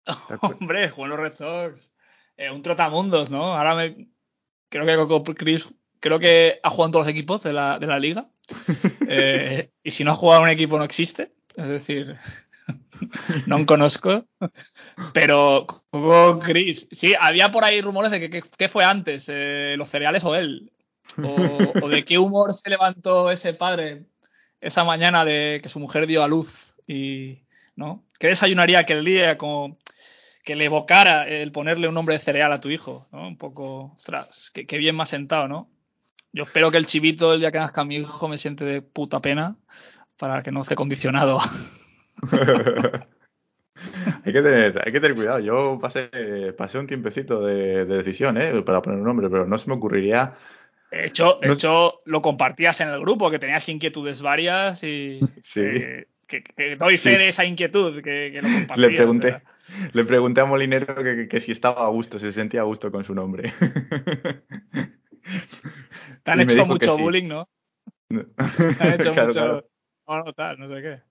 ¿Te acuer- Hombre, Juan los Red Sox. Eh, un trotamundos, ¿no? Ahora me. Creo que Coco Chris. Creo que ha jugado en todos los equipos de la, de la liga. Eh, y si no ha jugado en un equipo, no existe. Es decir, no conozco. Pero Coco Chris. Sí, había por ahí rumores de que, que fue antes, eh, los cereales o él. O, de qué humor se levantó ese padre esa mañana de que su mujer dio a luz. Y. ¿No? ¿Qué desayunaría aquel día? Como que le evocara el ponerle un nombre de cereal a tu hijo, ¿no? Un poco, ostras, qué, qué bien me ha sentado, ¿no? Yo espero que el chivito el día que nazca mi hijo me siente de puta pena para que no esté condicionado. Hay que tener, hay que tener cuidado. Yo pasé, pasé un tiempecito de, de decisión, ¿eh? Para poner un nombre, pero no se me ocurriría. De hecho, de No- hecho, lo compartías en el grupo, que tenías inquietudes varias y Sí. eh, que, que doy fe Sí. de esa inquietud que, que lo compartías. Le pregunté, ¿verdad? le pregunté a Molinero que, si estaba a gusto, si se sentía a gusto con su nombre. Te han y hecho mucho sí. bullying, ¿no? Te han hecho Claro, mucho. claro. No, no, tal, no sé qué.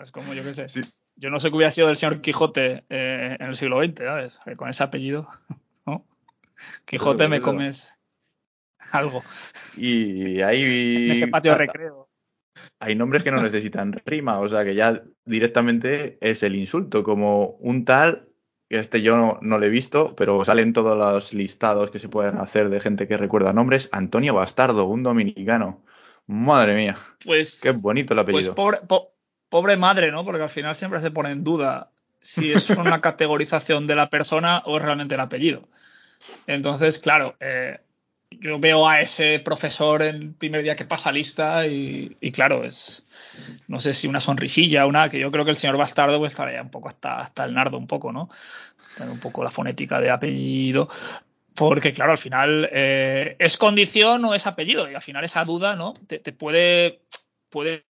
Es como yo qué sé. Sí. Yo no sé qué hubiera sido del señor Quijote eh, en el siglo XX, ¿sabes? Con ese apellido, ¿no? Quijote me comes algo Y en ahí ese patio de recreo. hay nombres que no necesitan rima, o sea que ya directamente es el insulto, como un tal, que este yo no, no lo he visto, pero salen todos los listados que se pueden hacer de gente que recuerda nombres. Antonio Bastardo, un dominicano. Madre mía, Pues, qué bonito el pues apellido. pobre, po- pobre madre, ¿no? Porque al final siempre se pone en duda si es una categorización de la persona o es realmente el apellido. Entonces, claro, eh, yo veo a ese profesor el primer día que pasa lista y, y claro, es no sé si una sonrisilla, una que yo creo que el señor Bastardo pues estaría un poco hasta, hasta el nardo un poco, ¿no? Tener un poco la fonética de apellido. Porque, claro, al final eh, es condición o es apellido. Y al final esa duda, ¿no? Te, te puede, puedes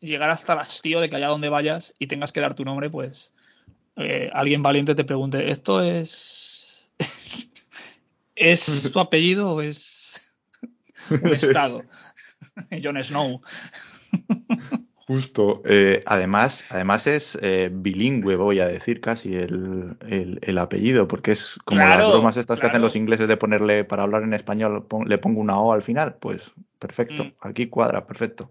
llegar hasta el hastío de que allá donde vayas y tengas que dar tu nombre, pues eh, alguien valiente te pregunte, ¿esto es. ¿Es tu apellido o es un estado? Jon Snow. Justo. eh, además, además es eh, bilingüe, voy a decir casi el, el- el apellido, porque es como Claro, las bromas estas que hacen los ingleses de ponerle, para hablar en español, pon- le pongo una O al final. Pues perfecto, Mm. aquí cuadra, perfecto.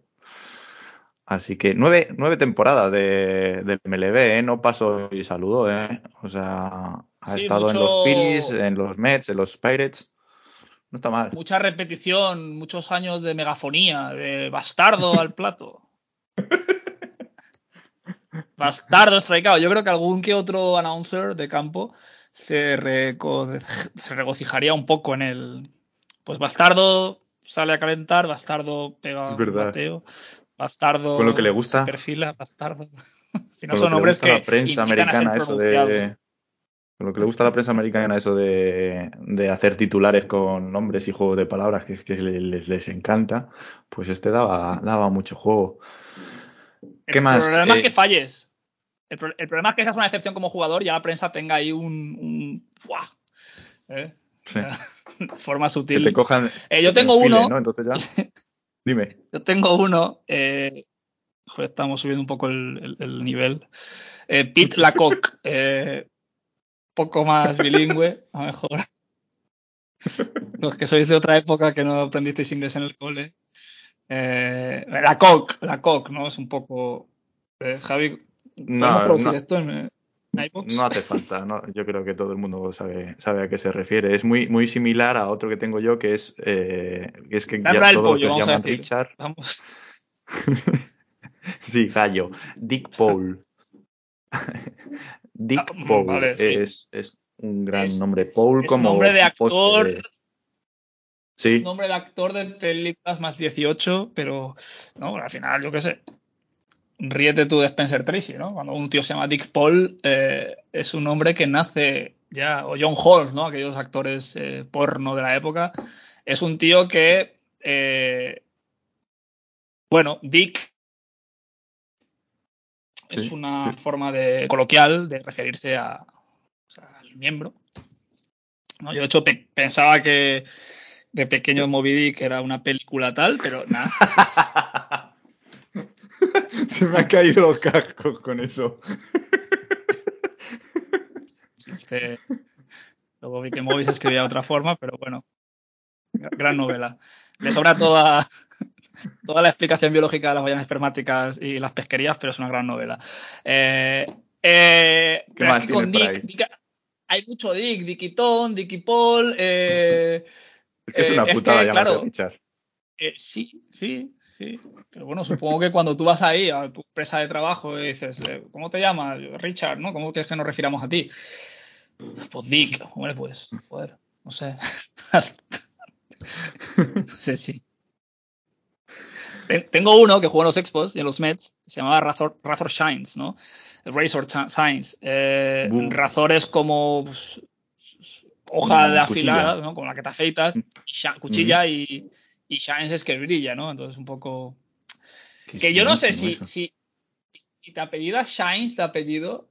Así que nueve, nueve temporadas de, del MLB, ¿eh? No pasó y saludó, ¿eh? O sea, ha Sí, estado en los Phillies, en los Mets, en los Pirates. No está mal. Mucha repetición, muchos años de megafonía, de bastardo al plato. Bastardo strikeout. Yo creo que algún que otro announcer de campo se, reco- se regocijaría un poco en el. Pues Bastardo sale a calentar, Bastardo pega un bateo, Bastardo Con lo que le gusta- se perfila, Bastardo. Al final son nombres que la prensa a americana eso de con lo que le gusta a la prensa americana eso de, de hacer titulares con nombres y juegos de palabras que es que les encanta pues este daba daba mucho juego ¿Qué el más? problema es Eh, que falles. El, pro- el problema es que seas una excepción como jugador y ya la prensa tenga ahí un. un ¡Fua! ¿Eh? Sí. Forma que sutil. te cojan Eh, yo te tengo uno. ¿no? entonces ya dime Yo tengo uno. eh, joder, estamos subiendo un poco el, el- el nivel. Eh, Pete Lacock. eh, poco más bilingüe, a lo mejor. Los que sois de otra época que no aprendisteis inglés en el cole. Eh, Lacock, Lacock, ¿no? Es un poco. eh, Javi, ¿podemos No, traducir no. esto en, en no hace falta no yo creo que todo el mundo sabe sabe a qué se refiere es muy muy similar a otro que tengo yo que es eh, que es que ya todos los que pollo, se vamos a llaman decir. Richard Vamos. Sí, gallo. Dick Paul. Dick Ah, mm, Paul vale, sí. es, es un gran Es- nombre. Paul es como nombre de actor. de- Sí, nombre de actor de películas más 18, pero no, al final, yo qué sé. Ríete tú de Spencer Tracy, ¿no? Cuando un tío se llama Dick Paul, eh, es un nombre que nace ya, o John Halls, ¿no? Aquellos actores eh, porno de la época. Es un tío que, eh, bueno, Dick es una sí. forma de coloquial de referirse a, o sea, al miembro. ¿no? Yo, de hecho, pe- pensaba que de pequeño Moby Dick era una película tal, pero nada. se me han caído los cascos con eso. Este, luego vi que Moby se escribía de otra forma, pero bueno, gra- gran novela. Le sobra toda, toda la explicación biológica de las ballenas espermáticas y las pesquerías, pero es una gran novela. Eh, eh, pero más es que con Dick, hay mucho Dick, Dickitón, Dicky Paul. Eh, Es que es Eh, una es putada que, claro, Richard. Eh, sí, sí, sí. Pero bueno, supongo que cuando tú vas ahí a tu empresa de trabajo y dices, eh, ¿cómo te llamas? Richard, ¿no? ¿Cómo quieres que nos refiramos a ti? Pues Dick, hombre, pues, joder, no sé. no sé si. Ten- Tengo uno que jugó en los Expos y en los Mets, se llamaba Razor, Razor Shines, ¿no? Razor Signs. Eh, Razor es como pues, hoja Mm, de afilada, ¿no? Con la que te afeitas, y sha- cuchilla y, y Shines es que brilla, ¿no? Entonces un poco... Qué Que yo no sé si, si, si te apellidas Shines de apellido,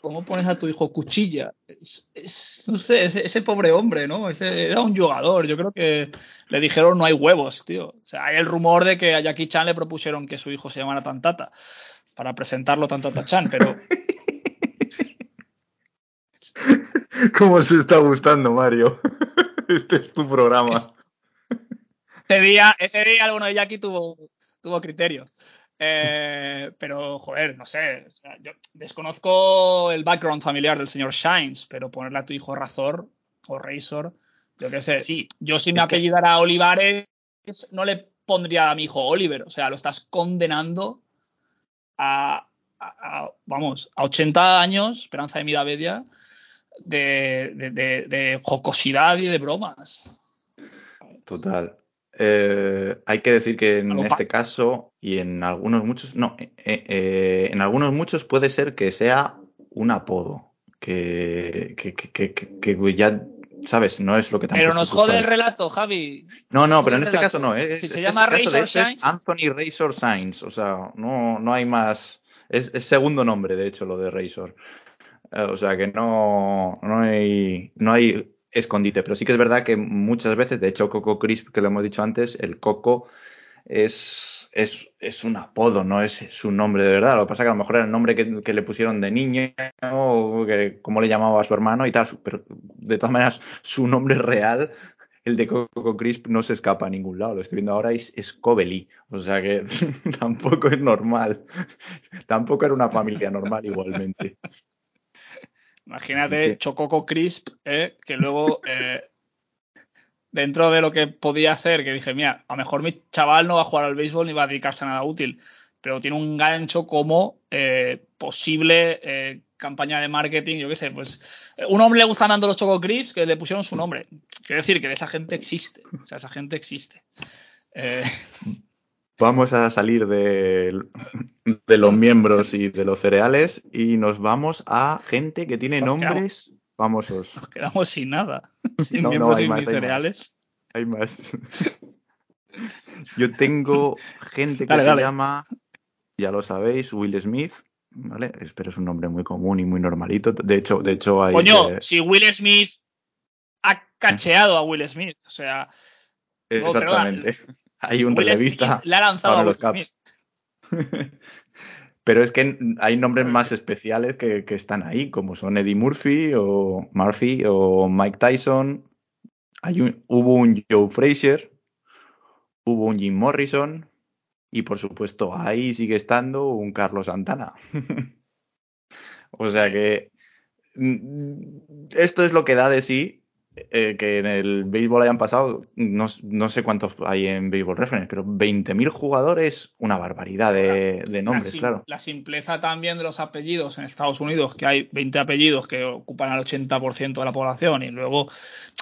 ¿cómo pones a tu hijo cuchilla? Es- es- no sé, ese, ese pobre hombre, ¿no? Ese era un jugador. Yo creo que le dijeron no hay huevos, tío. O sea, hay el rumor de que a Jackie Chan le propusieron que su hijo se llamara Tantata para presentarlo Tantata Chan, pero ¿Cómo se está gustando, Mario? Este es tu programa. Es- ese día, ese día alguno de Jackie tuvo, tuvo criterio. Eh, pero, joder, no sé. o sea, yo desconozco el background familiar del señor Shines, pero ponerle a tu hijo Razor o Razor, yo qué sé. Sí, yo si me es que- apellidara Olivares, no le pondría a mi hijo Oliver. O sea, lo estás condenando a, a- a- vamos, a 80 años, esperanza de vida media, de, de, de- de jocosidad y de bromas. Total. Eh, hay que decir que en este caso y en algunos muchos, no, eh, eh, en algunos muchos puede ser que sea un apodo, que, que, que, que- ya, sabes, no es lo que han Pero nos jode el relato, Javi. No, no, pero en este relato. caso no. eh, Si es- se llama este Razor es Shines- Anthony Razor Signs, o sea, no, no hay más. Es, es segundo nombre, de hecho, lo de Razor. Eh, o sea que no, no hay, no hay escondite, pero sí que es verdad que muchas veces, de hecho, Coco Crisp, que lo hemos dicho antes, el Coco es, es, es un apodo, no es su nombre de verdad. Lo que pasa es que a lo mejor era el nombre que, le pusieron de niño, o que, cómo le llamaba a su hermano y tal, pero de todas maneras, su nombre real, el de Coco Crisp, no se escapa a ningún lado. Lo estoy viendo ahora, es, es. O sea que tampoco es normal. Tampoco era una familia normal igualmente. Imagínate Chococo Crisp, eh, que luego, eh, dentro de lo que podía ser, que dije, mira, a lo mejor mi chaval no va a jugar al béisbol ni va a dedicarse a nada útil, pero tiene un gancho como eh, posible campaña de marketing, yo qué sé, pues un hombre le gustan tanto los Choco Crisps que le pusieron su nombre. Quiero decir que de esa gente existe, o sea, esa gente existe. Vamos a salir de, de los miembros y de los cereales y nos vamos a gente que tiene Nos quedamos- nombres famosos. nos quedamos sin nada, sin No, no, miembros hay y más, cereales. Hay más. Yo tengo gente que Dale, se dale. llama, ya lo sabéis, Will Smith, ¿vale? Pero es un nombre muy común y muy normalito. De hecho, de hecho hay... Coño, eh, si Will Smith ha cacheado a Will Smith, o sea, no, perdona, exactamente. Hay un Will relevista. Smith le ha lanzado para los Smith. Caps. Pero es que hay nombres más especiales que, que están ahí, como son Eddie Murphy o Murphy o Mike Tyson. Hay un- hubo un Joe Frazier, hubo un Jim Morrison y por supuesto ahí sigue estando un Carlos Santana. o sea que mm, esto es lo que da de sí eh, que en el béisbol hayan pasado, no, no sé cuántos hay en Béisbol Reference, pero 20.000 jugadores, una barbaridad de, de nombres, la, sim- claro. la simpleza también de los apellidos en Estados Unidos, que hay 20 apellidos que ocupan al 80% de la población y luego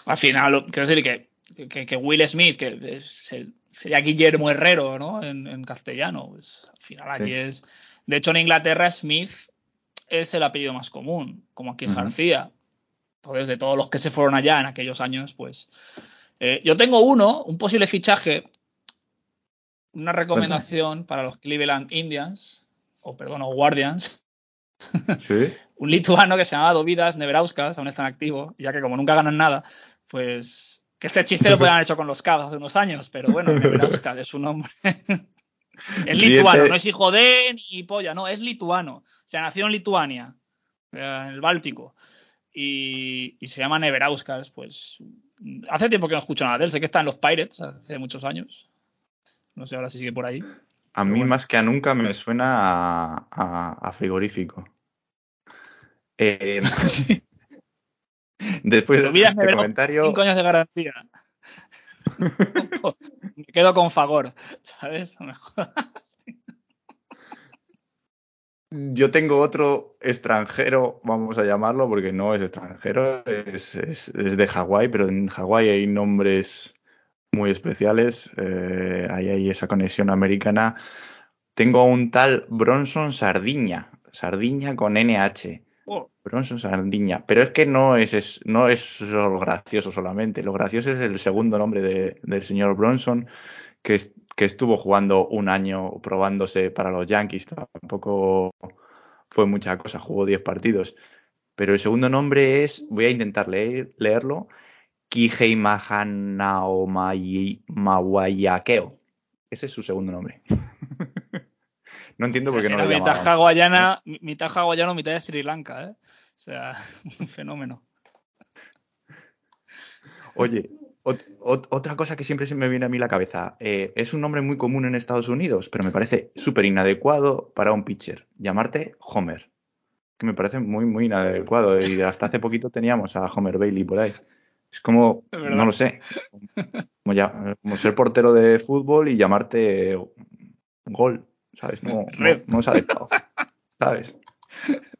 al final, quiero decir que, que, que Will Smith, que es el- sería Guillermo Herrero, ¿no? En, en castellano, pues al final aquí Sí. es... De hecho en Inglaterra Smith es el apellido más común, como aquí es. García. Entonces de todos los que se fueron allá en aquellos años, pues... eh, yo tengo uno, un posible fichaje, una recomendación para los Cleveland Indians, o perdón, o Guardians, Sí. un lituano que se llama Dovidas Neverauskas, aún está en activo, ya que como nunca ganan nada, pues que este chiste lo podían haber hecho con los Cavs hace unos años, pero bueno, Neverauskas es un hombre. es lituano, no es hijo de ni polla, no, es lituano. O sea, nació en Lituania, eh, en el Báltico, y, y se llama Neverauskas, pues hace tiempo que no escucho nada de él, sé que está en los Pirates hace muchos años. No sé ahora si sigue por ahí. A mí bueno. más que a nunca me suena a, a- a frigorífico. Eh, Sí. después de este comentario, cinco años de garantía. Me quedo con Fagor, ¿sabes? No me jodas. Yo tengo otro extranjero, vamos a llamarlo, porque no es extranjero, es, es- es de Hawái, pero en Hawái hay nombres muy especiales, eh, ahí hay esa conexión americana. tengo a un tal Bronson Sardiña. Sardiña con NH. Oh, Bronson Sardiña. Pero es que no es, es- no es lo gracioso solamente. Lo gracioso es el segundo nombre de- del señor Bronson, que, es- que estuvo jugando un año probándose para los Yankees. Tampoco fue mucha cosa, jugó 10 partidos. Pero el segundo nombre es, voy a intentar leer- leerlo, Kihei Mawayakeo. Ese es su segundo nombre. no entiendo por qué no era lo mitad llamaban. hawaiana, mi- mitad hawaiano, mitad de Sri Lanka, ¿eh? O sea, un fenómeno. Oye, ot- ot- otra cosa que siempre se me viene a mí la cabeza. eh, es un nombre muy común en Estados Unidos, pero me parece súper inadecuado para un pitcher. Llamarte Homer. Que me parece muy, muy inadecuado. Y hasta hace poquito teníamos a Homer Bailey por ahí. Es como, no lo sé, como, ya- como ser portero de fútbol y llamarte gol, ¿sabes? No, no es adecuado, ¿sabes?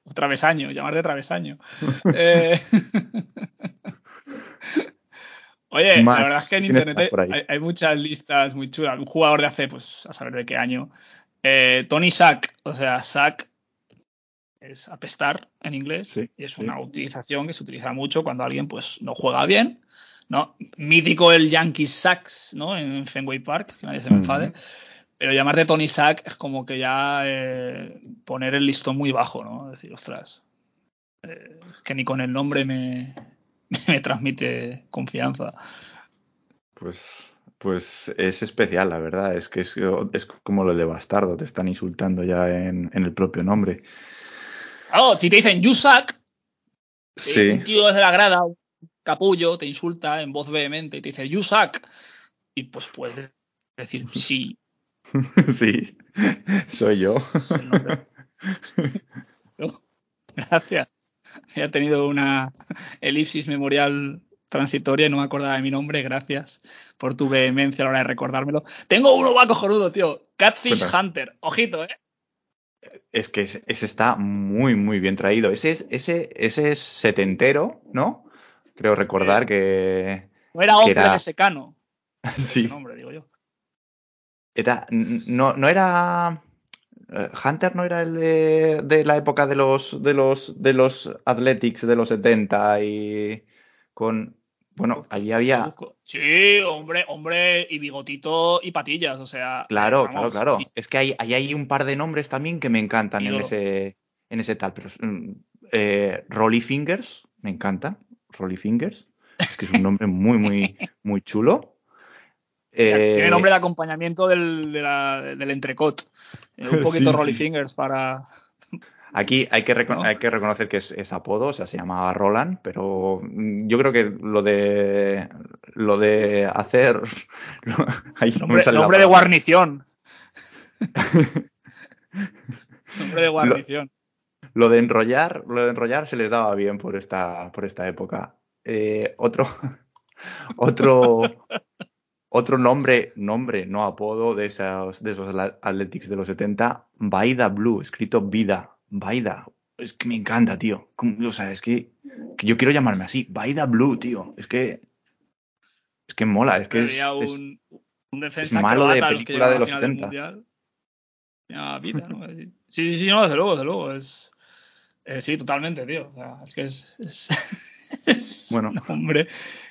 O travesaño, llamarte travesaño. Eh, Oye, Más. la verdad es que en ¿Tienes internet hay, hay muchas listas muy chulas. Un jugador de hace, pues, a saber de qué año. Eh, Tony Sack, o sea, Sack es apestar en inglés Sí, y es sí. una utilización que se utiliza mucho cuando alguien pues no juega bien, ¿no? Mítico el Yankee Sacks, ¿no? En Fenway Park, que nadie se me enfade. Pero llamarte Tony Sack es como que ya eh, poner el listón muy bajo, ¿no? Es decir, ostras, eh, que ni con el nombre me, me transmite confianza. Pues, pues es especial, la verdad. Es que es, es como lo de bastardo, te están insultando ya en, en el propio nombre. Claro, si te dicen you suck, eh, Sí, un tío desde la grada, un capullo, te insulta en voz vehemente y te dice you suck. Y pues puedes decir sí, sí, soy yo. Gracias. He tenido una elipsis memorial transitoria y no me acordaba de mi nombre. Gracias por tu vehemencia a la hora de recordármelo. Tengo uno va cojonudo, tío. Catfish. Hunter. Ojito, ¿eh? Es que ese, ese está muy, muy bien traído. Ese es, ese, ese es setentero, ¿no? Creo recordar que No era hombre era- de secano. sí, Ese nombre, digo yo. era, no, no era eh, Hunter no era el de, de la época de los de los de los Athletics de los 70 y con bueno, allí había. Sí, hombre, hombre, y bigotito y patillas, o sea. Claro, eh, claro, claro. y- Es que hay, hay, hay un par de nombres también que me encantan en ese, en ese tal. Pero mm, eh, Rolly Fingers, me encanta. Rolly Fingers. Es que es un nombre muy, muy, muy chulo. Eh, Tiene nombre de acompañamiento del, de la- del entrecot. Eh, un poquito Sí, Rolly sí. Fingers para. Aquí hay que, hay que reconocer que es, es apodo, o sea, se llamaba Roland, pero mm, yo creo que lo de lo de hacer ahí me Nombre, de guarnición. nombre de guarnición. Lo de enrollar, lo de enrollar se les daba bien por esta, por esta época. Eh, otro, otro, otro nombre, nombre, no apodo de esos, de esos Athletics de los 70, Vaida Blue, escrito Vida, Vaida. Es que me encanta, tío. O sea, es que, que yo quiero llamarme así, Vaida Blue, tío. Es que, es que mola, es que es, es- un, defensa malo de los película de los la final del 70. Mundial. Se llama Vida, ¿no? Sí, sí, sí, no, desde luego, desde luego. Es, eh, sí, totalmente, tío. O sea, es que es. es, es Bueno. un hombre.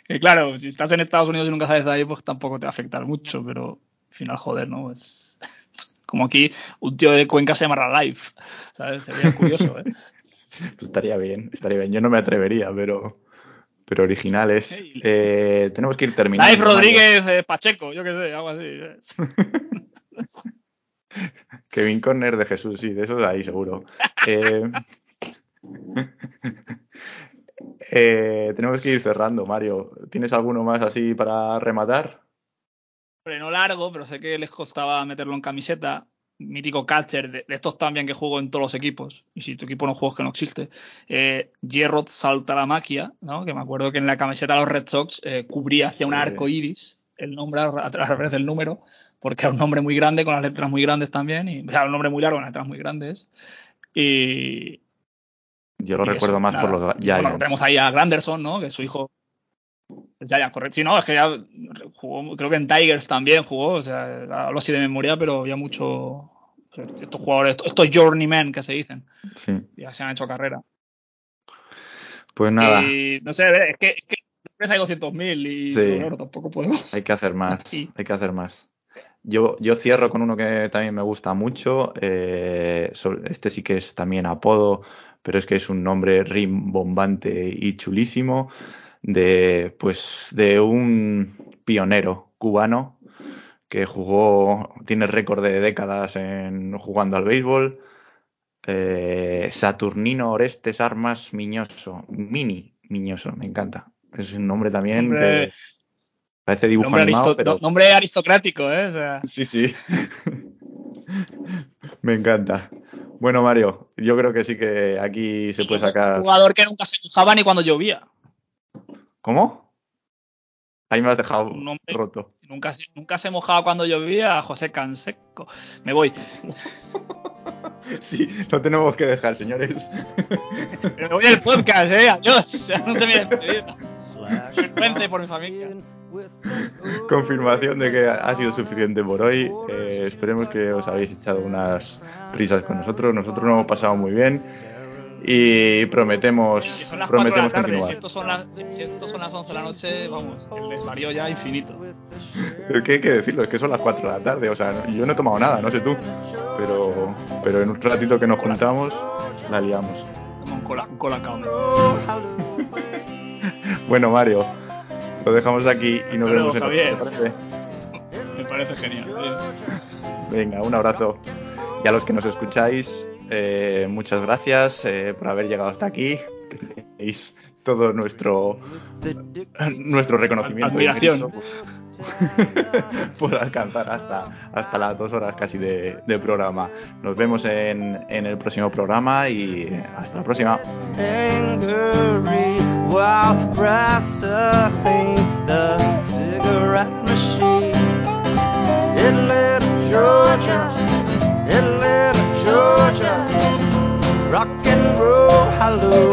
Que claro, si estás en Estados Unidos y nunca sales de ahí, pues tampoco te va a afectar mucho, pero al final, joder, ¿no? Es. Como aquí un tío de Cuenca se llama Life, ¿sabes? Sería curioso, ¿eh? Pues estaría bien, estaría bien. Yo no me atrevería, pero, pero original es. Hey. Eh, tenemos que ir terminando. Life. Rodríguez eh, Pacheco, yo qué sé, algo así. ¿eh? Kevin Corner de Jesús, sí, de eso de ahí seguro. Eh, tenemos que ir cerrando, Mario. ¿Tienes alguno más así para rematar? No largo, pero sé que les costaba meterlo en camiseta. Mítico catcher, de, de estos también que juego en todos los equipos. Y si tu equipo no juega es que no existe. Eh, Gerrod Saltaramaquia, ¿no? que me acuerdo que en la camiseta de los Red Sox eh, cubría hacia un arco iris el nombre a, a través del número, porque era un nombre muy grande con las letras muy grandes también. Y, o sea, un nombre muy largo con las letras muy grandes. Y, Yo lo y recuerdo eso, más por nada. los Y, bueno, Giants. tenemos ahí a Granderson, ¿no? Que es su hijo. Es Giants, correcto. Sí, no, es que ya jugó, creo que en Tigers también jugó, o sea, hablo así de memoria, pero había mucho, Estos jugadores, estos journeymen que se dicen, Sí. ya se han hecho carrera. Pues nada, Y no sé, es que, es que hay 200.000 y Sí. claro, tampoco podemos. hay que hacer más. Sí. Hay que hacer más. Yo, yo cierro con uno que también me gusta mucho. eh, sobre- este sí que es también apodo, pero es que es un nombre rimbombante y chulísimo de, pues, de un pionero cubano que jugó, tiene récord de décadas en jugando al béisbol. eh, Saturnino Orestes Armas Miñoso, Mini Miñoso, me encanta. Es un nombre también Nombre- que parece dibujo Nombre, animado, aristo- pero no- nombre aristocrático, ¿eh? O sea, sí, sí. me encanta. Bueno, Mario, yo creo que sí que aquí se puede un sacar. jugador que nunca se mojaba ni cuando llovía. ¿Cómo? Ahí me has dejado Un nombre- roto. Nunca, se- nunca se mojaba cuando llovía José Canseco. Me voy. Sí, lo tenemos que dejar, señores. Me voy del podcast, ¿eh? Adiós. No te. Vergüenza por mi familia. Confirmación de que ha sido suficiente por hoy. Eh, esperemos que os habéis echado unas risas con nosotros. Nosotros lo hemos pasado muy bien. Y prometemos, son las 4 de la prometemos tarde. Si continuar. esto, son las, si esto son las 11 de la noche, vamos, el desvarío ya infinito. Pero que hay que decirlo, es que son las 4 de la tarde, o sea, yo no he tomado nada, no sé tú, pero, pero en un ratito que nos juntamos, la liamos. Un cola, colacao. me- Bueno, Mario, lo dejamos aquí y nos Hasta luego, vemos en Javier. otro, ¿te parece? Me parece genial. Venga, un abrazo. Y a los que nos escucháis, eh, muchas gracias eh, por haber llegado hasta aquí. Tenéis todo nuestro nuestro reconocimiento. Admiración. por alcanzar hasta, hasta las dos horas casi de, de programa. Nos vemos en, en el próximo programa y hasta la próxima. while processing the cigarette machine. Little Georgia, Little Georgia, rock and roll, hallelujah.